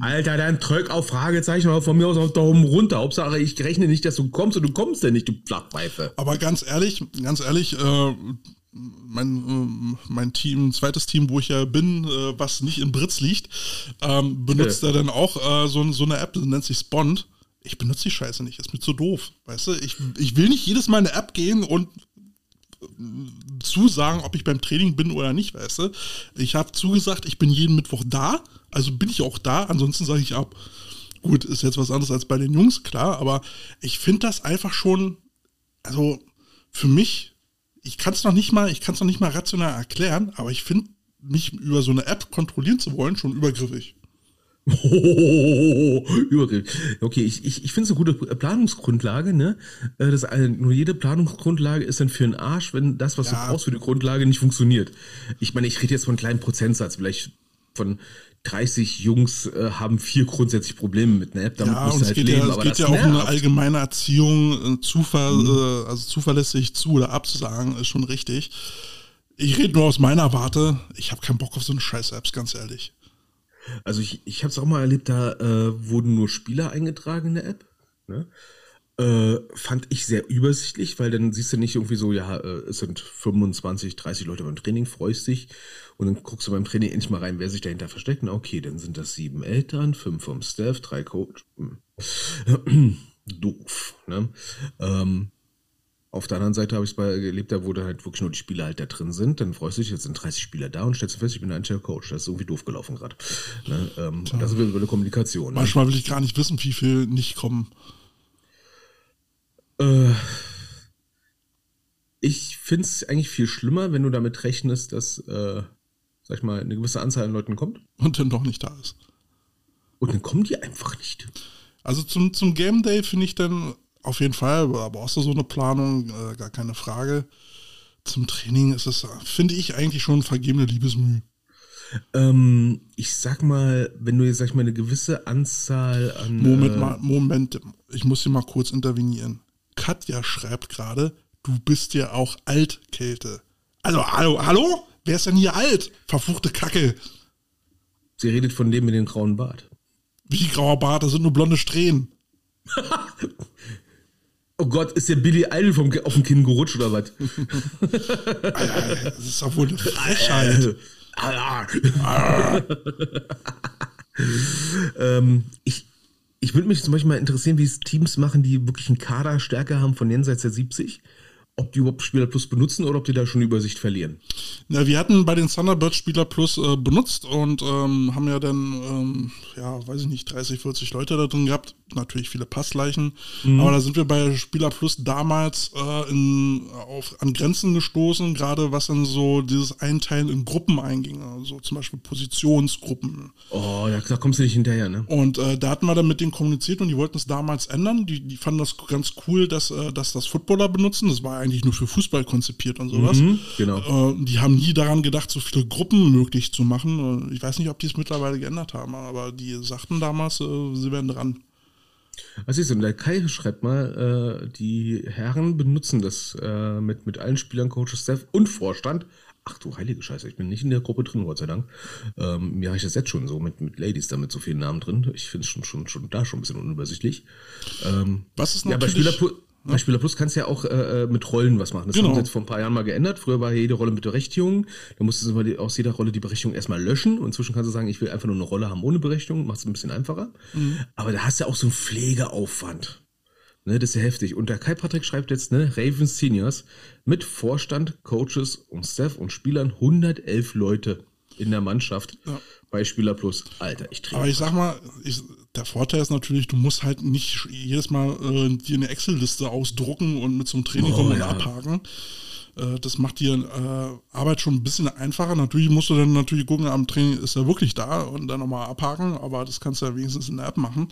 Alter, dann drück auf Fragezeichen oder von mir aus auf Daumen runter. Hauptsache, ich rechne nicht, dass du kommst und du kommst denn nicht, du Flachpfeife. Aber ganz ehrlich, ganz ehrlich, äh, mein, äh, mein Team, zweites Team, wo ich ja bin, äh, was nicht in Britz liegt, ähm, benutzt ja. er dann auch äh, so, so eine App, die nennt sich Spond. Ich benutze die Scheiße nicht, ist mir zu doof. Weißt du, ich, ich will nicht jedes Mal in eine App gehen und zusagen, ob ich beim Training bin oder nicht, weißt du. Ich habe zugesagt, ich bin jeden Mittwoch da, also bin ich auch da, ansonsten sage ich ab. Gut, ist jetzt was anderes als bei den Jungs, klar, aber ich finde das einfach schon, also für mich, ich kann es noch nicht mal, ich kann es noch nicht mal rational erklären, aber ich finde mich über so eine App kontrollieren zu wollen schon übergriffig. Oh, okay, ich, ich, ich finde es eine gute Planungsgrundlage, ne? Äh, das, nur jede Planungsgrundlage ist dann für einen Arsch, wenn das, was ja. du brauchst für die Grundlage, nicht funktioniert. Ich meine, ich rede jetzt von einem kleinen Prozentsatz, vielleicht von 30 Jungs äh, haben vier grundsätzlich Probleme mit einer App. Damit Ja, und es halt geht leben, ja, es geht ja auch um eine allgemeine Erziehung, äh, Zuver Mhm. äh, also zuverlässig zu oder abzusagen, ist schon richtig. Ich rede nur aus meiner Warte. Ich habe keinen Bock auf so eine scheiß Apps, ganz ehrlich. Also ich, ich habe es auch mal erlebt, da äh, wurden nur Spieler eingetragen in der App. Ne? Äh, fand ich sehr übersichtlich, weil dann siehst du nicht irgendwie so, ja, äh, es sind 25, 30 Leute beim Training, freust dich und dann guckst du beim Training endlich mal rein, wer sich dahinter versteckt. Na okay, dann sind das sieben Eltern, fünf vom Staff, drei Coach. Hm. Doof. Ne? Ähm, auf der anderen Seite habe ich es bei erlebt, da wo dann halt wirklich nur die Spieler halt da drin sind. Dann freust du dich, jetzt sind 30 Spieler da und stellst du fest, ich bin ein Coach. Das ist irgendwie doof gelaufen gerade. Ne? Ähm, das ist wieder über eine Kommunikation. Ne? Manchmal will ich gar nicht wissen, wie viel nicht kommen. Äh, ich finde es eigentlich viel schlimmer, wenn du damit rechnest, dass, äh, sag ich mal, eine gewisse Anzahl an Leuten kommt. und dann doch nicht da ist. Und dann kommen die einfach nicht. Also zum, zum Game Day finde ich dann auf jeden Fall, aber brauchst du so eine Planung, äh, gar keine Frage. Zum Training ist es, finde ich, eigentlich schon vergebene Liebesmüh. Ähm, ich sag mal, wenn du jetzt, sag ich mal, eine gewisse Anzahl an. Moment äh, mal, Moment, ich muss hier mal kurz intervenieren. Katja schreibt gerade, du bist ja auch alt, Kälte. Also, hallo, hallo? Wer ist denn hier alt? Verfluchte Kacke. Sie redet von dem mit dem grauen Bart. Wie grauer Bart, das sind nur blonde Strähnen. Oh Gott, ist der Billy Idol vom, auf dem Kinn gerutscht oder was? Das ist doch wohl eine Frechheit. ähm, ich ich würde mich zum Beispiel mal interessieren, wie es Teams machen, die wirklich einen Kaderstärke haben von jenseits der 70. Ob die überhaupt Spieler Plus benutzen oder ob die da schon Übersicht verlieren. Na, wir hatten bei den Thunderbirds Spieler Plus äh, benutzt und ähm, haben ja dann, ähm, ja, weiß ich nicht, 30, 40 Leute da drin gehabt. Natürlich viele Passleichen. Aber da sind wir bei Spieler Plus damals äh, in, auf, an Grenzen gestoßen, gerade was dann so dieses Einteilen in Gruppen einging. Also zum Beispiel Positionsgruppen. Oh, da, da kommst du nicht hinterher, ne? Und äh, da hatten wir dann mit denen kommuniziert und die wollten es damals ändern. Die, die fanden das ganz cool, dass, äh, dass das Footballer benutzen. Das war eigentlich nur für Fußball konzipiert und sowas. genau. Äh, die haben nie daran gedacht, so viele Gruppen möglich zu machen. Äh, Ich weiß nicht, ob die es mittlerweile geändert haben, aber die sagten damals, äh, sie wären dran. Was ist? Der Kai schreibt mal, äh, die Herren benutzen das äh, mit, mit allen Spielern, Coaches, Staff und Vorstand. Ach du heilige Scheiße, ich bin nicht in der Gruppe drin, Gott sei Dank. Ähm, mir habe ich das jetzt schon so mit, mit Ladies da mit so vielen Namen drin. Ich finde es schon, schon, schon da schon ein bisschen unübersichtlich. Ähm, Was ist ja, bei natürlich- Spieler, Bei Spieler Plus kannst du ja auch äh, mit Rollen was machen. Das Genau. haben sie jetzt vor ein paar Jahren mal geändert. Früher war jede Rolle mit Berechtigung. Da musstest du aus jeder Rolle die Berechtigung erstmal löschen. Und inzwischen kannst du sagen, ich will einfach nur eine Rolle haben ohne Berechtigung. Macht es ein bisschen einfacher. Aber da hast du ja auch so einen Pflegeaufwand. Ne, das ist ja heftig. Und der Kai Patrick schreibt jetzt, ne, Ravens Seniors mit Vorstand, Coaches und Staff und Spielern 111 Leute in der Mannschaft bei Spieler Plus. Alter, ich Aber trinke. ich sag mal, ich, der Vorteil ist natürlich, du musst halt nicht jedes Mal äh, dir eine Excel-Liste ausdrucken und mit zum Training Oh, kommen und ja. abhaken. Äh, das macht dir äh, Arbeit schon ein bisschen einfacher. Natürlich musst du dann natürlich gucken, am Training ist er wirklich da und dann nochmal abhaken, aber das kannst du ja wenigstens in der App machen.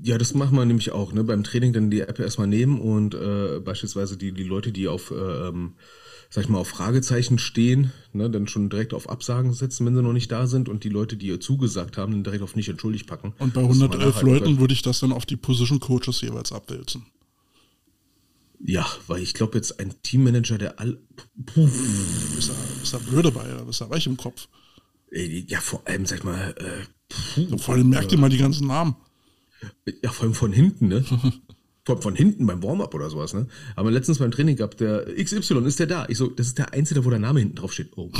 Ja, das machen wir nämlich auch, ne? Beim Training dann die App erstmal nehmen und äh, beispielsweise die, die Leute, die auf, äh, ähm, sag ich mal, auf Fragezeichen stehen, ne, dann schon direkt auf Absagen setzen, wenn sie noch nicht da sind und die Leute, die ihr zugesagt haben, dann direkt auf nicht entschuldigt packen. Und bei Dass man 111 nachhalten Leuten würde ich das dann auf die Position Coaches jeweils abwälzen. Ja, weil ich glaube jetzt ein Teammanager, der all. Puh, Ist da, ist da blöd dabei, da bist du weich im Kopf. ja, vor allem, sag ich mal, äh, puh, Vor allem merk dir mal die ganzen Namen. Ja, vor allem von hinten, ne? Von, von hinten beim Warm-up oder sowas, ne? Aber letztens beim Training gehabt, der XY, ist der da? Ich so, das ist der Einzige, wo der Name hinten drauf steht. Oh.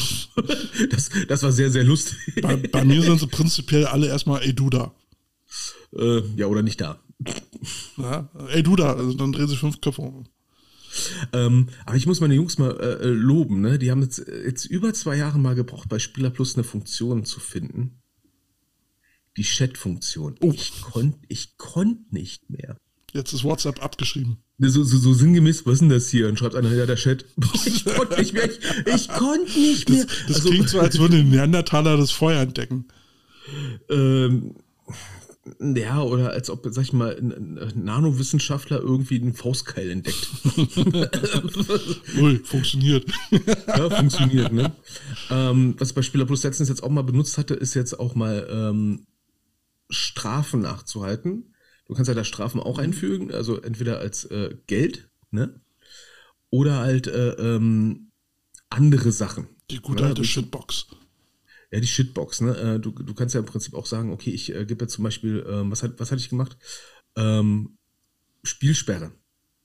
das, das war sehr, sehr lustig. Bei, bei mir sind sie prinzipiell alle erstmal, ey du da. äh, ja, oder nicht da. Ja? Ey du da, also dann drehen sich fünf Köpfe um. Ähm, aber ich muss meine Jungs mal äh, äh, loben, ne? Die haben jetzt, jetzt über zwei Jahre mal gebraucht, bei Spieler Plus eine Funktion zu finden. Die Chat-Funktion. Oh. Ich konnte ich konnt nicht mehr. Jetzt ist WhatsApp abgeschrieben. So, so, so sinngemäß, was ist denn das hier? Und schreibt einer, ja, der Chat. Ich konnte nicht mehr. Ich, ich konnte nicht mehr. Das Also, klingt so, als würden die Neandertaler das Feuer entdecken. ähm, Ja, oder als ob, sag ich mal, ein, ein Nanowissenschaftler irgendwie einen Faustkeil entdeckt. Ui, funktioniert. ja, funktioniert, ne? Ähm, was ich bei Spieler Plus letztens jetzt auch mal benutzt hatte, ist jetzt auch mal ähm, Strafen nachzuhalten. Du kannst ja da Strafen auch einfügen, also entweder als äh, Geld, ne? Oder halt äh, ähm, andere Sachen. Die gute Ja, alte Shitbox. Ja, die Shitbox, ne? Äh, Du, du kannst ja im Prinzip auch sagen, okay, ich äh, gebe jetzt zum Beispiel, ähm, was, hat, was hatte ich gemacht? Ähm, Spielsperre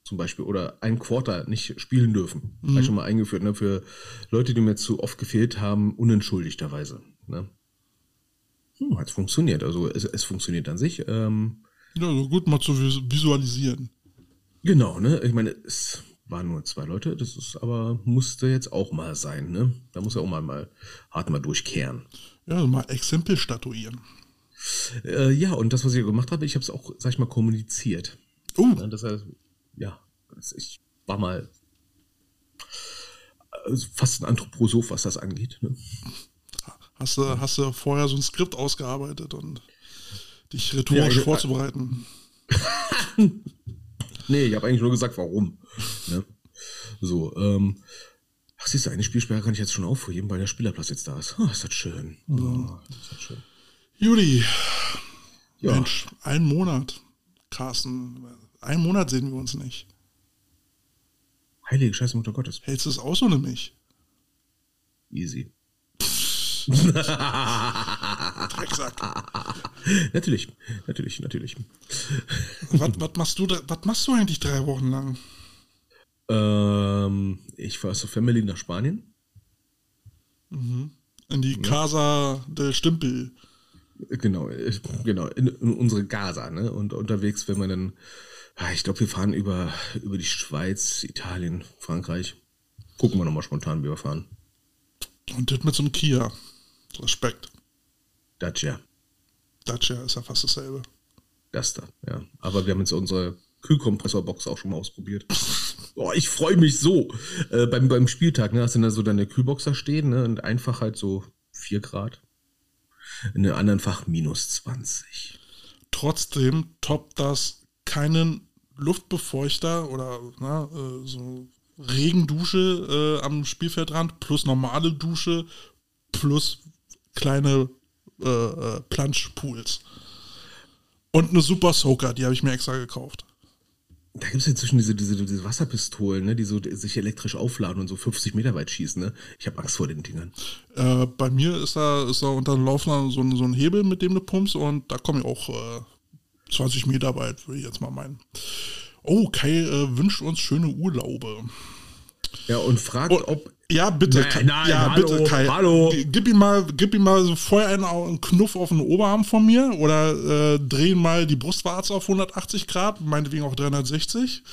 zum Beispiel oder ein Quarter nicht spielen dürfen. Habe ich schon mal eingeführt, ne? Für Leute, die mir zu oft gefehlt haben, unentschuldigterweise. Ne? Hm, hat funktioniert. Also es, es funktioniert an sich. Ähm, Ja, so gut mal zu vis- visualisieren. genau, ne? Ich meine, es waren nur zwei Leute, das ist aber musste jetzt auch mal sein, ne? Da muss er auch mal, mal hart mal durchkehren. Ja, mal Exempel statuieren. Äh, ja, und das, was ich gemacht habe, ich habe es auch, sag ich mal, kommuniziert. Oh, Ja, das heißt, ja, ich war mal äh, fast ein Anthroposoph, was das angeht. Ne? hast du, hast du vorher so ein Skript ausgearbeitet und dich rhetorisch Ja, vorzubereiten. Nee, ich habe eigentlich nur gesagt, warum. Ne? So, ähm, ach, siehst du, eine Spielsperre kann ich jetzt schon aufheben, weil der Spielerplatz jetzt da ist. Oh, ist das schön. Oh, ist das schön. Judy, Ja, Mensch, ein Monat. Carsten, einen Monat sehen wir uns nicht. heilige Scheiße Mutter Gottes. Hältst du es aus ohne mich? Easy. Drecksack. Natürlich, natürlich, natürlich. was, was, machst du da, was machst du eigentlich drei Wochen lang? Ähm, ich fahre zur Family nach Spanien. In die Casa del Stümpel. Genau, äh, genau, in, in unsere Gaza, ne? Und unterwegs, wenn man dann, ah, ich glaube, wir fahren über, über die Schweiz, Italien, Frankreich. Gucken wir nochmal spontan, wie wir fahren. Und das mit so einem Kia. Respekt. Dacia, Dacia ist ja fast dasselbe. das da, ja. Aber wir haben jetzt unsere Kühlkompressorbox auch schon mal ausprobiert. Oh, ich freue mich so. Äh, beim, beim Spieltag, ne, hast du dann so deine Kühlbox da stehen, ne? Und einfach halt so 4 Grad. In einem anderen Fach minus 20. Trotzdem toppt das keinen Luftbefeuchter oder na, äh, so Regendusche äh, am Spielfeldrand plus normale Dusche plus kleine äh, äh, Planschpools. Und eine Super Soaker, die habe ich mir extra gekauft. Da gibt es inzwischen diese, diese, diese Wasserpistolen, ne, die so sich elektrisch aufladen und so 50 Meter weit schießen. Ne? Ich habe Angst vor den Dingern. Äh, bei mir ist da, ist da unter dem Laufner so ein, so ein Hebel, mit dem du pumpst und da komme ich auch äh, 20 Meter weit, würde ich jetzt mal meinen. Oh, Kai äh, wünscht uns schöne Urlaube. Ja, und fragt, Oh, ob. Ja, bitte. Nein, Kai, nein, ja, hallo, bitte, Kai. hallo. Gib ihm mal, gib ihm mal so vorher einen, einen Knuff auf den Oberarm von mir oder äh, dreh ihn mal die Brustwarze auf 180 Grad, meinetwegen auch 360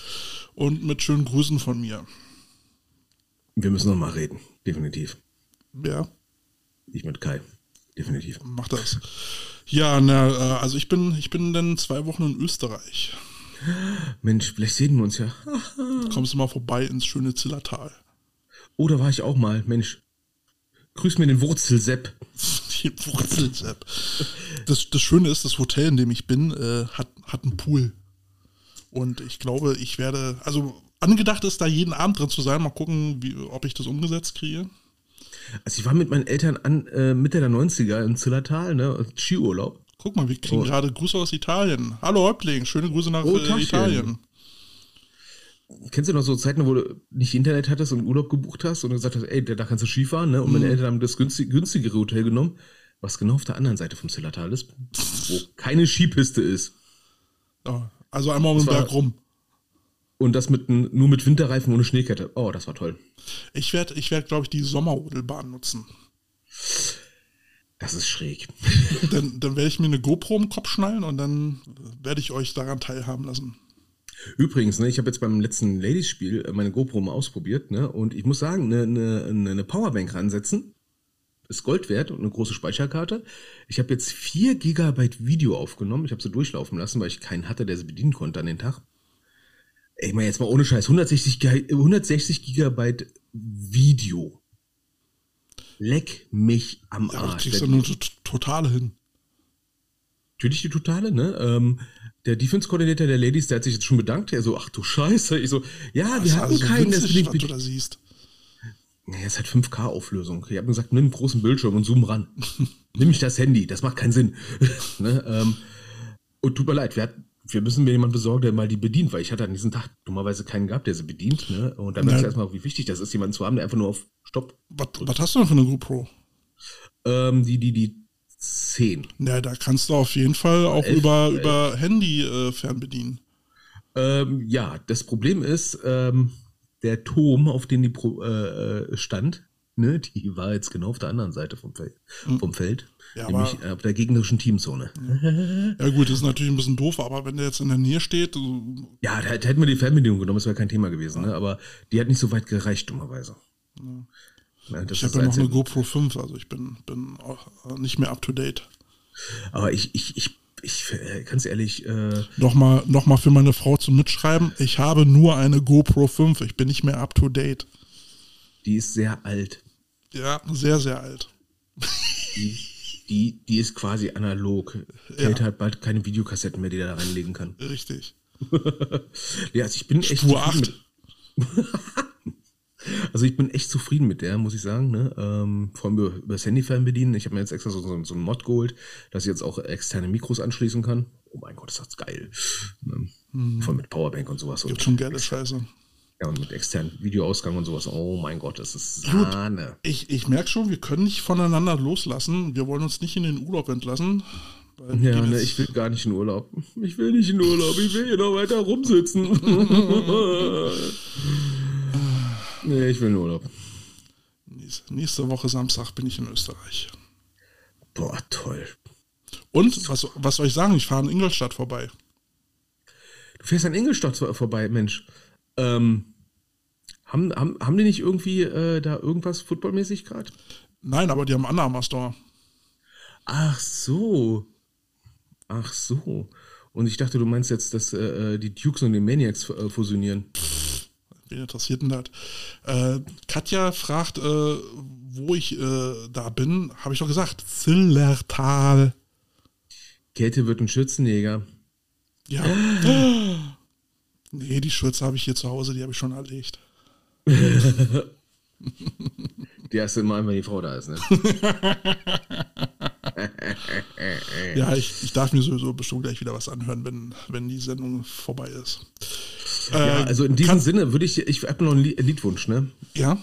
und mit schönen Grüßen von mir. Wir müssen noch mal reden. Definitiv. Ja, Ich mit Kai. Definitiv. mach das. Ja, na, äh, also ich bin, ich bin dann zwei Wochen in Österreich. Mensch, vielleicht sehen wir uns ja. Kommst du mal vorbei ins schöne Zillertal. Oh, da war ich auch mal. Mensch. Grüß mir den Wurzelsepp. Die Wurzelsepp. Das, das Schöne ist, das Hotel, in dem ich bin, äh, hat, hat einen Pool. Und ich glaube, ich werde, also angedacht ist, da jeden Abend drin zu sein. Mal gucken, wie, ob ich das umgesetzt kriege. Also ich war mit meinen Eltern an äh, Mitte der 90er in Zillertal, ne? Skiurlaub. Guck mal, wir kriegen Oh. gerade Grüße aus Italien. Hallo Häuptling, schöne Grüße nach Oh, äh. Italien. Kennst du noch so Zeiten, wo du nicht Internet hattest und Urlaub gebucht hast und gesagt hast, ey, da kannst du Skifahren, ne? Und meine Eltern haben das günstig, günstigere Hotel genommen, was genau auf der anderen Seite vom Zillertal ist, wo keine Skipiste ist. Ja, also einmal um den Berg rum. Und das mit nur mit Winterreifen ohne Schneekette. Oh, das war toll. Ich werde, ich werd, glaube ich, die Sommerrodelbahn nutzen. Das ist schräg. dann dann werde ich mir eine GoPro im Kopf schnallen und dann werde ich euch daran teilhaben lassen. Übrigens, ne, ich habe jetzt beim letzten Ladies-Spiel äh, meine GoPro mal ausprobiert, ne? Und ich muss sagen, eine ne, ne, ne Powerbank ransetzen ist Gold wert und eine große Speicherkarte. Ich habe jetzt 4 Gigabyte Video aufgenommen. Ich habe sie durchlaufen lassen, weil ich keinen hatte, der sie bedienen konnte an den Tag. Ich meine jetzt mal ohne Scheiß, 160, Gi- 160 Gigabyte Video. Leck mich am Ja, aber du Arsch. kriegst ja nur t- total hin. natürlich die totale, ne? Ähm, der Defense-Koordinator der Ladies, der hat sich jetzt schon bedankt. Er so, ach du Scheiße. Ich so, ja, wir Das ist hatten also keinen, der winzig, ist was du da siehst. Ja, es hat 5K-Auflösung. Ich habe gesagt, nimm einen großen Bildschirm und zoom ran. nimm nicht das Handy, das macht keinen Sinn. ne? ähm, und tut mir leid, wir, hat, wir müssen mir jemanden besorgen, der mal die bedient, weil ich hatte an diesem Tag dummerweise keinen gehabt, der sie bedient. Ne? Und dann merkst du erstmal, wie wichtig das ist, jemanden zu haben, der einfach nur auf Stopp. Was, was hast du denn für eine GoPro? Ähm, die, die, die 10. Ja, da kannst du auf jeden Fall auch Elf, über, elf. über Handy äh, fernbedienen. Ähm, ja, das Problem ist, ähm, der Turm, auf dem die Pro, äh, äh, stand, ne, die war jetzt genau auf der anderen Seite vom Feld. Vom Feld. Ja, nämlich aber- auf der gegnerischen Teamzone. Ja gut, das ist natürlich ein bisschen doof, aber wenn der jetzt in der Nähe steht, Ja, da, da hätten wir die Fernbedienung genommen, das wäre kein Thema gewesen, ne? aber die hat nicht so weit gereicht, dummerweise. Ja, das ich habe ja noch das eine. GoPro 5, also ich bin, bin auch nicht mehr up to date. Aber ich, ich, ich, ich äh, ganz ehrlich, äh, Nochmal noch mal für meine Frau zum Mitschreiben, ich habe nur eine GoPro 5, ich bin nicht mehr up to date. die ist sehr alt. Ja, sehr, sehr alt. Die, die, die ist quasi analog. Kate hat bald keine Videokassetten mehr, die er da reinlegen kann. Richtig. Ja, also ich bin echt Spur zufrieden 8. Also ich bin echt zufrieden mit der, muss ich sagen. Ne? Ähm, vor allem über, über das Handy fernbedienen. Ich habe mir jetzt extra so, so, so einen Mod geholt, dass ich jetzt auch externe Mikros anschließen kann. Oh mein Gott, ist das geil. Ne? Vor allem mit Powerbank und sowas. Gibt schon geile Scheiße. ja, und mit externen Videoausgang und sowas. Oh mein Gott, das ist Sahne. Ich, ich merke schon, wir können nicht voneinander loslassen. Wir wollen uns nicht in den Urlaub entlassen. Ja, ne, ich will gar nicht in Urlaub. Ich will nicht in Urlaub, ich will hier noch weiter rumsitzen. nee, ich will in Urlaub. nächste, Woche Samstag bin ich in Österreich. Boah, toll. Und was, was soll ich sagen? Ich fahre in Ingolstadt vorbei. Du fährst an Ingolstadt vor- vorbei, Mensch. Ähm, haben, haben, haben die nicht irgendwie äh, da irgendwas footballmäßig gerade? Nein, aber die haben einen Underarmour Store. Ach so. Ach so. Und ich dachte, du meinst jetzt, dass äh, die Dukes und die Maniacs äh, fusionieren. Wen interessiert denn das? Äh, Katja fragt, äh, wo ich äh, da bin. Habe ich doch gesagt. Zillertal. Käthe wird ein Schützenjäger. Ja. nee, die Schürze habe ich hier zu Hause, die habe ich schon erlegt. Die erste Mal, wenn die Frau da ist, ne? Ja, ich, ich darf mir sowieso bestimmt gleich wieder was anhören, wenn, wenn die Sendung vorbei ist. Ja, Äh, also in diesem kann- Sinne würde ich, ich habe noch einen Lied- Liedwunsch, ne? Ja?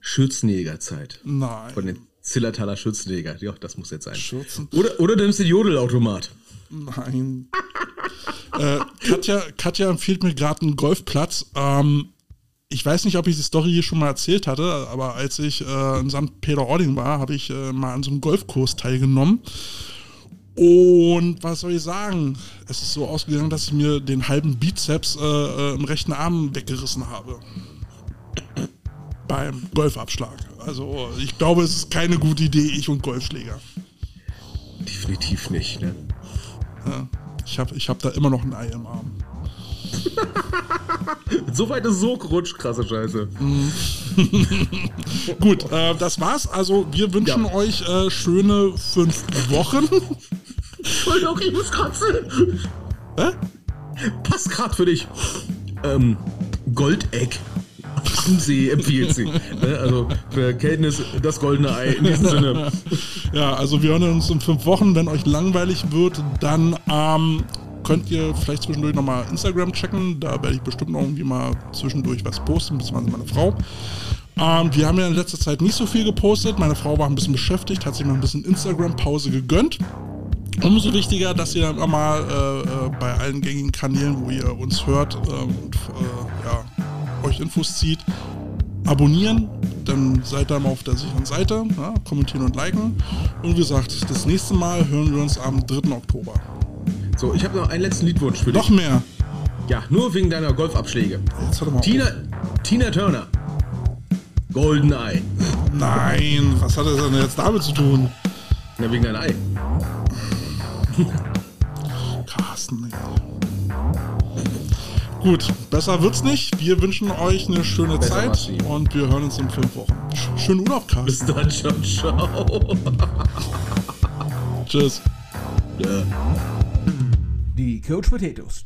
Schürzenjägerzeit. Von Nein. den Zillertaler Schürzenjäger. Ja, das muss jetzt sein. Schürzen? Oder, oder du nimmst den Jodelautomat. Nein. äh, Katja, Katja empfiehlt mir gerade einen Golfplatz. Ähm, ich weiß nicht, ob ich die Story hier schon mal erzählt hatte, aber als ich äh, in St. Peter-Ording war, habe ich äh, mal an so einem Golfkurs teilgenommen. Und was soll ich sagen? Es ist so ausgegangen, dass ich mir den halben Bizeps äh, äh, im rechten Arm weggerissen habe. Beim Golfabschlag. Also ich glaube, es ist keine gute Idee, ich und Golfschläger. Definitiv nicht, ne? Ja. Ich habe ich hab da immer noch ein Ei im Arm. So weit ist so gerutscht, krasse Scheiße. Gut, äh, das war's. Also wir wünschen Ja. euch äh, schöne fünf Wochen. Entschuldigung, ich muss kratzen. Hä? Passt grad für dich. Ähm, Goldeck. Sie empfiehlt sie. Ne? Also für Kenntnis das goldene Ei in diesem Sinne. Ja, also wir hören uns in fünf Wochen. Wenn euch langweilig wird, dann ähm, könnt ihr vielleicht zwischendurch nochmal Instagram checken. Da werde ich bestimmt noch irgendwie mal zwischendurch was posten, beziehungsweise meine Frau. Ähm, wir haben ja in letzter Zeit nicht so viel gepostet. Meine Frau war ein bisschen beschäftigt, hat sich mal ein bisschen Instagram-Pause gegönnt. Umso wichtiger, dass ihr dann immer mal äh, äh, bei allen gängigen Kanälen, wo ihr uns hört äh, und ja, euch Infos zieht, abonnieren. Dann seid ihr mal auf der sicheren Seite. Ja, kommentieren und liken. Und wie gesagt, das nächste Mal hören wir uns am 3. Oktober. So, ich habe noch einen letzten Liedwunsch für dich. Noch mehr. Ja, nur wegen deiner Golfabschläge. Jetzt doch mal auf. Tina, Tina Turner. Goldeneye. Nein, was hat das denn jetzt damit zu tun? Na, wegen deinem Ei. Carsten. Gut, besser wird's nicht. Wir wünschen euch eine schöne Besser Zeit und wir hören uns in fünf Wochen. Sch- Schönen Urlaub, Carsten. Bis dann, ciao, ciao. Tschüss. Äh. the coach potatoes.